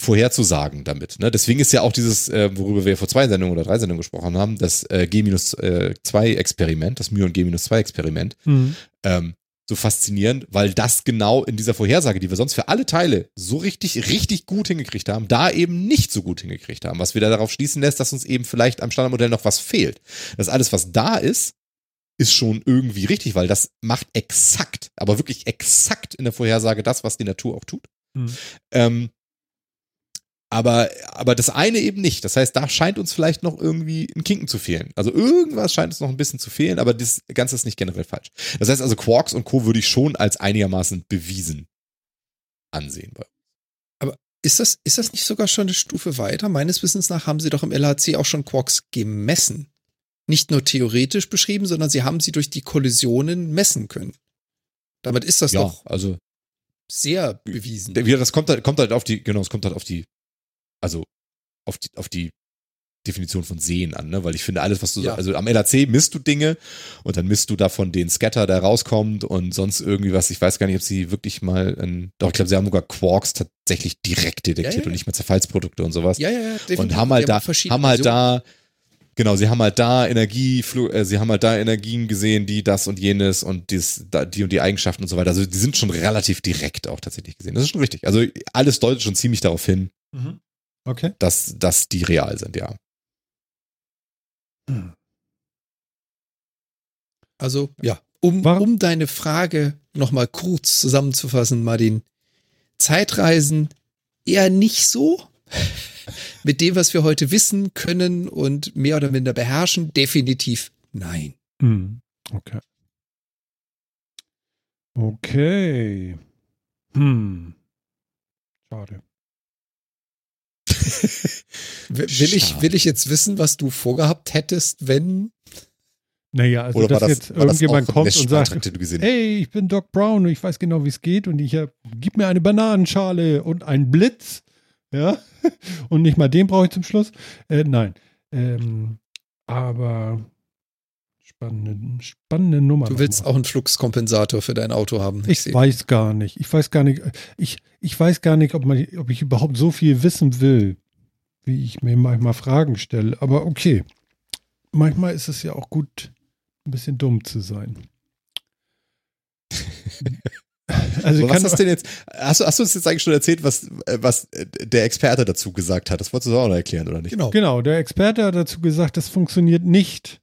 vorherzusagen damit. Ne? Deswegen ist ja auch dieses, äh, worüber wir vor zwei Sendungen oder drei Sendungen gesprochen haben, das äh, G-2-Experiment, das Myon G-2-Experiment, Mhm. ähm, so faszinierend, weil das genau in dieser Vorhersage, die wir sonst für alle Teile so richtig, richtig gut hingekriegt haben, da eben nicht so gut hingekriegt haben. Was wieder darauf schließen lässt, dass uns eben vielleicht am Standardmodell noch was fehlt. Das alles, was da ist, ist schon irgendwie richtig, weil das macht exakt, aber wirklich exakt in der Vorhersage das, was die Natur auch tut. Mhm. Ähm, aber, aber das eine eben nicht. Das heißt, da scheint uns vielleicht noch irgendwie ein Kinken zu fehlen. Also irgendwas scheint uns noch ein bisschen zu fehlen, aber das Ganze ist nicht generell falsch. Das heißt also, Quarks und Co. würde ich schon als einigermaßen bewiesen ansehen. Ist das, ist das nicht sogar schon eine Stufe weiter? Meines Wissens nach haben sie doch im LHC auch schon Quarks gemessen. Nicht nur theoretisch beschrieben, sondern sie haben sie durch die Kollisionen messen können. Damit ist das ja, doch also sehr bewiesen. das kommt halt, kommt halt auf die, genau, es kommt halt auf die, also auf die, auf die Definition von Sehen an, ne? Weil ich finde, alles, was du Ja. so, also am LAC misst du Dinge und dann misst du davon den Scatter, der rauskommt und sonst irgendwie was. Ich weiß gar nicht, ob sie wirklich mal, ein, doch, ich glaube, sie haben sogar Quarks tatsächlich direkt detektiert Ja, ja. und nicht mehr Zerfallsprodukte und sowas. Ja, ja, ja. definitiv. und haben halt da, haben halt da, genau, sie haben halt da Energie, äh, sie haben halt da Energien gesehen, die das und jenes und dies, da, die und die Eigenschaften und so weiter. Also die sind schon relativ direkt auch tatsächlich gesehen. Das ist schon richtig. Also alles deutet schon ziemlich darauf hin, Mhm. Okay. dass, dass die real sind, ja. Also, ja, um, Warum- um deine Frage nochmal kurz zusammenzufassen, Martin. Zeitreisen eher nicht so. Mit dem, was wir heute wissen, können und mehr oder minder beherrschen, definitiv nein. Mhm. Okay. Okay. Hm. Schade. Will ich, will ich jetzt wissen, was du vorgehabt hättest, wenn. Naja, also Oder war dass das, jetzt das irgendjemand auch kommt und sagt, hey, ich bin Doc Brown und ich weiß genau, wie es geht und ich hab, gib mir eine Bananenschale und einen Blitz. Ja. Und nicht mal den brauche ich zum Schluss. Äh, nein. Ähm, aber spannende, spannende Nummer. Du willst auch einen Fluxkompensator für dein Auto haben. Ich sehe. weiß gar nicht. Ich weiß gar nicht. Ich, ich weiß gar nicht, ob, man, ob ich überhaupt so viel wissen will, wie ich mir manchmal Fragen stelle. Aber okay. Manchmal ist es ja auch gut, ein bisschen dumm zu sein. Also was hast du denn jetzt, hast du, hast du uns jetzt eigentlich schon erzählt, was, äh, was äh, der Experte dazu gesagt hat? Das wolltest du auch noch erklären, oder nicht? Genau. genau, der Experte hat dazu gesagt, das funktioniert nicht,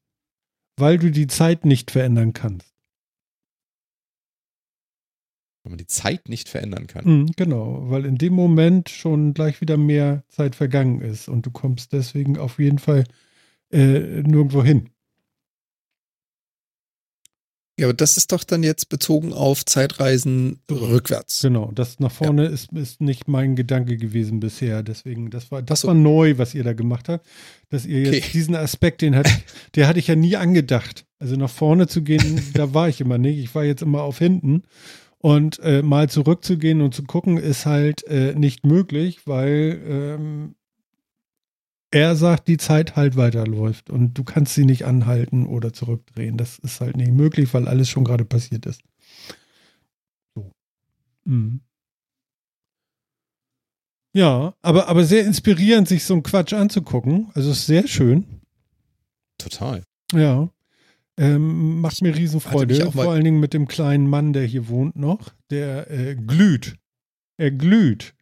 weil du die Zeit nicht verändern kannst. Wenn man die Zeit nicht verändern kann. Mhm, genau, weil in dem Moment schon gleich wieder mehr Zeit vergangen ist und du kommst deswegen auf jeden Fall äh, nirgendwo hin. Ja, aber das ist doch dann jetzt bezogen auf Zeitreisen rückwärts. Genau, das nach vorne ist, ist nicht mein Gedanke gewesen bisher. Deswegen, das war, das so. war neu, was ihr da gemacht habt. Dass ihr jetzt Okay. diesen Aspekt, den hat, der hatte ich ja nie angedacht. Also nach vorne zu gehen, da war ich immer nicht. Ich war jetzt immer auf hinten. Und äh, mal zurückzugehen und zu gucken, ist halt äh, nicht möglich, weil ähm, er sagt, die Zeit halt weiterläuft und du kannst sie nicht anhalten oder zurückdrehen. Das ist halt nicht möglich, weil alles schon gerade passiert ist. So. Mhm. Ja, aber, aber sehr inspirierend, sich so einen Quatsch anzugucken. Also ist sehr schön. Total. Ja. Ähm, macht mir Riesenfreude. Vor allen Dingen mit dem kleinen Mann, der hier wohnt noch. Der äh, glüht. Er glüht.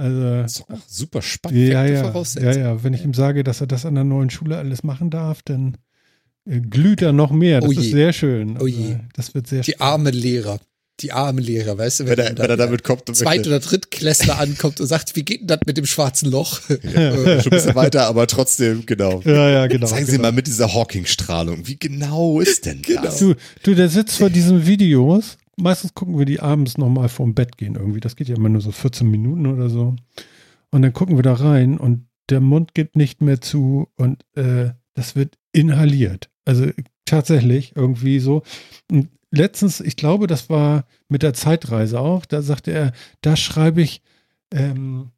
Also, das ist auch super spannend. Ja, ja, ja, ja. Wenn ich ihm sage, dass er das an der neuen Schule alles machen darf, dann äh, glüht er noch mehr. Das oh ist sehr schön. Also, oh je. Das wird sehr Die spannend. armen Lehrer die armen Lehrer, weißt du, wenn, wenn, er, wenn er damit kommt. Und Zweit- oder Drittklässler ankommt und sagt, wie geht denn das mit dem schwarzen Loch? Ja, schon ein bisschen weiter, aber trotzdem, genau. Ja, ja, genau. Zeigen genau. Sie mal mit dieser Hawking-Strahlung. Wie genau ist denn Genau. das? Du, du, der sitzt vor diesen Videos. Meistens gucken wir die abends nochmal vorm Bett gehen irgendwie. Das geht ja immer nur so 14 Minuten oder so. Und dann gucken wir da rein und der Mund geht nicht mehr zu und äh, das wird inhaliert. Also tatsächlich irgendwie so. Und letztens, ich glaube, das war mit der Zeitreise auch, da sagte er, da schreibe ich, ähm,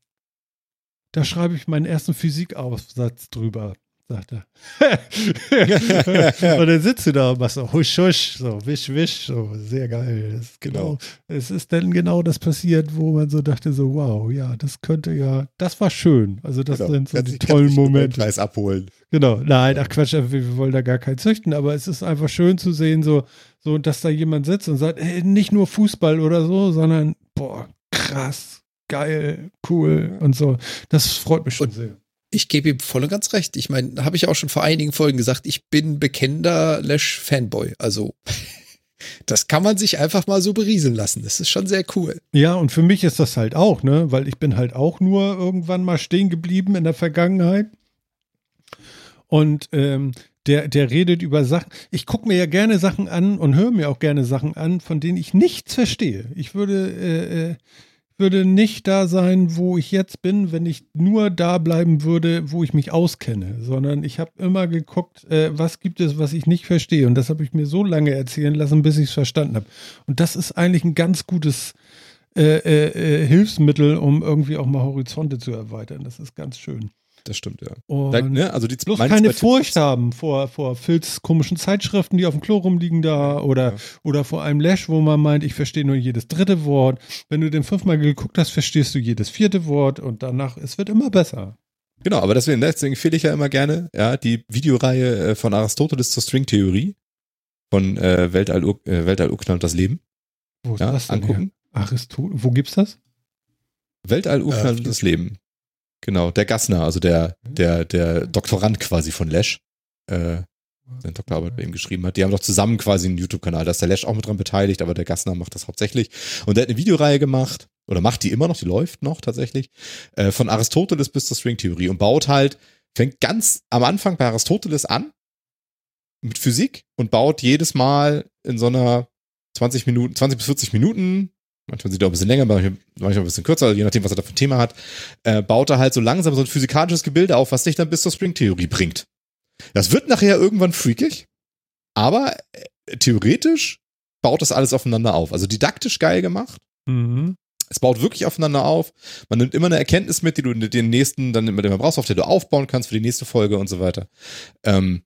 da schreibe ich meinen ersten Physikaufsatz drüber, sagt er. und dann sitzt du da und machst so husch, husch, so wisch, wisch, so sehr geil. Ist genau, es ist dann genau das passiert, wo man so dachte, so wow, ja, das könnte ja, das war schön. Also das Genau. sind so die tollen Momente. Preis abholen. Genau, nein, ach Quatsch, wir, wir wollen da gar keinen züchten, aber es ist einfach schön zu sehen, so, so, dass da jemand sitzt und sagt, ey, nicht nur Fußball oder so, sondern, boah, krass, geil, cool und so. Das freut mich schon Und- sehr. Ich gebe ihm voll und ganz recht. Ich meine, habe ich auch schon vor einigen Folgen gesagt, ich bin bekennender Lash-Fanboy. Also, das kann man sich einfach mal so berieseln lassen. Das ist schon sehr cool. Ja, und für mich ist das halt auch, ne, weil ich bin halt auch nur irgendwann mal stehen geblieben in der Vergangenheit. Und ähm, der, der redet über Sachen. Ich gucke mir ja gerne Sachen an und höre mir auch gerne Sachen an, von denen ich nichts verstehe. Ich würde, äh, äh, würde nicht da sein, wo ich jetzt bin, wenn ich nur da bleiben würde, wo ich mich auskenne, sondern ich habe immer geguckt, äh, was gibt es, was ich nicht verstehe. Und das habe ich mir so lange erzählen lassen, bis ich es verstanden habe. Und das ist eigentlich ein ganz gutes äh, äh, äh, Hilfsmittel, um irgendwie auch mal Horizonte zu erweitern. Das ist ganz schön. Das stimmt, ja. Und Da, ne, also die bloß keine Furcht haben vor, vor Phils komischen Zeitschriften, die auf dem Klo rumliegen da oder, Ja. oder vor einem Lash, wo man meint, ich verstehe nur jedes dritte Wort. Wenn du den fünfmal geguckt hast, verstehst du jedes vierte Wort und danach, es wird immer besser. Genau, aber deswegen, deswegen empfehle ich ja immer gerne, ja, die Videoreihe äh, von Aristoteles zur Stringtheorie von äh, Weltall, äh, Weltall Urknall und das Leben. Wo ist Ja, das denn angucken. her? Aristoteles, wo gibt's das? Weltall Urknall Äh, und das Leben. Genau, der Gassner, also der, der, der Doktorand quasi von Lesch, äh, seine Doktorarbeit bei ihm geschrieben hat. Die haben doch zusammen quasi einen YouTube-Kanal. Da ist der Lesch auch mit dran beteiligt, aber der Gassner macht das hauptsächlich. Und der hat eine Videoreihe gemacht, oder macht die immer noch, die läuft noch tatsächlich, äh, von Aristoteles bis zur Stringtheorie und baut halt, fängt ganz am Anfang bei Aristoteles an mit Physik und baut jedes Mal in so einer 20 Minuten, 20 bis 40 Minuten, manchmal sind die auch ein bisschen länger, manchmal, manchmal ein bisschen kürzer, je nachdem, was er da für ein Thema hat, äh, baut er halt so langsam so ein physikalisches Gebilde auf, was dich dann bis zur Stringtheorie bringt. Das wird nachher irgendwann freakig, aber äh, theoretisch baut das alles aufeinander auf. Also didaktisch geil gemacht. Mhm. Es baut wirklich aufeinander auf. Man nimmt immer eine Erkenntnis mit, die du den nächsten, dann immer brauchst, auf der du aufbauen kannst für die nächste Folge und so weiter. Ähm,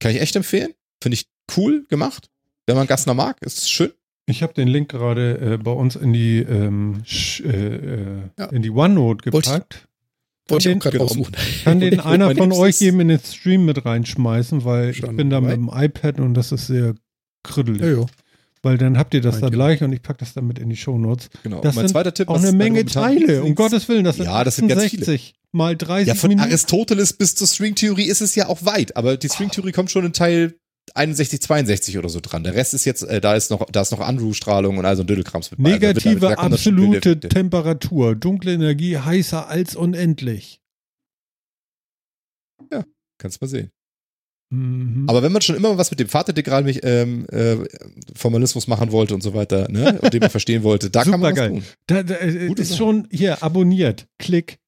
kann ich echt empfehlen. Finde ich cool gemacht. Wenn man Gassner mag, ist es schön. Ich habe den Link gerade äh, bei uns in die, ähm, äh, äh, Ja. in die OneNote Wollte ich- gepackt. Wollte ich den- auch gerade genau. raussuchen. Kann den einer von euch eben in den Stream mit reinschmeißen, weil ich Schon bin da mit dem iPad und das ist sehr krüddelig. Ja, ja. Weil dann habt ihr das da Meint ihr. gleich und ich packe das dann mit in die Shownotes. Genau. Das mein sind zweiter Tipp Auch eine Menge Teile, um Gottes Willen. Das sind Ja, das sind ganz viele. 68 mal 30 Ja, von Minuten. Aristoteles bis zur Stringtheorie ist es ja auch weit, aber die Stringtheorie kommt schon in Teil 61, 62 oder so dran. Der Rest ist jetzt, äh, da ist noch, da ist noch Andrew-Strahlung und also ein Dödelkrams mit bei. Da Negative da das schon absolute Temperatur, dunkle Energie heißer als unendlich. Kannst mal sehen. Mhm. Aber wenn man schon immer was mit dem Vaterdegral ähm, äh, Formalismus machen wollte und so weiter, ne, und den man verstehen wollte, da kann man was Supergeil. tun. da, da, äh, ist Sache. schon hier abonniert. Klick.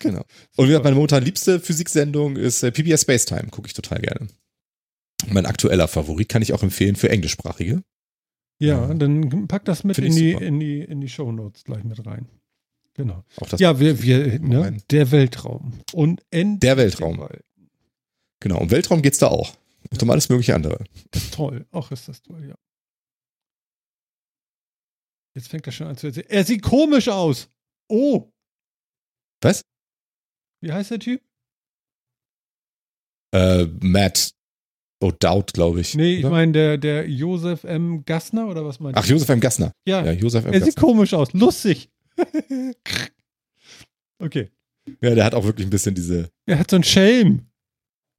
Genau. Und wie gesagt, meine momentan liebste Physiksendung ist äh, PBS Space Time, gucke ich total gerne. Mein aktueller Favorit kann ich auch empfehlen für Englischsprachige. Ja, Ja. dann pack das mit in die, in die, in die Shownotes gleich mit rein. genau. Auch das Ja, wir, wir, ne, der Weltraum. Unendlich. Der Weltraum. Genau, um Weltraum geht's da auch. Und um alles mögliche andere. Das ist toll. Auch ist das toll, ja. Jetzt fängt er schon an zu erzählen. Er sieht komisch aus. Oh. Was? Wie heißt der Typ? Äh, Matt O'Dowd, glaube ich. Nee, ich meine der, der Josef M. Gassner oder was meinst Ach, Josef M. Gassner. Ja, Ja, Josef M. er sieht Gassner. komisch aus. Lustig. okay. Ja, der hat auch wirklich ein bisschen diese. Er hat so einen Schelm.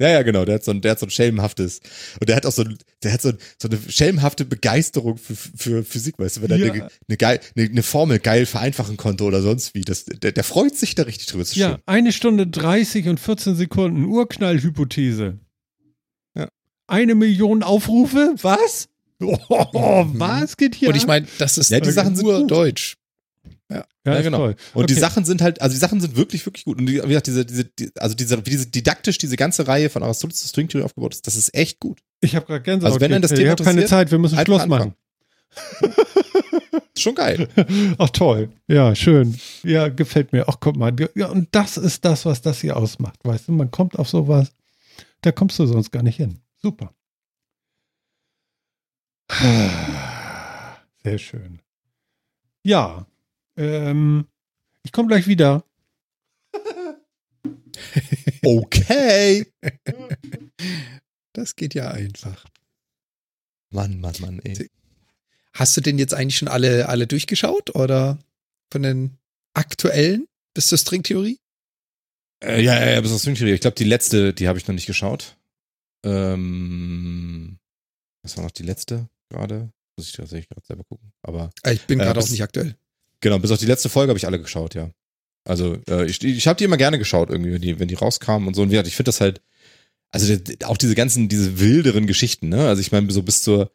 Ja, ja, genau. Der hat so ein, der hat so ein schelmhaftes. Und der hat auch so, ein- der hat so, ein- so eine schelmhafte Begeisterung für, für Physik, weißt du, wenn er Ja. eine, eine, geil, eine, eine Formel geil vereinfachen konnte oder sonst wie. Das, der, der freut sich da richtig drüber. Ja, eine Stunde 30 und 14 Sekunden. Urknallhypothese. Ja. Eine Million Aufrufe? Was? Oh, was geht hier? Und ich meine, das ist Ja, die Sachen sind nur gut. Deutsch. ja, ja, ist genau. toll. Und die. Sachen sind halt, also die Sachen sind wirklich, wirklich gut. Und die, wie gesagt, diese, diese, die, also diese, wie diese didaktisch diese ganze Reihe von Aristoteles zur String Theory aufgebaut ist, das ist echt gut. Ich habe gerade Gänsehaut. Also wenn dann das. Thema ich habe keine interessiert, Zeit, wir müssen einfach Schluss machen. Ist schon geil. Ach toll. Ja, schön. Ja, gefällt mir. Ach, guck mal. Ja, und das ist das, was das hier ausmacht. Weißt du, man kommt auf sowas, da kommst du sonst gar nicht hin. Super. Sehr schön. Ja. Ähm, ich komme gleich wieder. Okay. Das geht ja einfach. Mann, Mann, Mann, ey. Hast du denn jetzt eigentlich schon alle, alle durchgeschaut oder von den aktuellen bis zur Stringtheorie? Äh, ja, ja, ja, bis auf String Theory. Ich glaube, die letzte, die habe ich noch nicht geschaut. Ähm, was war noch die letzte gerade? Muss ich tatsächlich gerade selber gucken. Aber Ich bin Äh, gerade auch bis- nicht aktuell. genau, bis auf die letzte Folge habe ich alle geschaut, ja. Also äh, ich, ich habe die immer gerne geschaut, irgendwie, wenn die, wenn die rauskamen und so. Und wie gesagt, ich finde das halt, also auch diese ganzen, diese wilderen Geschichten, ne? Also ich meine, so bis zur,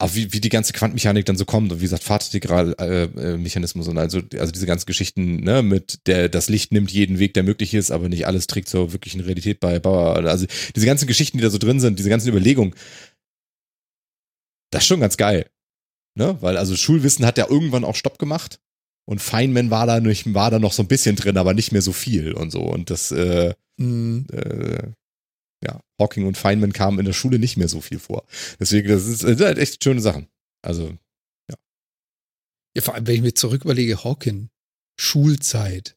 auch wie, wie die ganze Quantenmechanik dann so kommt und wie gesagt, Fahrtintegralmechanismus äh, Mechanismus und also, also diese ganzen Geschichten, ne, mit der, das Licht nimmt jeden Weg, der möglich ist, aber nicht alles trägt zur wirklichen Realität bei. Bauer. Also diese ganzen Geschichten, die da so drin sind, diese ganzen Überlegungen, das ist schon ganz geil. Ne? Weil also Schulwissen hat ja irgendwann auch Stopp gemacht. Und Feynman war da, nicht, war da noch so ein bisschen drin, aber nicht mehr so viel und so. Und das, äh, Hm. äh, Hawking und Feynman kamen in der Schule nicht mehr so viel vor. Deswegen, das, ist, das sind halt echt schöne Sachen. Also, Ja, vor allem, wenn ich mir zurück überlege, Hawking, Schulzeit,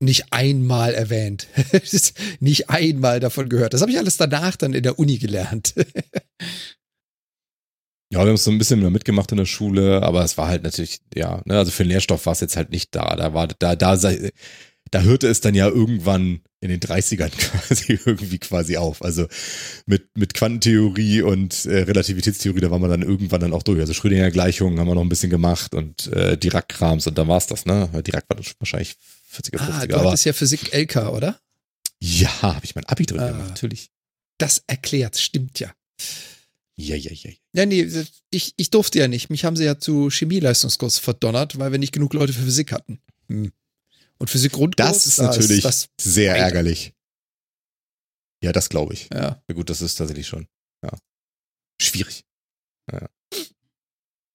nicht einmal erwähnt. nicht einmal davon gehört. Das habe ich alles danach dann in der Uni gelernt. ja, wir haben es so ein bisschen mehr mitgemacht in der Schule, aber es war halt natürlich, ja, ne, also für den Lehrstoff war es jetzt halt nicht da. Da war, da, da, sei- da hörte es dann ja irgendwann in den 30ern quasi irgendwie quasi auf. Also mit, mit Quantentheorie und äh, Relativitätstheorie, da waren wir dann irgendwann dann auch durch. Also Schrödinger Gleichungen haben wir noch ein bisschen gemacht und äh, Dirac-Krams und dann war's das, ne? Dirac war dann schon wahrscheinlich 40er, 50er. ah, du hattest ja Physik LK, oder? ja, habe ich mein Abi drin Ah. gemacht, natürlich. Das erklärt, stimmt ja. Ja, ja, ja. Ja, nee, ich, ich durfte ja nicht. Mich haben sie ja zu Chemieleistungskurs verdonnert, weil wir nicht genug Leute für Physik hatten. Hm. Und Physik Grundkurs, Das ist da natürlich das, sehr ärgerlich. Ja, das glaube ich. ja. Ja, gut, das ist tatsächlich schon. Ja. Schwierig.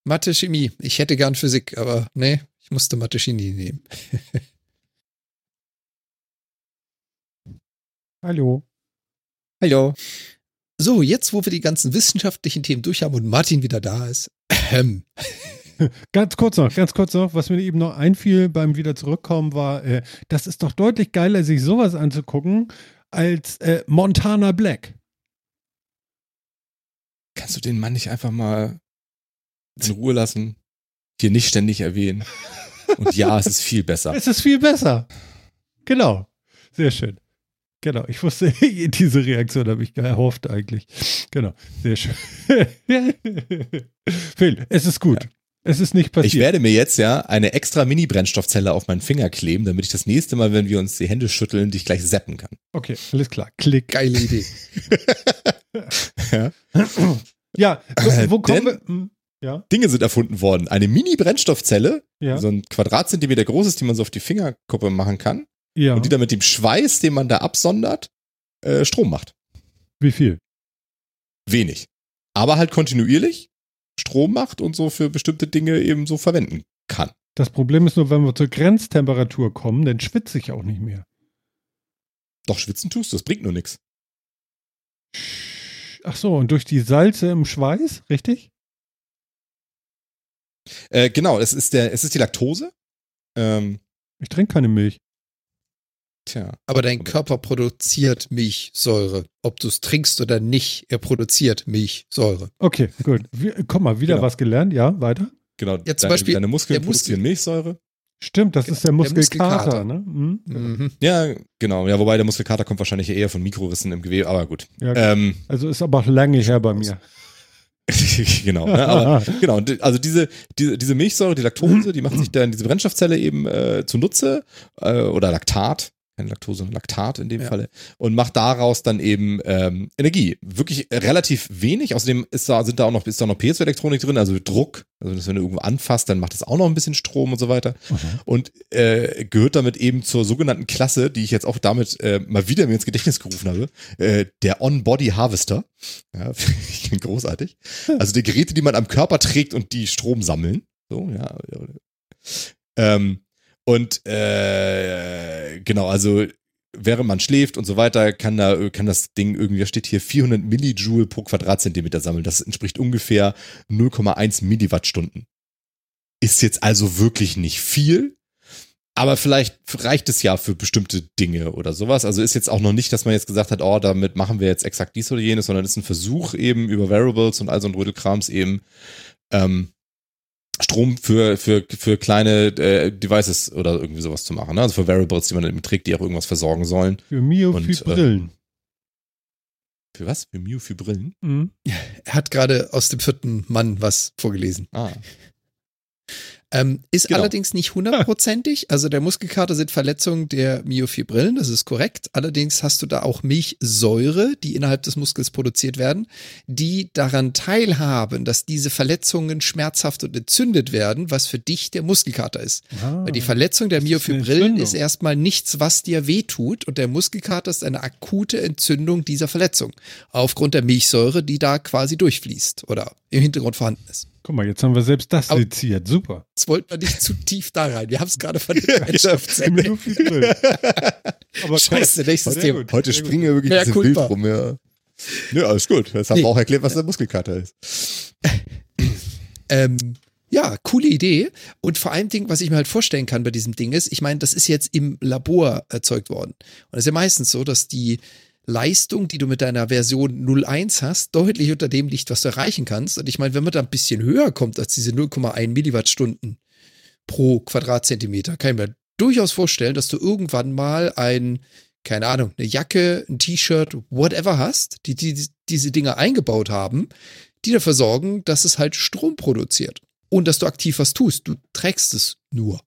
Mathe, Chemie. Ich hätte gern Physik, aber nee, ich musste Mathe, Chemie nehmen. Hallo. Hallo. So, jetzt, wo wir die ganzen wissenschaftlichen Themen durch haben und Martin wieder da ist. Ganz kurz noch, ganz kurz noch, was mir eben noch einfiel beim wieder zurückkommen war, äh, das ist doch deutlich geiler, sich sowas anzugucken, als äh, Montana Black. Kannst du den Mann nicht einfach mal in Ruhe lassen? Hier nicht ständig erwähnen. Und ja, es ist viel besser. Es ist viel besser. Genau. Sehr schön. Genau, ich wusste, diese Reaktion habe ich erhofft eigentlich. Genau, sehr schön. Phil, es ist gut. Es ist nicht Ich passiert. werde mir jetzt ja eine extra Mini-Brennstoffzelle auf meinen Finger kleben, damit ich das nächste Mal, wenn wir uns die Hände schütteln, dich gleich zappen kann. okay, alles klar. Klick. geile Idee. Ja. Ja, wo, wo Äh, kommen denn- wir? Hm, Ja, Dinge sind erfunden worden. Eine Mini-Brennstoffzelle, ja, so ein Quadratzentimeter groß ist, die man so auf die Fingerkuppe machen kann. ja. Und die dann mit dem Schweiß, den man da absondert, äh, Strom macht. Wie viel? Wenig. Aber halt kontinuierlich Strom macht und so für bestimmte Dinge eben so verwenden kann. Das Problem ist nur, wenn wir zur Grenztemperatur kommen, dann schwitze ich auch nicht mehr. Doch, schwitzen tust du, das bringt nur nichts. Ach so, und durch die Salze im Schweiß, richtig? Äh, genau, es ist, der, es ist die Laktose. Ähm, Ich trinke keine Milch. Tja. Aber dein Körper produziert Milchsäure. Ob du es trinkst oder nicht, er produziert Milchsäure. Okay, gut. Wir, komm mal, wieder Genau. was gelernt, ja, weiter. Genau, Ja, zum deine, Beispiel deine Muskeln der Muskel- produzieren Milchsäure. Stimmt, das ist der Genau, der Muskelkater, Muskelkater. ne? Mhm. Mhm. Ja, genau. Ja, wobei der Muskelkater kommt wahrscheinlich eher von Mikrorissen im Gewebe, aber gut. Ja, Ähm, also ist aber auch lange her bei mir. genau. Ne, aber, genau. Also diese, diese, diese Milchsäure, die Laktose, die macht sich dann diese Brennstoffzelle eben äh, zunutze äh, oder Laktat. Keine Laktose, Laktat in dem Ja. Falle. Und macht daraus dann eben ähm, Energie. Wirklich relativ wenig. Außerdem ist da, sind da auch noch, ist da noch Piezoelektronik drin, also Druck. Also wenn du irgendwo anfasst, dann macht das auch noch ein bisschen Strom und so weiter. und äh, gehört damit eben zur sogenannten Klasse, die ich jetzt auch damit äh, mal wieder mir ins Gedächtnis gerufen habe, äh, der On-Body Harvester. Ja, ich bin großartig. Also die Geräte, die man am Körper trägt und die Strom sammeln. So, ja. Ähm, und äh, genau, also während man schläft und so weiter, kann da kann das Ding irgendwie, da steht hier 400 Millijoule pro Quadratzentimeter sammeln. Das entspricht ungefähr 0,1 Milliwattstunden. Ist jetzt also wirklich nicht viel, aber vielleicht reicht es ja für bestimmte Dinge oder sowas. Also ist jetzt auch noch nicht, dass man jetzt gesagt hat, oh, damit machen wir jetzt exakt dies oder jenes, sondern ist ein Versuch eben über Variables und all so ein Rödelkrams eben ähm, Strom für, für, für kleine äh, Devices oder irgendwie sowas zu machen. Ne? Also für Variables, die man eben trägt, die auch irgendwas versorgen sollen. Für Mio Und, für äh, Brillen. Für was? Für Brillen? Mhm. Er hat gerade aus dem vierten Mann was vorgelesen. Ah. Ähm, ist Genau. allerdings nicht hundertprozentig. Also der Muskelkater sind Verletzungen der Myofibrillen, das ist korrekt. Allerdings hast du da auch Milchsäure, die innerhalb des Muskels produziert werden, die daran teilhaben, dass diese Verletzungen schmerzhaft und entzündet werden, was für dich der Muskelkater ist. Ah. Weil die Verletzung der ist Myofibrillen Entzündung. ist erstmal nichts, was dir wehtut und der Muskelkater ist eine akute Entzündung dieser Verletzung aufgrund der Milchsäure, die da quasi durchfließt oder im Hintergrund vorhanden ist. Guck mal, jetzt haben wir selbst das Aber- seziert. Super. Jetzt wollten wir nicht zu tief da rein. Wir haben es gerade von für Brillen. Aber Scheiße, nächstes Thema. gut. Heute springen wir wirklich ein bisschen wild rum, ja. Nö, alles gut. Jetzt haben Nee. wir auch erklärt, was der Muskelkater ist. Ähm, ja, coole Idee. Und vor allen Dingen, was ich mir halt vorstellen kann bei diesem Ding ist, ich meine, das ist jetzt im Labor erzeugt worden. Und es ist ja meistens so, dass die Leistung, die du mit deiner Version 01 hast, deutlich unter dem liegt, was du erreichen kannst. Und ich meine, wenn man da ein bisschen höher kommt als diese 0,1 Milliwattstunden pro Quadratzentimeter, kann ich mir durchaus vorstellen, dass du irgendwann mal ein, keine Ahnung, eine Jacke, ein T-Shirt, whatever hast, die, die diese Dinge eingebaut haben, die dafür sorgen, dass es halt Strom produziert. Und dass du aktiv was tust. Du trägst es nur.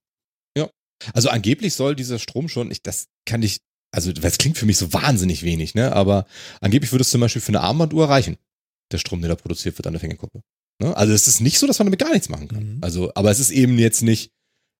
Also angeblich soll dieser Strom schon, ich, das kann ich, also das klingt für mich so wahnsinnig wenig, ne? Aber angeblich würde es zum Beispiel für eine Armbanduhr reichen, der Strom, der da produziert wird an der Fingerkuppe. Ne? Also es ist nicht so, dass man damit gar nichts machen kann. Mhm. Also, aber es ist eben jetzt nicht,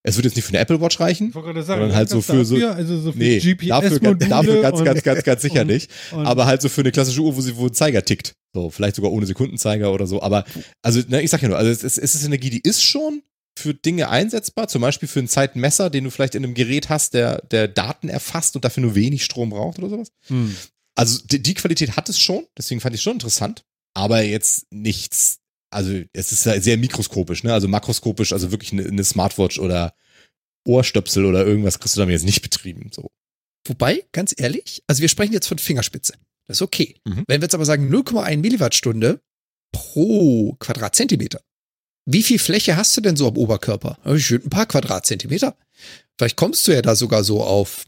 es wird jetzt nicht für eine Apple Watch reichen. Ich wollte gerade sagen, Sondern halt so das für so- dafür, also so für Nee, dafür, dafür ganz, und- ganz, ganz, ganz sicher und- nicht. und- Aber halt so für eine klassische Uhr, wo sie, wo ein Zeiger tickt. So, vielleicht sogar ohne Sekundenzeiger oder so. Aber, also, ne, ich sag ja nur, also es ist, es ist Energie, die ist schon für Dinge einsetzbar, zum Beispiel für einen Zeitmesser, den du vielleicht in einem Gerät hast, der, der Daten erfasst und dafür nur wenig Strom braucht oder sowas. Hm. Also die, die Qualität hat es schon, deswegen fand ich es schon interessant, aber jetzt nichts, also es ist sehr mikroskopisch, ne? Also makroskopisch, also wirklich eine, eine Smartwatch oder Ohrstöpsel oder irgendwas kriegst du damit jetzt nicht betrieben. So. Wobei, ganz ehrlich, also wir sprechen jetzt von Fingerspitze. Das ist okay. Mhm. Wenn wir jetzt aber sagen 0,1 Millivattstunde pro Quadratzentimeter. Wie viel Fläche hast du denn so am Oberkörper? Ja, ein paar Quadratzentimeter. Vielleicht kommst du ja da sogar so auf,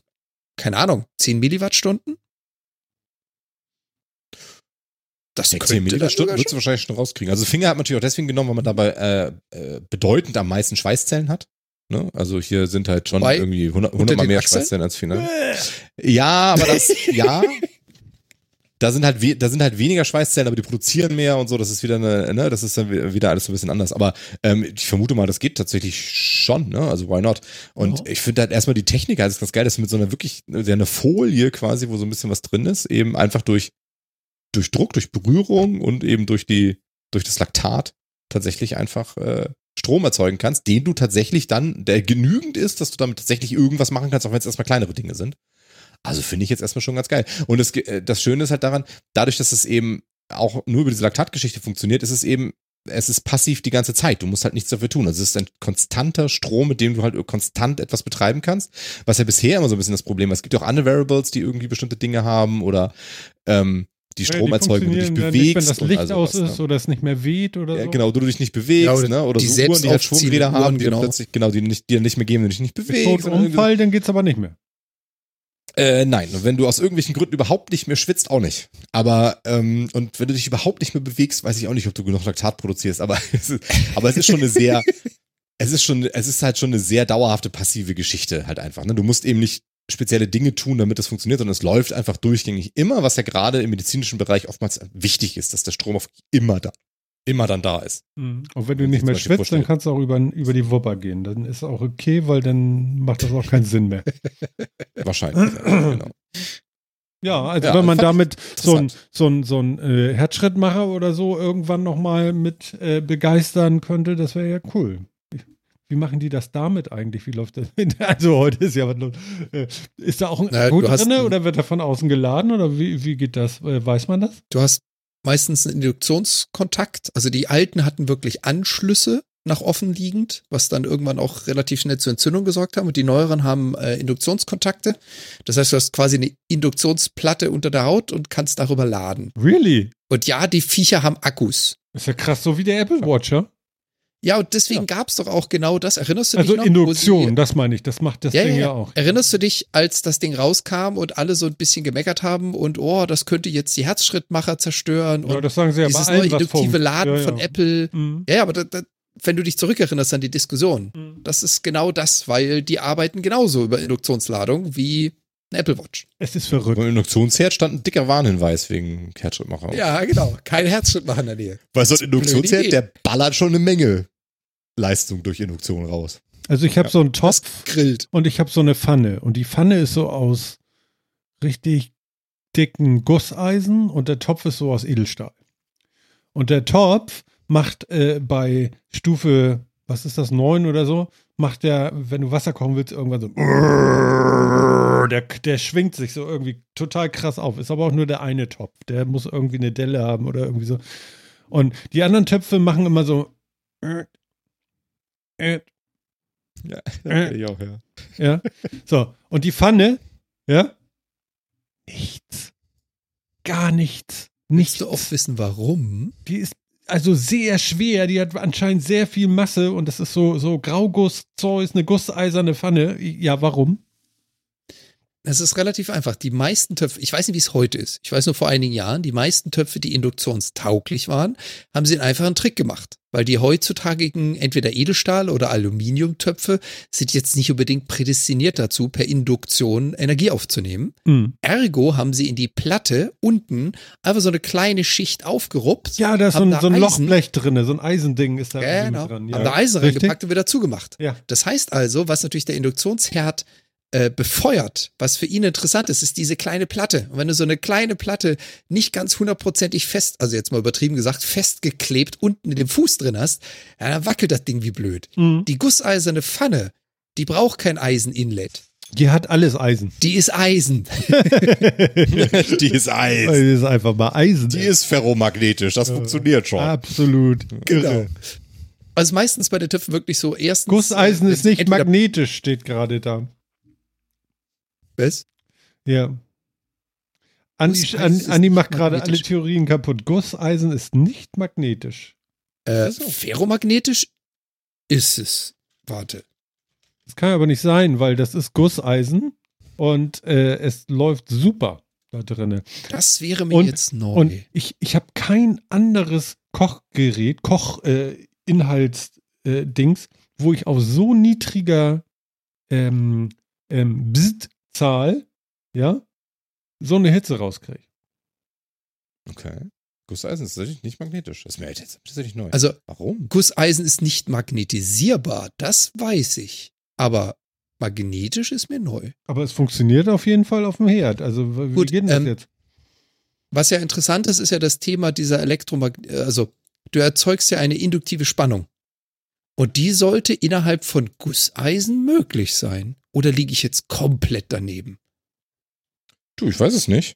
keine Ahnung, 10 Milliwattstunden? Das 10 könnte dann Milliwattstunden sogar würdest du wahrscheinlich schon rauskriegen. Also Finger hat man natürlich auch deswegen genommen, weil man dabei äh, äh, bedeutend am meisten Schweißzellen hat. Ne? Also hier sind halt schon Wobei, irgendwie 100, unter 100 mal mehr Achseln? Schweißzellen als Finger. Ja, aber das, ja. Da sind halt, we- da sind halt weniger Schweißzellen, aber die produzieren mehr und so. Das ist wieder eine, ne, das ist dann wi- wieder alles so ein bisschen anders. Aber ähm, ich vermute mal, das geht tatsächlich schon, ne? Also why not? Und Ja. ich finde halt erstmal die Technik halt ist ganz geil, dass du mit so einer wirklich, ja, eine Folie quasi, wo so ein bisschen was drin ist, eben einfach durch, durch Druck, durch Berührung und eben durch die, durch das Laktat tatsächlich einfach äh, Strom erzeugen kannst, den du tatsächlich dann, der genügend ist, dass du damit tatsächlich irgendwas machen kannst, auch wenn es erstmal kleinere Dinge sind. Also finde ich jetzt erstmal schon ganz geil. Und das, äh, das Schöne ist halt daran, dadurch, dass es eben auch nur über diese Laktatgeschichte funktioniert, ist es eben, es ist passiv die ganze Zeit. Du musst halt nichts dafür tun. Also es ist ein konstanter Strom, mit dem du halt konstant etwas betreiben kannst. Was ja bisher immer so ein bisschen das Problem war. Es gibt ja auch andere Variables, die irgendwie bestimmte Dinge haben oder ähm, die Strom Ja, die erzeugen, wenn du dich bewegst. Nicht, wenn das Licht all aus sowas, ist ne? oder es nicht mehr weht oder Ja, so. genau, du dich nicht bewegst, Ja, oder ne? Oder die so Uhren, die halt Schwungräder haben, Uhren, die genau. plötzlich, genau, die nicht, dir nicht mehr geben, wenn du dich nicht bewegst. sondern irgendwie- Unfall, dann geht's aber nicht mehr. Äh, nein, und wenn du aus irgendwelchen Gründen überhaupt nicht mehr schwitzt, auch nicht. Aber, ähm, und wenn du dich überhaupt nicht mehr bewegst, weiß ich auch nicht, ob du genug Laktat produzierst, aber es ist, aber es ist schon eine sehr, es ist schon, es ist halt schon eine sehr dauerhafte passive Geschichte halt einfach. Ne? Du musst eben nicht spezielle Dinge tun, damit das funktioniert, sondern es läuft einfach durchgängig immer, was ja gerade im medizinischen Bereich oftmals wichtig ist, dass der Strom auf immer da, immer dann da ist. Und wenn du nicht ich mehr schwitzt, dann vorstelle- kannst du auch über, über die Wupper gehen. Dann ist auch okay, weil dann macht das auch keinen Sinn mehr. Wahrscheinlich. ja, genau. Ja, also Ja, wenn man damit so ein, so ein, so ein äh, Herzschrittmacher oder so irgendwann nochmal mit äh, begeistern könnte, das wäre ja cool. Wie machen die das damit eigentlich? Wie läuft das? Also heute ist ja was los. Äh, Ist da auch ein Na, Akku drin oder wird er von außen geladen oder wie, wie geht das? Äh, Weiß man das? Du hast meistens einen Induktionskontakt. Also die alten hatten wirklich Anschlüsse nach offen liegend, was dann irgendwann auch relativ schnell zur Entzündung gesorgt haben. Und die neueren haben äh, Induktionskontakte. Das heißt, du hast quasi eine Induktionsplatte unter der Haut und kannst darüber laden. Really? Und ja, die Viecher haben Akkus. Ist ja krass, so wie der Apple Watch, ja? Ja, und deswegen gab's doch auch genau das. Erinnerst du Also dich noch? wo Induktion, sie- das meine ich. Das macht das Ja, Ding ja, ja, ja. auch. Erinnerst du dich, als das Ding rauskam und alle so ein bisschen gemeckert haben und oh, das könnte jetzt die Herzschrittmacher zerstören Ja, und das sagen sie ja bei dieses allen, neue induktive. Laden ja, ja. von Apple. Mhm. Ja, ja, aber da, da, wenn du dich zurückerinnerst an die Diskussion, Mhm. das ist genau das, weil die arbeiten genauso über Induktionsladung wie ein Apple Watch. Es ist verrückt. Beim Induktionsherd stand ein dicker Warnhinweis wegen Herzschrittmacher. Ja, genau. Kein Herzschrittmacher in der Nähe. Weil so ein eine Induktionsherd, der ballert schon eine Menge Leistung durch Induktion raus. Also ich habe so einen Topf grillt. und ich habe so eine Pfanne. Und die Pfanne ist so aus richtig dicken Gusseisen und der Topf ist so aus Edelstahl. Und der Topf macht äh, bei Stufe, was ist das, 9 oder so, macht der, wenn du Wasser kochen willst, irgendwann so. Der, der schwingt sich so irgendwie total krass auf. Ist aber auch nur der eine Topf. Der muss irgendwie eine Delle haben oder irgendwie so. Und die anderen Töpfe machen immer so. Äh, Ja, Äh. ich auch, ja. ja. So, und die Pfanne, ja? Nichts. Gar nichts. Nichts. du auch wissen, warum? Die ist also sehr schwer. Die hat anscheinend sehr viel Masse und das ist so, so Graugusszeug, eine gusseiserne Pfanne. Ja, warum? Es ist relativ einfach. Die meisten Töpfe, ich weiß nicht, wie es heute ist. Ich weiß nur vor einigen Jahren, die meisten Töpfe, die induktionstauglich waren, haben sie einen einfachen Trick gemacht. Weil die heutzutagigen entweder Edelstahl- oder Aluminiumtöpfe sind jetzt nicht unbedingt prädestiniert dazu, per Induktion Energie aufzunehmen. Hm. Ergo haben sie in die Platte unten einfach so eine kleine Schicht aufgeruppt. Ja, da ist so ein, so ein Lochblech drin, so ein Eisending ist da Genau. mit dran. Haben da Eisen Richtig? reingepackt und wieder zugemacht. Ja. Das heißt also, was natürlich der Induktionsherd äh, befeuert, was für ihn interessant ist, ist diese kleine Platte. Und wenn du so eine kleine Platte nicht ganz hundertprozentig fest, also jetzt mal übertrieben gesagt, festgeklebt unten in dem Fuß drin hast, ja, dann wackelt das Ding wie blöd. Mhm. Die gusseiserne Pfanne, die braucht kein Eisen-Inlet. Die hat alles Eisen. Die ist Eisen. Die ist Die Eis. ist einfach mal Eisen. Die ist ferromagnetisch, das funktioniert schon. Absolut. Genau. Also meistens bei den Töpfen wirklich so erstens. Gusseisen äh, ist nicht magnetisch, steht gerade da. Was? Ja. Andi, Andi, Andi macht gerade alle. Theorien kaputt. Gusseisen ist nicht magnetisch. Äh, so. ferromagnetisch ist es. Warte. Das kann aber nicht sein, weil das ist Gusseisen und äh, es läuft super da drinne. Das wäre mir Und- jetzt neu. Und ich, ich habe kein anderes Kochgerät, Koch-Inhaltsdings, äh, Dings, wo ich auf so niedriger ähm, ähm, Bst-Zahl, ja, so eine Hitze rauskriege. Okay. Gusseisen ist tatsächlich nicht magnetisch. Das ist mir jetzt tatsächlich neu. also Warum? Gusseisen ist nicht magnetisierbar, das weiß ich. Aber magnetisch ist mir neu. Aber es funktioniert auf jeden Fall auf dem Herd. Also wie Gut, geht denn das ähm, jetzt? Was ja interessant ist, ist ja das Thema dieser Elektromagnet, also du erzeugst ja eine induktive Spannung. Und die sollte innerhalb von Gusseisen möglich sein. Oder liege ich jetzt komplett daneben? Du, ich weiß es nicht.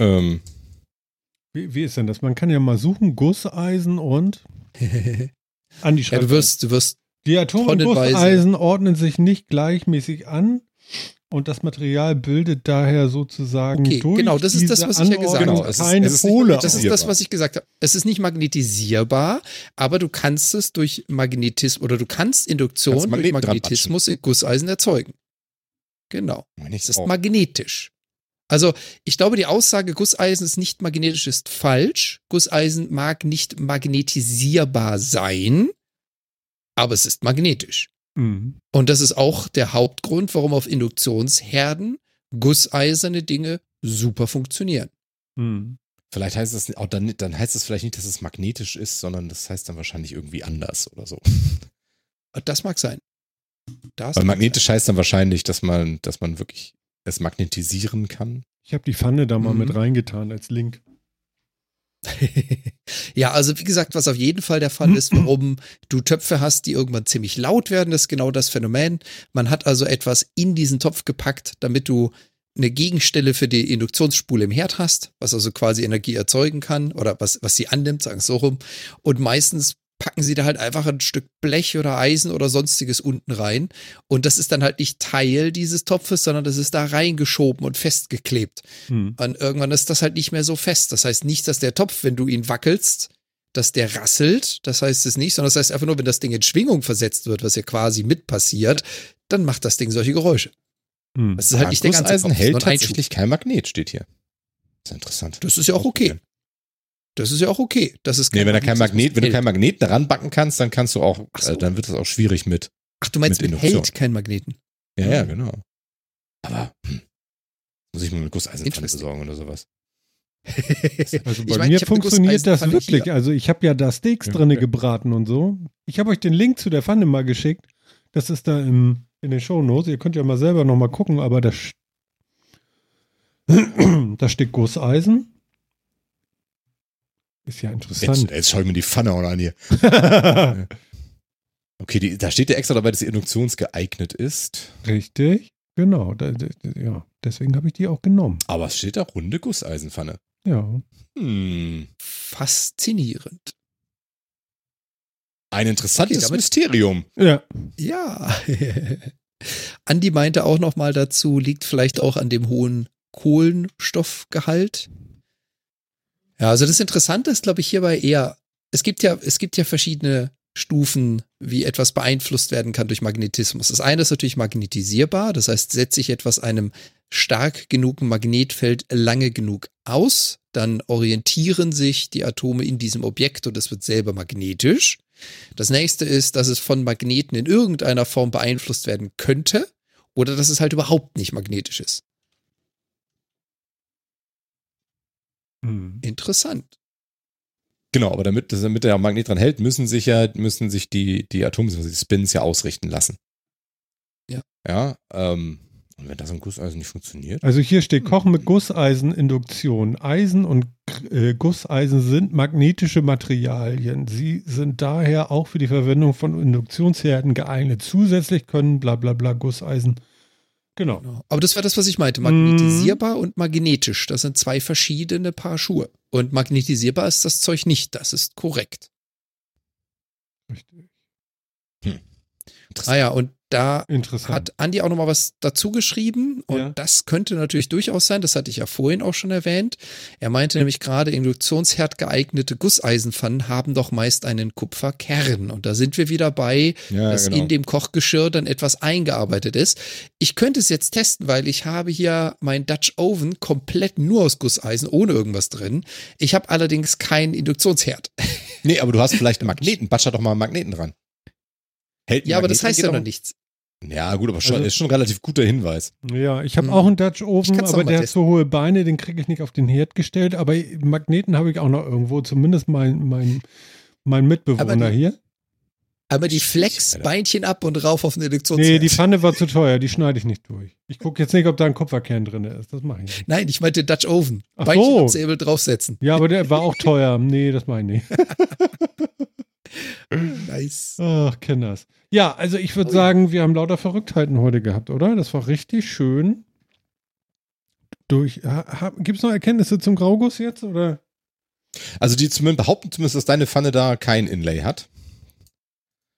Ähm, Wie, wie ist denn das? Man kann ja mal suchen, Gusseisen und Andi ja, schreibt. du wirst, du wirst, die Atome und tonnenweise- Gusseisen ordnen sich nicht gleichmäßig an und das Material bildet daher sozusagen Okay, durch genau, das ist das, was ich ja gesagt habe. Es ist- es ist nicht Pole. magnetis- das ist Magnetisierbar. das, was ich gesagt habe. Es ist nicht magnetisierbar, aber du kannst es durch Magnetismus oder du kannst Induktion Kannst durch Magnetismus in Gusseisen erzeugen. Genau. ich Es ist auch. magnetisch. Also, ich glaube, die Aussage, Gusseisen ist nicht magnetisch, ist falsch. Gusseisen mag nicht magnetisierbar sein, aber es ist magnetisch. Mhm. Und das ist auch der Hauptgrund, warum auf Induktionsherden gusseiserne Dinge super funktionieren. Mhm. Vielleicht heißt es auch dann, dann heißt es vielleicht nicht, dass es magnetisch ist, sondern das heißt dann wahrscheinlich irgendwie anders oder so. Das mag sein. Das Weil mag magnetisch heißt dann wahrscheinlich, dass man, dass man wirklich es magnetisieren kann. Ich habe die Pfanne da mal Mhm. mit reingetan als Link. ja, also wie gesagt, was auf jeden Fall der Fall ist, warum du Töpfe hast, die irgendwann ziemlich laut werden, das ist genau das Phänomen. Man hat also etwas in diesen Topf gepackt, damit du eine Gegenstelle für die Induktionsspule im Herd hast, was also quasi Energie erzeugen kann oder was, was sie annimmt, sagen wir es so rum. Und meistens packen sie da halt einfach ein Stück Blech oder Eisen oder sonstiges unten rein. Und das ist dann halt nicht Teil dieses Topfes, sondern das ist da reingeschoben und festgeklebt. Mhm. Und irgendwann ist das halt nicht mehr so fest. Das heißt nicht, dass der Topf, wenn du ihn wackelst, dass der rasselt. Das heißt es nicht, sondern das heißt einfach nur, wenn das Ding in Schwingung versetzt wird, was ja quasi mit passiert, dann macht das Ding solche Geräusche. Mhm. Das ist halt nicht der ganze Gusseisen Topf, hält tatsächlich kein Magnet, steht hier. Das ist interessant. Das ist ja auch okay. Das ist ja auch okay. Das ist Nee, wenn kein Magnet, wenn du kein Magnet daran backen kannst, dann kannst du auch, Ach so. äh, dann wird das auch schwierig mit. Ach, du meinst mit mit, hält kein Magneten. Ja, ja, genau. Aber hm, muss ich mir eine Gusseisenpfanne besorgen oder sowas. Also bei Ich mein, mir funktioniert das wirklich. hier. Also ich habe ja da Steaks Ja, drinne okay. gebraten und so. Ich habe euch den Link zu der Pfanne mal geschickt. Das ist da im, in den Shownotes. Ihr könnt ja mal selber noch mal gucken, aber da, da steht Gusseisen. Ist ja Jetzt, interessant. jetzt schau ich mir die Pfanne auch an hier. Okay, die, da steht ja extra dabei, dass sie induktionsgeeignet ist. Richtig, genau. Da, da, ja, deswegen habe ich die auch genommen. Aber es steht da runde Gusseisenpfanne. Ja. Hm. Faszinierend. Ein interessantes Okay, Mysterium. Ja. Ja. Andi meinte auch noch mal dazu, liegt vielleicht auch an dem hohen Kohlenstoffgehalt. Ja, also das Interessante ist, glaube ich, hierbei eher, es gibt ja, es gibt ja verschiedene Stufen, wie etwas beeinflusst werden kann durch Magnetismus. Das eine ist natürlich magnetisierbar, das heißt, setze ich etwas einem stark genugen Magnetfeld lange genug aus, dann orientieren sich die Atome in diesem Objekt und es wird selber magnetisch. Das nächste ist, dass es von Magneten in irgendeiner Form beeinflusst werden könnte oder dass es halt überhaupt nicht magnetisch ist. Hm. Interessant. Genau, aber damit, damit der Magnet dran hält, müssen sich ja, müssen sich die, die Atome, also die Spins ja ausrichten lassen. Ja. Ja, ähm, und wenn das im Gusseisen nicht funktioniert, Also hier steht Kochen mit Gusseiseninduktion. Eisen und äh, Gusseisen sind magnetische Materialien. Sie sind daher auch für die Verwendung von Induktionsherden geeignet. Zusätzlich können bla bla bla Gusseisen. Genau. Genau. Aber das war das, was ich meinte. Magnetisierbar und magnetisch. Das sind zwei verschiedene Paar Schuhe. Und magnetisierbar ist das Zeug nicht. Das ist korrekt. Richtig. Ah ja, und da hat Andi auch noch mal was dazu geschrieben und Ja. das könnte natürlich durchaus sein, das hatte ich ja vorhin auch schon erwähnt. Er meinte nämlich gerade, Induktionsherd geeignete Gusseisenpfannen haben doch meist einen Kupferkern und da sind wir wieder bei, ja, dass genau. in dem Kochgeschirr dann etwas eingearbeitet ist. Ich könnte es jetzt testen, weil ich habe hier mein Dutch Oven komplett nur aus Gusseisen, ohne irgendwas drin. Ich habe allerdings keinen Induktionsherd. Nee, aber du hast vielleicht einen Magneten. Batscher doch mal einen Magneten dran. Hält Ja, aber das heißt ja auch- noch nichts. Ja, gut, aber schon, Also- ist schon ein relativ guter Hinweis. Ja, ich habe Hm. auch einen Dutch Oven, aber der hat testen. so hohe Beine, den kriege ich nicht auf den Herd gestellt. Aber Magneten habe ich auch noch irgendwo, zumindest mein, mein, mein Mitbewohner Aber die- hier. Aber die Flex, Alter. Beinchen ab und rauf auf den Induktionsherd. Nee, die Pfanne war zu teuer, die schneide ich nicht durch. Ich gucke jetzt nicht, ob da ein Kupferkern drin ist. Das mache ich nicht. Nein, ich meinte Dutch Oven. Ach Beinchen so. und Säbel draufsetzen. Ja, aber der war auch teuer. Nee, das meine ich nicht. Nice. Ach, kenn das. Ja, also ich würde sagen, wir haben lauter Verrücktheiten heute gehabt, oder? Das war richtig schön. Durch. Gibt es noch Erkenntnisse zum Grauguss jetzt? Oder? Also die zumindest behaupten zumindest, dass deine Pfanne da kein Inlay hat.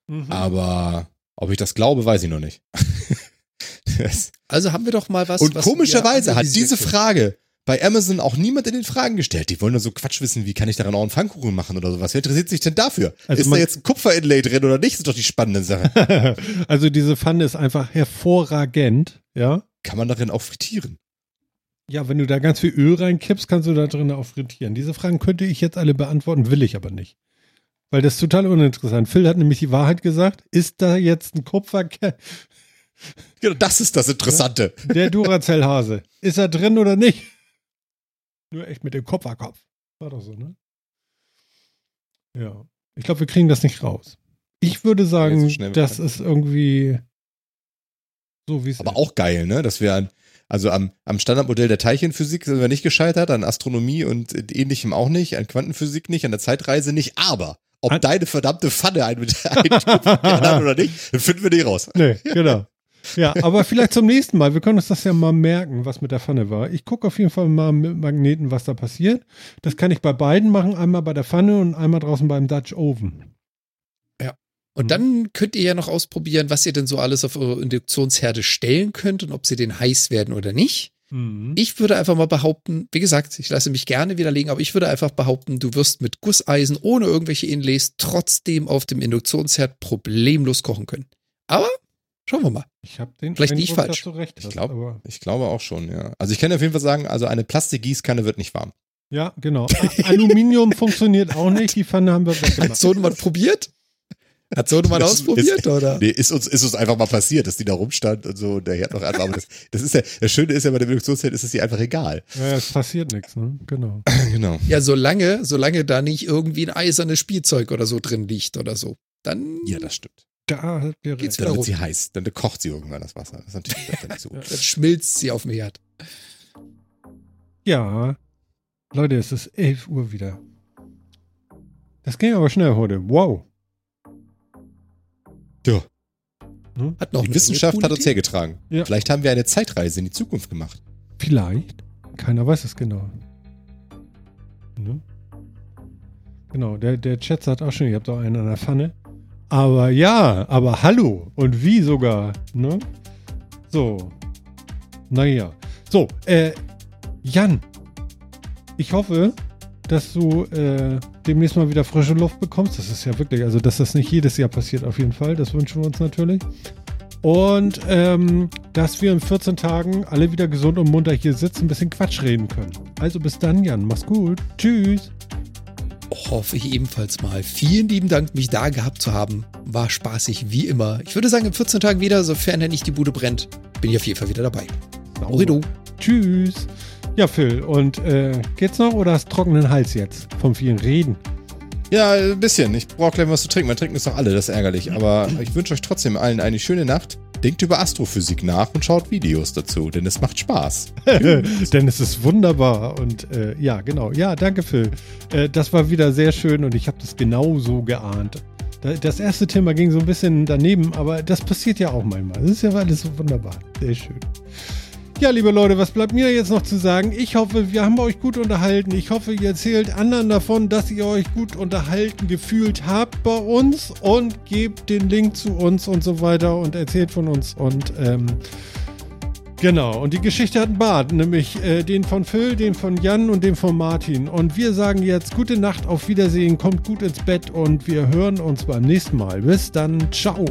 Mhm. Aber ob ich das glaube, weiß ich noch nicht. Also haben wir doch mal was. Und was komischerweise hat diese Frage bei Amazon auch niemand in den Fragen gestellt. Die wollen nur so Quatsch wissen, wie kann ich daran auch einen Pfannkuchen machen oder sowas. Wer interessiert sich denn dafür? Also ist da jetzt ein Kupfer-Inlay drin oder nicht? Das ist doch die spannende Sache. also diese Pfanne ist einfach hervorragend, ja. kann man darin auch frittieren? Ja, wenn du da ganz viel Öl reinkippst, kannst du da drin auch frittieren. Diese Fragen könnte ich jetzt alle beantworten, will ich aber nicht. Weil das ist total uninteressant. Phil hat nämlich die Wahrheit gesagt. Ist da jetzt ein Kupfer, Genau, das ist das Interessante. der Duracell-Hase? Ist er drin oder nicht? Nur echt mit dem Kupferkopf. War doch so, ne? Ja. Ich glaube, wir kriegen das nicht raus. Ich würde sagen, so schnell das ist irgendwie so, wie es Aber ist. auch geil, ne? Dass wir an, also am, am Standardmodell der Teilchenphysik sind wir nicht gescheitert, an Astronomie und ähnlichem auch nicht, an Quantenphysik nicht, an der Zeitreise nicht, aber ob An- deine verdammte Pfanne einen mit einen oder nicht, dann finden wir nicht raus. Nee, genau. Ja, aber vielleicht zum nächsten Mal. Wir können uns das ja mal merken, was mit der Pfanne war. Ich gucke auf jeden Fall mal mit Magneten, was da passiert. Das kann ich bei beiden machen. Einmal bei der Pfanne und einmal draußen beim Dutch Oven. Und dann könnt ihr ja noch ausprobieren, was ihr denn so alles auf eure Induktionsherde stellen könnt und ob sie denn heiß werden oder nicht. Mhm. Ich würde einfach mal behaupten, wie gesagt, ich lasse mich gerne widerlegen, aber ich würde einfach behaupten, du wirst mit Gusseisen ohne irgendwelche Inlays trotzdem auf dem Induktionsherd problemlos kochen können. Aber schauen wir mal. Ich habe den Vielleicht nicht Eindruck, falsch. dass du recht Ich hast, glaub- Ich glaube auch schon, ja. Also ich kann auf jeden Fall sagen, also eine Plastikgießkanne wird nicht warm. Ja, genau. Aluminium funktioniert auch nicht. Die Pfanne haben wir Hat weggemacht. Sohnemann probiert? Hat Sohnemann ausprobiert, ist- oder? Nee, ist uns, ist uns einfach mal passiert, dass die da rumstand und so und der Herd noch an. Aber das, das ist ja, das Schöne ist ja bei der Induktionsherd ist es dir einfach egal. Ja, es passiert nichts, ne? Genau. Genau. Ja, solange, solange da nicht irgendwie ein eisernes Spielzeug oder so drin liegt oder so. Dann Ja, das stimmt. Da habt ihr Geht's recht. Dann wird sie heiß, dann kocht sie irgendwann das Wasser. Das ist natürlich das nicht so. Ja. dann schmilzt sie auf dem Herd. Ja. Leute, es ist 11 Uhr wieder. Das ging aber schnell heute. Wow. Ja, Hat noch die Wissenschaft hat uns hergetragen. Ja. Vielleicht haben wir eine Zeitreise in die Zukunft gemacht. Vielleicht. Keiner weiß es genau. Ne? Genau, der, der Chat sagt auch schon, ihr habt auch einen an der Pfanne. Aber ja, aber hallo. Und wie sogar, ne? So. Naja. So, äh, Jan. Ich hoffe, dass du äh, demnächst mal wieder frische Luft bekommst. Das ist ja wirklich, also dass das nicht jedes Jahr passiert, auf jeden Fall. Das wünschen wir uns natürlich. Und ähm, dass wir in 14 Tagen alle wieder gesund und munter hier sitzen, ein bisschen Quatsch reden können. Also bis dann, Jan. Mach's gut. Tschüss. Hoffe ich ebenfalls mal. Vielen lieben Dank, mich da gehabt zu haben. War spaßig wie immer. Ich würde sagen, in 14 Tagen wieder, sofern er nicht die Bude brennt, bin ich auf jeden Fall wieder dabei. Orido. Tschüss. Ja, Phil. Und äh, geht's noch oder hast du trockenen Hals jetzt? Vom vielen Reden. Ja, ein bisschen. Ich brauche gleich was zu trinken. Wir trinken es doch alle, das ist ärgerlich. Aber ich wünsche euch trotzdem allen eine schöne Nacht. Denkt über Astrophysik nach und schaut Videos dazu, denn es macht Spaß. Denn es ist wunderbar. Und äh, ja, genau. Ja, danke, Phil. Äh, das war wieder sehr schön und ich habe das genauso geahnt. Da- Das erste Thema ging so ein bisschen daneben, aber das passiert ja auch manchmal. Das ist ja alles so wunderbar. Sehr schön. Ja, liebe Leute, was bleibt mir jetzt noch zu sagen? Ich hoffe, wir haben euch gut unterhalten. Ich hoffe, ihr erzählt anderen davon, dass ihr euch gut unterhalten gefühlt habt bei uns und gebt den Link zu uns und so weiter und erzählt von uns und ähm, Genau, und die Geschichte hat einen Bart, nämlich äh, den von Phil, den von Jan und den von Martin. Und wir sagen jetzt gute Nacht, auf Wiedersehen, kommt gut ins Bett und wir hören uns beim nächsten Mal. Bis dann, ciao.